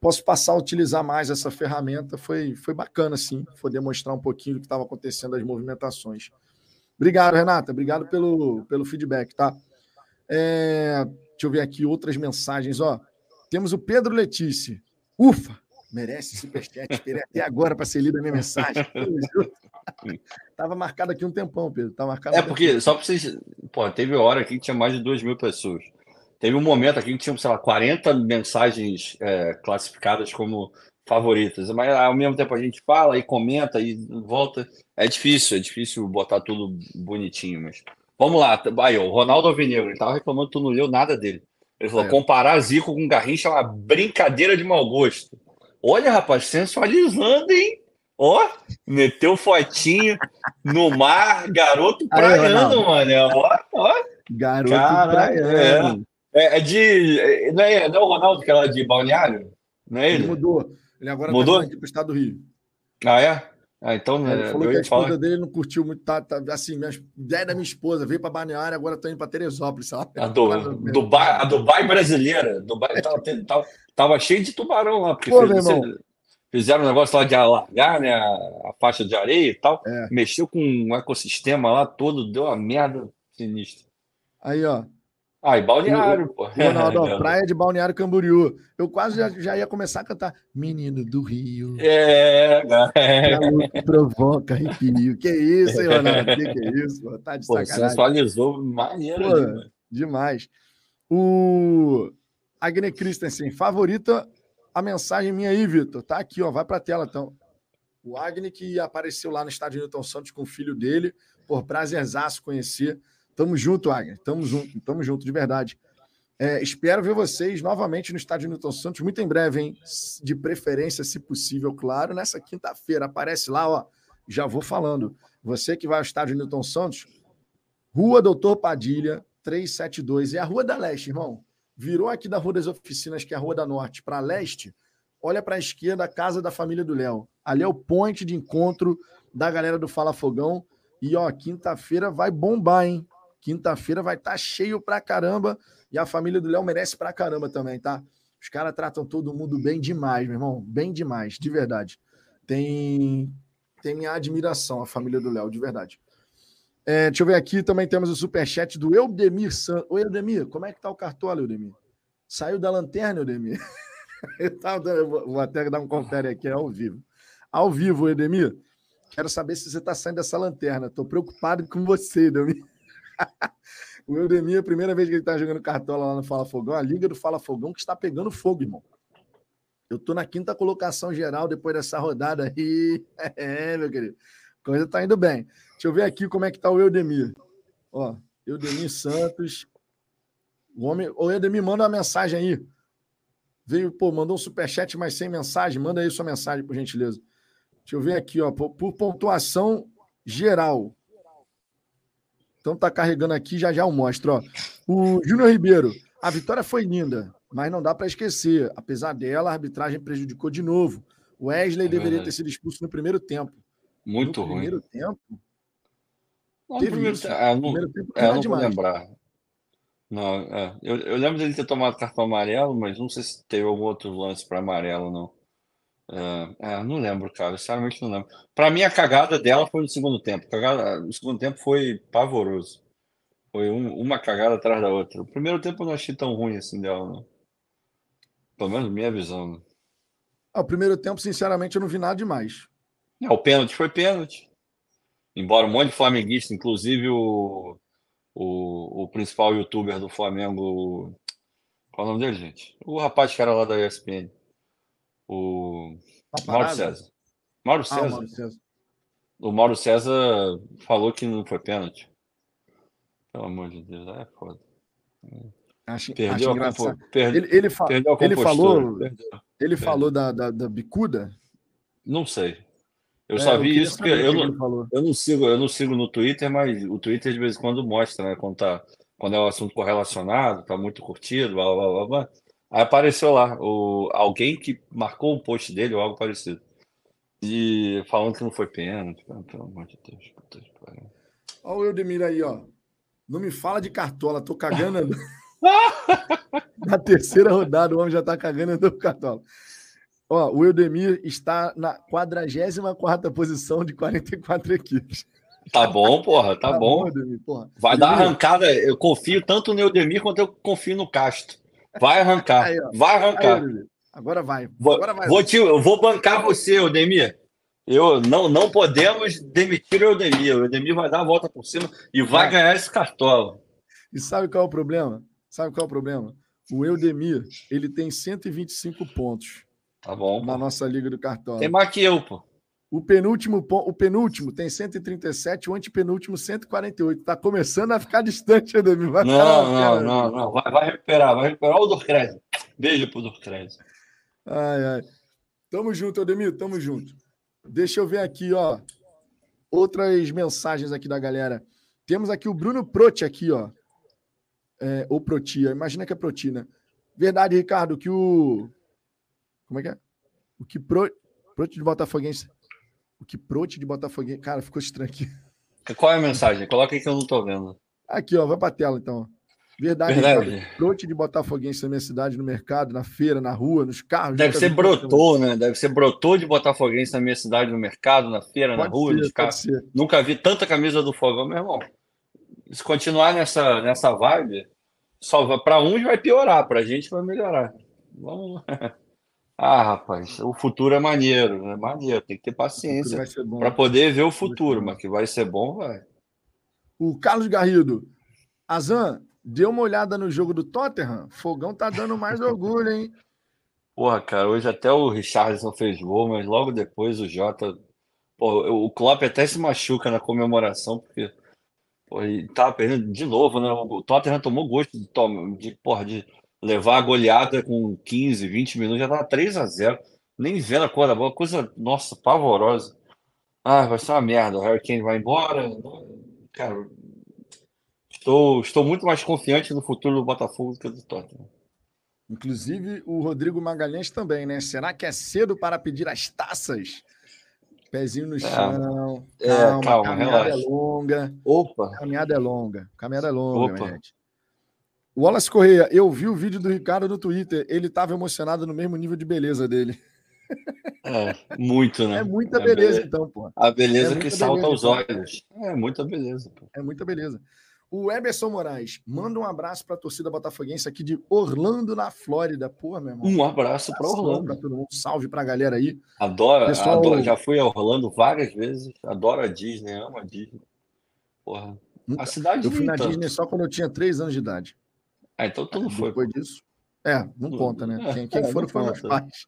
Posso passar a utilizar mais essa ferramenta. Foi, foi bacana, sim, poder mostrar um pouquinho do que estava acontecendo, as movimentações. Obrigado, Renata. Obrigado pelo, pelo feedback, tá? É, deixa eu ver aqui outras mensagens. Ó, temos o Pedro Letícia. Ufa! Merece superchat. Esperei até agora para ser lida a minha mensagem. Tava marcado aqui um tempão, Pedro. Tava marcado é, um porque, tempão. só para vocês. Pô, teve hora aqui que tinha mais de 2 mil pessoas. Teve um momento aqui que tinha, sei lá, 40 mensagens é, classificadas como favoritas. Mas ao mesmo tempo a gente fala e comenta e volta. É difícil, é difícil botar tudo bonitinho, mas. Vamos lá. Aí, o Ronaldo Alvinegro, ele tava reclamando que tu não leu nada dele. Ele falou: é. comparar Zico com Garrincha é uma brincadeira de mau gosto. Olha, rapaz, sensualizando, hein? Ó, meteu fotinho no mar, garoto praiano, mano. Ó, ó. Garoto praiano. É, é, é de. Não é, não é o Ronaldo que é lá de Balneário? Não é ele? ele mudou. Ele agora mudou? tá aqui pro estado do Rio. Ah, é? Ah, então, ele né, falou que a esposa falar... dele não curtiu muito, tá, tá assim, minha ideia da minha esposa, veio para Balneário, agora tô indo para Teresópolis, sabe? A, do, Dubai, a Dubai brasileira, Dubai tava, tava, tava, cheio de tubarão lá, porque Pô, fez, fizeram um negócio lá de alargar, né, a, a faixa de areia e tal, é. mexeu com um ecossistema lá todo, deu uma merda sinistra. Aí, ó, ah, e Balneário, o, pô. Ronaldo, praia de Balneário Camboriú. Eu quase já, já, ia começar a cantar Menino do Rio. É, é. provoca arrepio. Que isso, hein, Ronaldo? Que que é isso? Pô? Tá de pô, sacanagem. sensualizou maneiro. Pô, demais. demais. O Agne Christensen, favorita a mensagem minha aí, Vitor. Tá aqui, ó. Vai pra tela, então. O Agni que apareceu lá no estádio Newton Santos com o filho dele. Por prazerzaço conhecer. Tamo junto, Agner. Tamo junto, tamo junto, de verdade. É, espero ver vocês novamente no estádio Newton Santos, muito em breve, hein? De preferência, se possível, claro, nessa quinta-feira. Aparece lá, ó. Já vou falando. Você que vai ao estádio Newton Santos, Rua Doutor Padilha, 372. É a Rua da Leste, irmão. Virou aqui da Rua das Oficinas, que é a Rua da Norte, para leste. Olha para a esquerda, a casa da família do Léo. Ali é o ponte de encontro da galera do Fala Fogão. E, ó, quinta-feira vai bombar, hein? Quinta-feira vai estar tá cheio pra caramba. E a família do Léo merece pra caramba também, tá? Os caras tratam todo mundo bem demais, meu irmão. Bem demais, de verdade. Tem, tem minha admiração, a família do Léo, de verdade. É, deixa eu ver aqui, também temos o superchat do Eudemir Santos. Oi, Eudemir, como é que tá o cartola, Eudemir? Saiu da lanterna, Eudemir? eu, tava, eu vou até dar um confere aqui ao vivo. Ao vivo, Eudemir. Quero saber se você está saindo dessa lanterna. Estou preocupado com você, Eudemir o Eudemir, a primeira vez que ele está jogando cartola lá no Fala Fogão, a Liga do Fala Fogão que está pegando fogo, irmão. Eu tô na quinta colocação geral depois dessa rodada aí. É, meu querido. Coisa tá indo bem. Deixa eu ver aqui como é que tá o Eudemir. Ó, Eudemir Santos. O homem. Ô, Eudemir, manda uma mensagem aí. Veio, pô, mandou um superchat, mas sem mensagem. Manda aí sua mensagem, por gentileza. Deixa eu ver aqui, ó. Por, por pontuação geral. Então tá carregando aqui, já já eu mostro. Ó. O Júnior Ribeiro, a vitória foi linda, mas não dá para esquecer. Apesar dela, a arbitragem prejudicou de novo. O Wesley é deveria ter sido expulso no primeiro tempo. Muito no ruim. Primeiro tempo. Não, teve primeiro, isso. É, não, primeiro tempo é, não vou lembrar. Não, é. Eu, eu lembro dele ter tomado cartão amarelo, mas não sei se teve algum outro lance para amarelo, não. É, é, não lembro, cara. Sinceramente não lembro. Para mim, a cagada dela foi no segundo tempo. Cagada, o segundo tempo foi pavoroso. Foi um- uma cagada atrás da outra. O primeiro tempo eu não achei tão ruim assim dela, não. Pelo menos minha visão. né? Ah, o primeiro tempo, sinceramente, eu não vi nada demais. É, o pênalti foi pênalti. Embora um monte de flamenguista, inclusive o, o, o principal youtuber do Flamengo. Qual é o nome dele, gente? O rapaz que era lá da ESPN. O Mauro? César. Mauro Ah, César. o Mauro César. O Mauro César falou que não foi pênalti. Pelo amor de Deus, é foda. Acho, acho Perdeu a, engraçado. compo... Ele, ele, fa- ele falou, Perdeu. ele falou da, da, da bicuda? Não sei. Eu É, só vi queria isso porque eu não, eu não sigo, eu não sigo no Twitter, mas o Twitter de vez em quando mostra, né? Quando, tá, quando é um assunto correlacionado, tá muito curtido, blá blá blá blá. Aí apareceu lá o, alguém que marcou um post dele ou algo parecido. E falando que não foi pênalti. Pelo amor de Deus. puta pariu. Olha o Eudemir aí, ó. Não me fala de cartola, tô cagando. na terceira rodada, o homem já tá cagando do cartola. Ó, o Eudemir está na 44 posição de 44 equipes. Tá bom, porra, tá, bom. Eudemir, porra. Vai dar Eudemir, arrancada. Eu confio tanto no Eudemir quanto eu confio no Castro. Vai arrancar. Aí. Vai aí, arrancar. Eudemir. Agora vai. Vou, Agora vai. vou, te, eu vou bancar você, Eudemir. Eu, não, não podemos demitir o Eudemir. O Eudemir vai dar a volta por cima e vai Vai. ganhar esse cartola. E sabe qual é o problema? Sabe qual é o problema? O Eudemir, ele tem 125 pontos Tá bom. na pô. nossa Liga do Cartola. Tem mais que eu, pô. O penúltimo, o penúltimo tem 137, o antepenúltimo 148. Tá começando a ficar distante, Eudemir. Vai Não, não, não, não. Vai, vai recuperar, vai recuperar. Olha o Dorcrez. Beijo pro Dorcrez. Ai, ai. Tamo junto, Eudemir, tamo junto. Deixa eu ver aqui, ó. Outras mensagens aqui da galera. Temos aqui o Bruno Proti aqui, ó. É, ou Protia, imagina que é Proti, né? Verdade, Ricardo, que o. Como é que é? O que Pro... Proti de Botafoguense. O que Proti de Botafoguense. Cara, ficou estranho aqui. Qual é a mensagem? Coloca aí que eu não tô vendo. Aqui, ó, vai pra tela então. Verdade, Verdade. Proti de Botafoguense na minha cidade, no mercado, na feira, na rua, nos carros. Deve ser brotou, né? Deve ser brotou de Botafoguense na minha cidade, no mercado, na feira, na Pode rua, ser, nos carros. ser. Nunca vi tanta camisa do Fogão, meu irmão. Se continuar nessa, nessa vibe, só para uns vai piorar, para a gente vai melhorar. Vamos lá. Ah, rapaz, o futuro é maneiro, é maneiro, tem que ter paciência para poder ver o futuro, mas que vai ser bom, vai. O Carlos Garrido. Azan, deu uma olhada no jogo do Tottenham? Fogão tá dando mais orgulho, hein? Porra, cara, hoje até o Richardson fez gol, mas logo depois o Jota. Pô, o Klopp até se machuca na comemoração, porque pô, ele tava perdendo de novo, né? O Tottenham tomou gosto de, de, porra, de levar a goleada com 15, 20 minutos, já tava 3 a 0 Nem vendo a cor da bola, coisa, nossa, pavorosa. Ah, vai ser uma merda. O Harry Kane vai embora. Cara, estou, estou muito mais confiante no futuro do Botafogo do que do Tottenham. Inclusive o Rodrigo Magalhães também, né? Será que é cedo para pedir as taças? Pezinho no chão. É, calma, calma, caminhada relaxa. é longa. Opa! Caminhada é longa. Caminhada é longa, Opa. gente. Wallace Correia, eu vi o vídeo do Ricardo no Twitter. Ele estava emocionado no mesmo nível de beleza dele. É, muito, né? É muita É beleza, be- então, pô. A beleza É que salta beleza, aos olhos. É muita beleza, pô. É muita beleza. O Eberson Moraes, manda um abraço para a torcida botafoguense aqui de Orlando, na Flórida. Pô, meu irmão. Um abraço para Orlando. pra todo mundo. Salve pra galera aí. Adoro, Pessoal- adoro, já fui a Orlando várias vezes. Adoro a Disney, amo a Disney. Porra. Nunca- A cidade Eu fui na tanto. Disney só quando eu tinha três anos de idade. Ah, então tu não foi. Depois disso. É, não conta, né? é, Quem, quem é, foram foram conta. pais.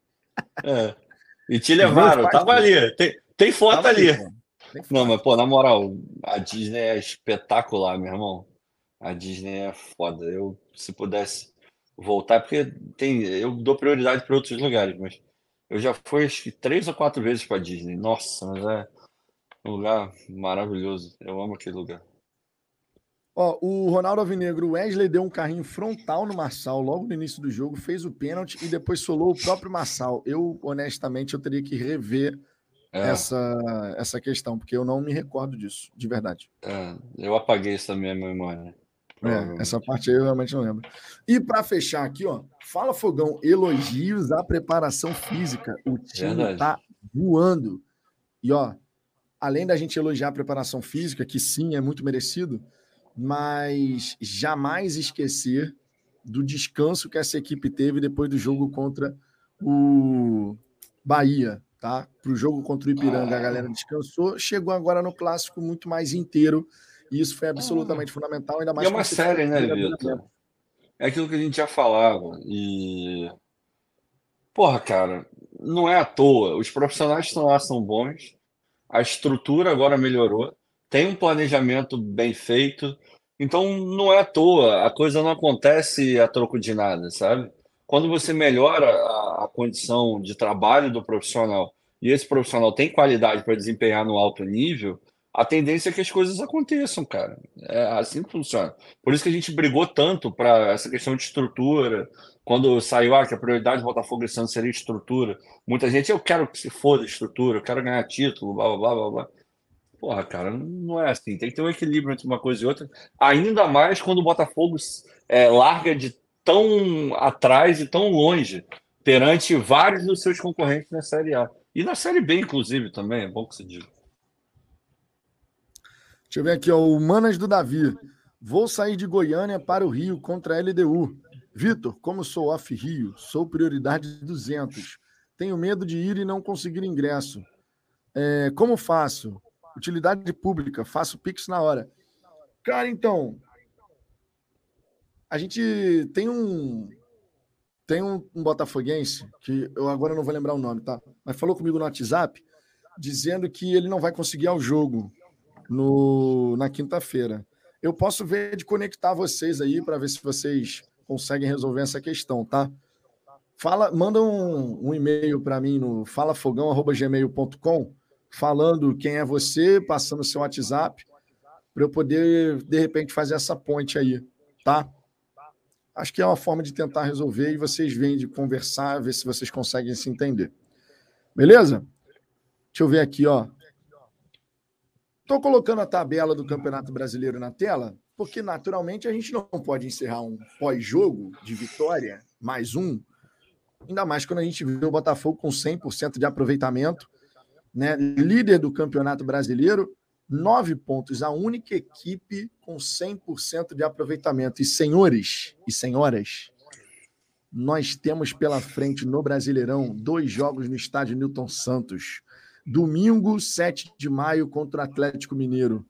É. E te levaram, pais tava ali. Tem, tem foto Tava ali. Nem Não, mas, pô, na moral, a Disney é espetacular, meu irmão. A Disney é foda. Eu, se pudesse voltar, porque tem, eu dou prioridade para outros lugares, mas eu já fui acho que três ou quatro vezes para Disney. Nossa, mas é um lugar maravilhoso. Eu amo aquele lugar. Ó, o Ronaldo Alvinegro, o Wesley deu um carrinho frontal no Marçal logo no início do jogo, fez o pênalti e depois solou o próprio Marçal. Eu, honestamente, eu teria que rever É, essa, essa questão, porque eu não me recordo disso, de verdade. é, eu apaguei isso da minha memória. É, essa parte aí eu realmente não lembro. E para fechar aqui, ó, fala Fogão, elogios à preparação física. O time Verdade. tá voando. E ó, além da gente elogiar a preparação física, que sim, é muito merecido, mas jamais esquecer do descanso que essa equipe teve depois do jogo contra o Bahia, tá? Para o jogo contra o Ipiranga, a galera descansou, chegou agora no clássico muito mais inteiro, e isso foi absolutamente fundamental, ainda mais. É uma série, né, Vitor? É aquilo que a gente já falava, e. Porra, cara, não é à toa. Os profissionais estão lá são bons, a estrutura agora melhorou, tem um planejamento bem feito, então não é à toa, a coisa não acontece a troco de nada, sabe? Quando você melhora a, a condição de trabalho do profissional e esse profissional tem qualidade para desempenhar no alto nível, a tendência é que as coisas aconteçam, cara. É assim que funciona. Por isso que a gente brigou tanto para essa questão de estrutura. Quando saiu ah, que a prioridade do Botafogo esse ano seria estrutura, muita gente, eu quero que se foda estrutura, eu quero ganhar título, blá blá blá blá. Porra, cara, não é assim. Tem que ter um equilíbrio entre uma coisa e outra. Ainda mais quando o Botafogo é, larga de tão atrás e tão longe perante vários dos seus concorrentes na Série A. E na Série B, inclusive, também, é bom que se diga. Deixa eu ver aqui, ó, o Manas do Davi. Vou sair de Goiânia para o Rio contra a LDU. Vitor, como sou off-Rio, sou prioridade 200. Tenho medo de ir e não conseguir ingresso. É, como faço? Utilidade pública, faço Pix na hora. Cara, então. A gente tem um. Tem um, um botafoguense, que eu agora não vou lembrar o nome, tá? Mas falou comigo no WhatsApp, dizendo que ele não vai conseguir ao jogo no, na quinta-feira. Eu posso ver de conectar vocês aí para ver se vocês conseguem resolver essa questão, tá? Fala, manda um, um e-mail para mim no falafogão@gmail.com falando quem é você, passando seu WhatsApp, para eu poder, de repente, fazer essa ponte aí, tá? Acho que é uma forma de tentar resolver e vocês vêm de conversar, ver se vocês conseguem se entender. Beleza? Deixa eu ver aqui, ó. Estou colocando a tabela do Campeonato Brasileiro na tela, porque naturalmente a gente não pode encerrar um pós-jogo de vitória, mais um, ainda mais quando a gente vê o Botafogo com 100% de aproveitamento né, líder do Campeonato Brasileiro, nove pontos, a única equipe com 100% de aproveitamento. E senhores e senhoras, nós temos pela frente no Brasileirão dois jogos no estádio Newton Santos. Domingo, 7 de maio, contra o Atlético Mineiro.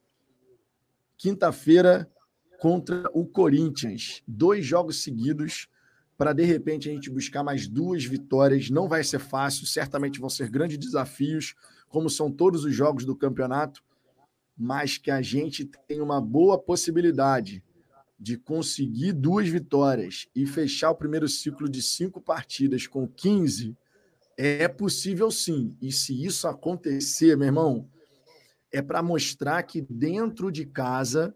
Quinta-feira, contra o Corinthians. Dois jogos seguidos para de repente a gente buscar mais duas vitórias. Não vai ser fácil, certamente vão ser grandes desafios, como são todos os jogos do campeonato, mas que a gente tem uma boa possibilidade de conseguir duas vitórias e fechar o primeiro ciclo de cinco partidas com 15, é possível sim. E se isso acontecer, meu irmão, é para mostrar que dentro de casa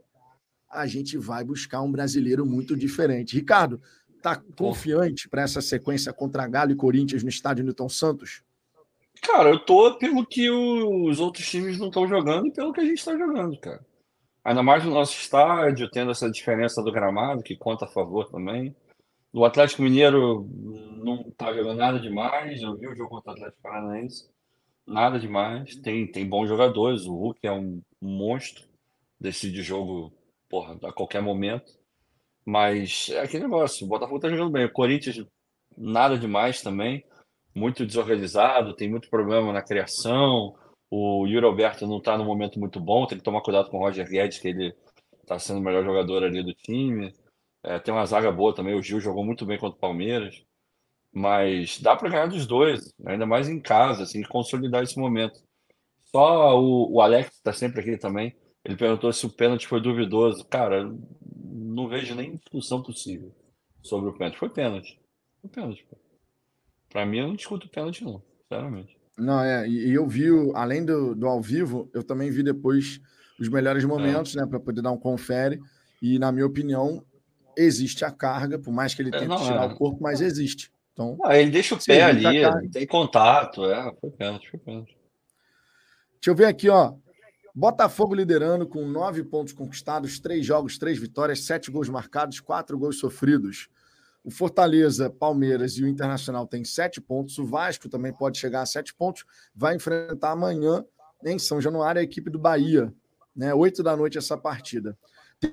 a gente vai buscar um brasileiro muito diferente. Ricardo, Está confiante para essa sequência contra Galo e Corinthians no estádio Newton Santos? Cara, eu tô pelo que os outros times não estão jogando e pelo que a gente está jogando, cara. Ainda mais no nosso estádio, tendo essa diferença do gramado, que conta a favor também. O Atlético Mineiro não tá jogando nada demais. Eu vi o jogo contra o Atlético Paranaense. Nada demais. Tem, tem bons jogadores. O Hulk é um, um monstro. Decide jogo porra, a qualquer momento. Mas é aquele negócio, o Botafogo tá jogando bem. O Corinthians, nada demais também. Muito desorganizado, tem muito problema na criação. O Yuri Alberto não está no momento muito bom, tem que tomar cuidado com o Roger Guedes, que ele está sendo o melhor jogador ali do time. É, tem uma zaga boa também, o Gil jogou muito bem contra o Palmeiras. Mas dá para ganhar dos dois, ainda mais em casa, assim, consolidar esse momento. Só o, o Alex está sempre aqui também. Ele perguntou se o pênalti foi duvidoso. Cara, não vejo nem discussão possível sobre o pênalti. Foi pênalti. Foi pênalti. Para mim, eu não discuto pênalti, não, sinceramente. Não, é, e eu vi, além do, do ao vivo, eu também vi depois os melhores momentos, é. né, para poder dar um confere. E, na minha opinião, existe a carga, por mais que ele é, tente é, tirar é. o corpo, mas existe. Então, ah, ele deixa o pé ali, tem contato, é, foi pênalti, foi pênalti. Deixa eu ver aqui, ó. Botafogo liderando com nove pontos conquistados, três jogos, três vitórias, sete gols marcados, quatro gols sofridos. O Fortaleza, Palmeiras e o Internacional têm sete pontos. O Vasco também pode chegar a sete pontos. Vai enfrentar amanhã em São Januário a equipe do Bahia. Né? Oito da noite essa partida.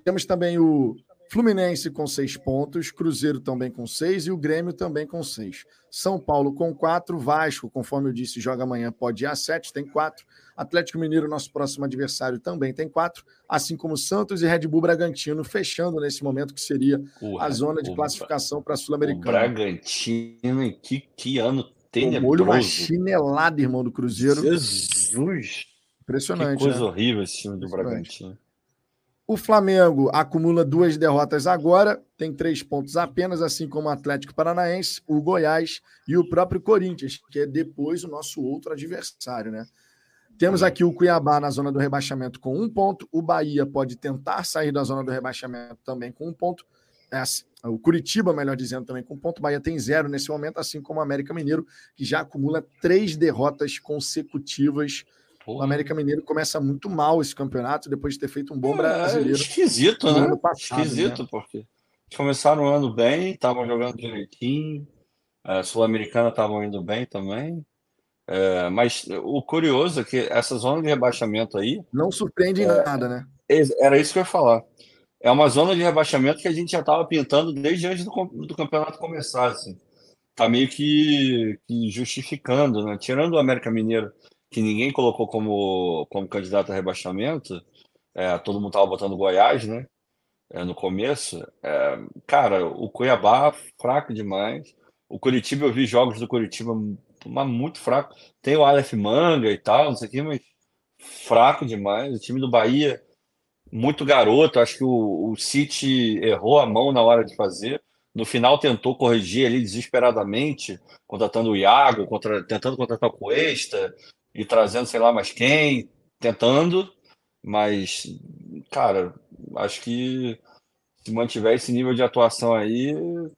Temos também o Fluminense com seis pontos, Cruzeiro também com seis e o Grêmio também com seis. São Paulo com quatro, Vasco, conforme eu disse, joga amanhã, pode ir a sete, tem quatro. Atlético Mineiro, nosso próximo adversário, também tem quatro, assim como Santos e Red Bull Bragantino, fechando nesse momento que seria a zona de classificação para a Sul-Americana. Bragantino, que, que ano tenebroso. Olho uma chinelada, irmão, do Cruzeiro. Jesus! Impressionante. Que coisa né? horrível esse time do Bragantino. O Flamengo acumula duas derrotas agora, tem três pontos apenas, assim como o Atlético Paranaense, o Goiás e o próprio Corinthians, que é depois o nosso outro adversário, né? Temos aqui o Cuiabá na zona do rebaixamento com um ponto, o Bahia pode tentar sair da zona do rebaixamento também com um ponto, é, o Curitiba, melhor dizendo, também com um ponto, o Bahia tem zero nesse momento, assim como o América Mineiro, que já acumula três derrotas consecutivas Porra. O América Mineiro começa muito mal esse campeonato depois de ter feito um bom é, brasileiro. Esquisito, né? Passado, esquisito, né? porque começaram o ano bem, estavam jogando direitinho, a Sul-Americana estavam indo bem também. É, mas o curioso é que essa zona de rebaixamento aí. Não surpreende em é, nada, né? Era isso que eu ia falar. É uma zona de rebaixamento que a gente já estava pintando desde antes do, do campeonato começar. Assim. Tá meio que, que justificando, né? Tirando o América Mineiro que ninguém colocou como, como candidato a rebaixamento, é, todo mundo estava botando Goiás, né? É, no começo. É, cara, o Cuiabá, fraco demais. O Curitiba, eu vi jogos do Curitiba mas muito fraco. Tem o Aleph Manga e tal, não sei o que, mas fraco demais. O time do Bahia, muito garoto. Acho que o, o City errou a mão na hora de fazer. No final tentou corrigir ali desesperadamente, contratando o Iago, contra, tentando contratar o Cuesta, e trazendo sei lá mais quem, tentando, mas, cara, acho que se mantiver esse nível de atuação aí,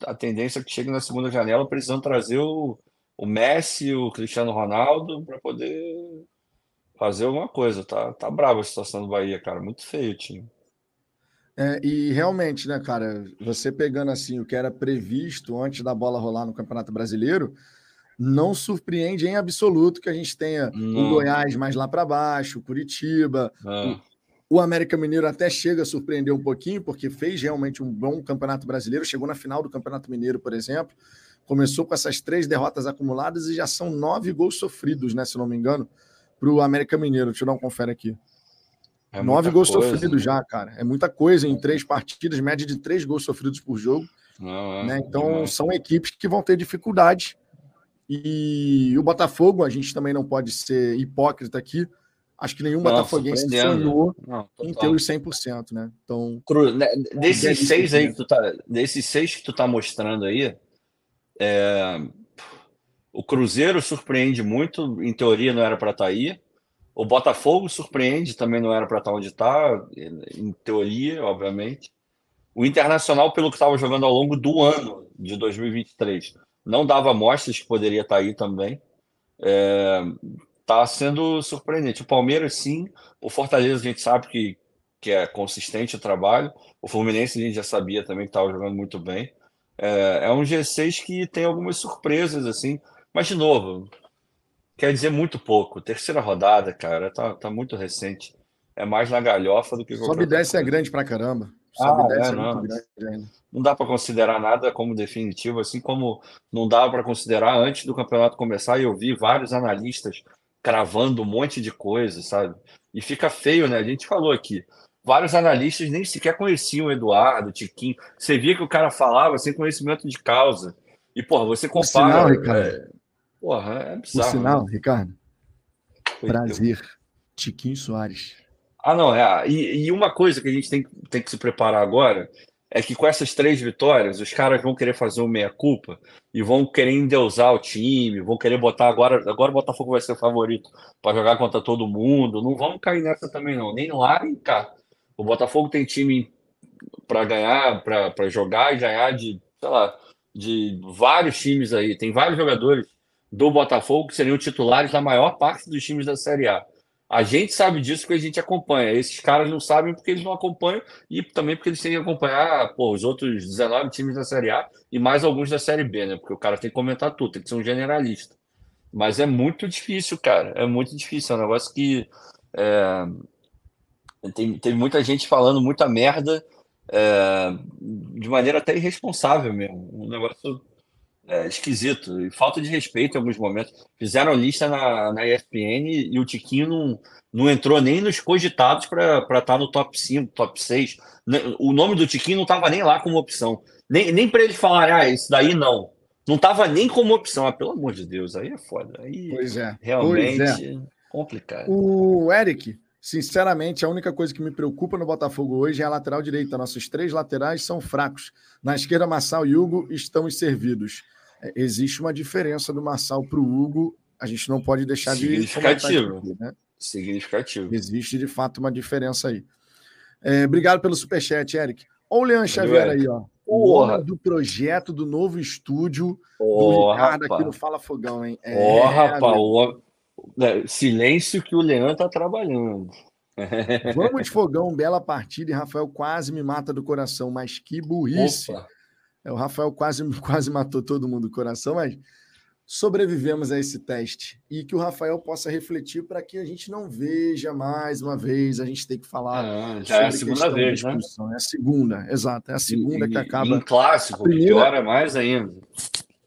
a tendência é que chegue na segunda janela precisando trazer o, o Messi, o Cristiano Ronaldo para poder fazer alguma coisa. Tá, tá brava a situação do Bahia, cara, muito feio o time. É, e realmente, né, cara, você pegando assim o que era previsto antes da bola rolar no Campeonato Brasileiro, não surpreende em absoluto que a gente tenha não. o Goiás mais lá para baixo, o Curitiba, ah. o, o América Mineiro até chega a surpreender um pouquinho, porque fez realmente um bom campeonato brasileiro, chegou na final do Campeonato Mineiro, por exemplo, começou com essas três derrotas acumuladas e já são nove gols sofridos, né, se não me engano, para o América Mineiro. Deixa eu dar um confere aqui. É nove gols coisa, sofridos né? já, cara. É muita coisa em três partidas, média de três gols sofridos por jogo. Não, é, né? Então, demais. são equipes que vão ter dificuldades e o Botafogo, a gente também não pode ser hipócrita aqui. Acho que nenhum não, botafoguense sonhou não, em ter os 100%, né? Então, né, desses seis aí que tu tá, desses seis que tu tá mostrando aí, é, o Cruzeiro surpreende muito, em teoria não era para estar tá aí. O Botafogo surpreende, também não era para estar tá onde está, em teoria, obviamente. O Internacional, pelo que estava jogando ao longo do ano de 2023, não dava amostras que poderia estar aí também. Está é, sendo surpreendente. O Palmeiras, sim. O Fortaleza, a gente sabe que, que é consistente o trabalho. O Fluminense, a gente já sabia também que estava jogando muito bem. É, é, um G6 que tem algumas surpresas, assim. Mas, de novo, quer dizer muito pouco. Terceira rodada, cara, tá, tá muito recente. É mais na galhofa do que Sobe 10 é grande pra caramba. Ah, 10 é, não. grande ainda não dá para considerar nada como definitivo, assim como não dava para considerar antes do campeonato começar. E eu vi vários analistas cravando um monte de coisa, sabe? E fica feio, né? A gente falou aqui. Vários analistas nem sequer conheciam o Eduardo, o Tiquinho. Você via que o cara falava sem conhecimento de causa. E, porra, você compara. sinal, Ricardo. É... Porra, é bizarro. O sinal, né? Ricardo. Prazer. Tiquinho Soares. Ah, não, é. E, e, uma coisa que a gente tem, tem que se preparar agora é que com essas três vitórias, os caras vão querer fazer uma meia-culpa e vão querer endeusar o time, vão querer botar agora. Agora o Botafogo vai ser o favorito para jogar contra todo mundo. Não vamos cair nessa também, não. Nem lá, nem cá. O Botafogo tem time para ganhar, para jogar e ganhar de, sei lá, de vários times aí. Tem vários jogadores do Botafogo que seriam titulares da maior parte dos times da Série A. A gente sabe disso porque a gente acompanha. Esses caras não sabem porque eles não acompanham e também porque eles têm que acompanhar pô, os outros 19 times da Série A e mais alguns da Série B, né? Porque o cara tem que comentar tudo, tem que ser um generalista. Mas é muito difícil, cara. É muito difícil. É um negócio que. É... Tem, tem muita gente falando muita merda é... de maneira até irresponsável mesmo. Um negócio é, esquisito e falta de respeito em alguns momentos. Fizeram lista na, na ESPN e o Tiquinho não, não entrou nem nos cogitados para estar tá no top 5, top 6. O nome do Tiquinho não estava nem lá como opção. Nem, nem para eles falarem, ah, isso daí não. Não estava nem como opção. Ah, pelo amor de Deus, aí é foda. Aí pois é. Realmente pois é. complicado. O Eric, sinceramente, a única coisa que me preocupa no Botafogo hoje é a lateral direita. Nossos três laterais são fracos. Na esquerda, Massal e Hugo estamos servidos existe uma diferença do Marçal para o Hugo, a gente não pode deixar de. Significativo. Aqui, né? Significativo. Existe de fato uma diferença aí. É, obrigado pelo superchat, Eric. Olha o Leandro Xavier aí, ó. O nome do projeto do novo estúdio do Ricardo aqui no Fala Fogão, hein? É, oh, rapaz, o... É, silêncio que o Leandro tá trabalhando. Vamos, Fogão, bela partida e Rafael quase me mata do coração, mas que burrice. Opa. É, o Rafael quase, quase matou todo mundo do coração, mas sobrevivemos a esse teste. E que o Rafael possa refletir para que a gente não veja mais uma vez, a gente tem que falar. É, já é a segunda vez, né? É a segunda, exato. É a segunda e, que acaba. Em clássico, primeira, pior é mais ainda.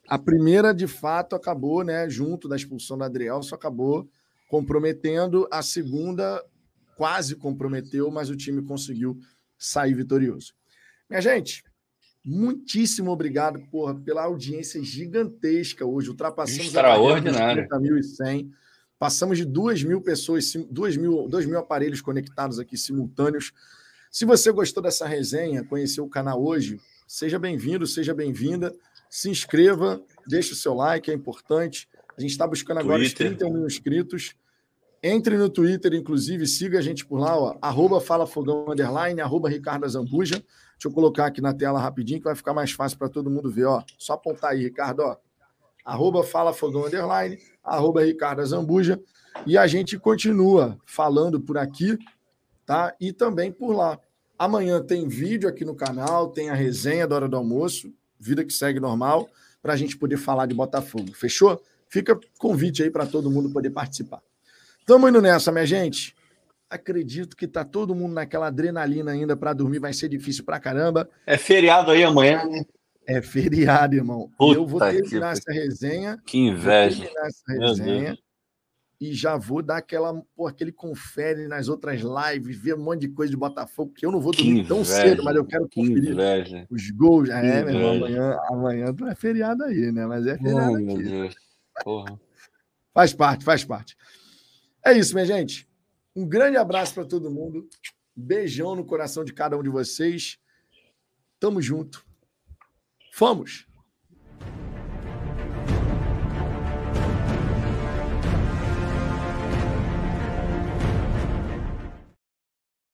A primeira, de fato, acabou, né? Junto da expulsão da Adriel, só acabou comprometendo. A segunda quase comprometeu, mas o time conseguiu sair vitorioso. Minha gente, Muitíssimo obrigado porra, pela audiência gigantesca hoje. Ultrapassamos Extraordinário. 30.100. Passamos de 2 mil pessoas, 2 mil, 2 mil aparelhos conectados aqui simultâneos. Se você gostou dessa resenha, conheceu o canal hoje, seja bem-vindo, seja bem-vinda. Se inscreva, deixe o seu like, é importante. A gente está buscando agora Twitter. os 31 mil inscritos. Entre no Twitter, inclusive, siga a gente por lá, ó, arroba Fala Fogão Underline, arroba Ricardo Zambuja. Deixa eu colocar aqui na tela rapidinho, que vai ficar mais fácil para todo mundo ver. Ó. Só apontar aí, Ricardo. Ó. Arroba Fala Fogão Underline, arroba Ricardo Zambuja. E a gente continua falando por aqui, tá? E também por lá. Amanhã tem vídeo aqui no canal, tem a resenha da hora do almoço, vida que segue normal, para a gente poder falar de Botafogo. Fechou? Fica convite aí para todo mundo poder participar. Tamo indo nessa, minha gente acredito que tá todo mundo naquela adrenalina ainda para dormir, vai ser difícil pra caramba. É feriado aí amanhã, né? É feriado, irmão. Puta eu vou terminar que... essa resenha. Que inveja. Vou terminar essa resenha. E já vou dar aquela, pô, aquele confere nas outras lives, ver um monte de coisa de Botafogo, que eu não vou dormir tão cedo, mas eu quero conferir inveja. os gols. é, meu irmão, amanhã, amanhã é feriado aí, né? Mas é feriado oh, aqui. Faz parte, faz parte. É isso, minha gente. Um grande abraço para todo mundo. Beijão no coração de cada um de vocês. Tamo junto. Vamos!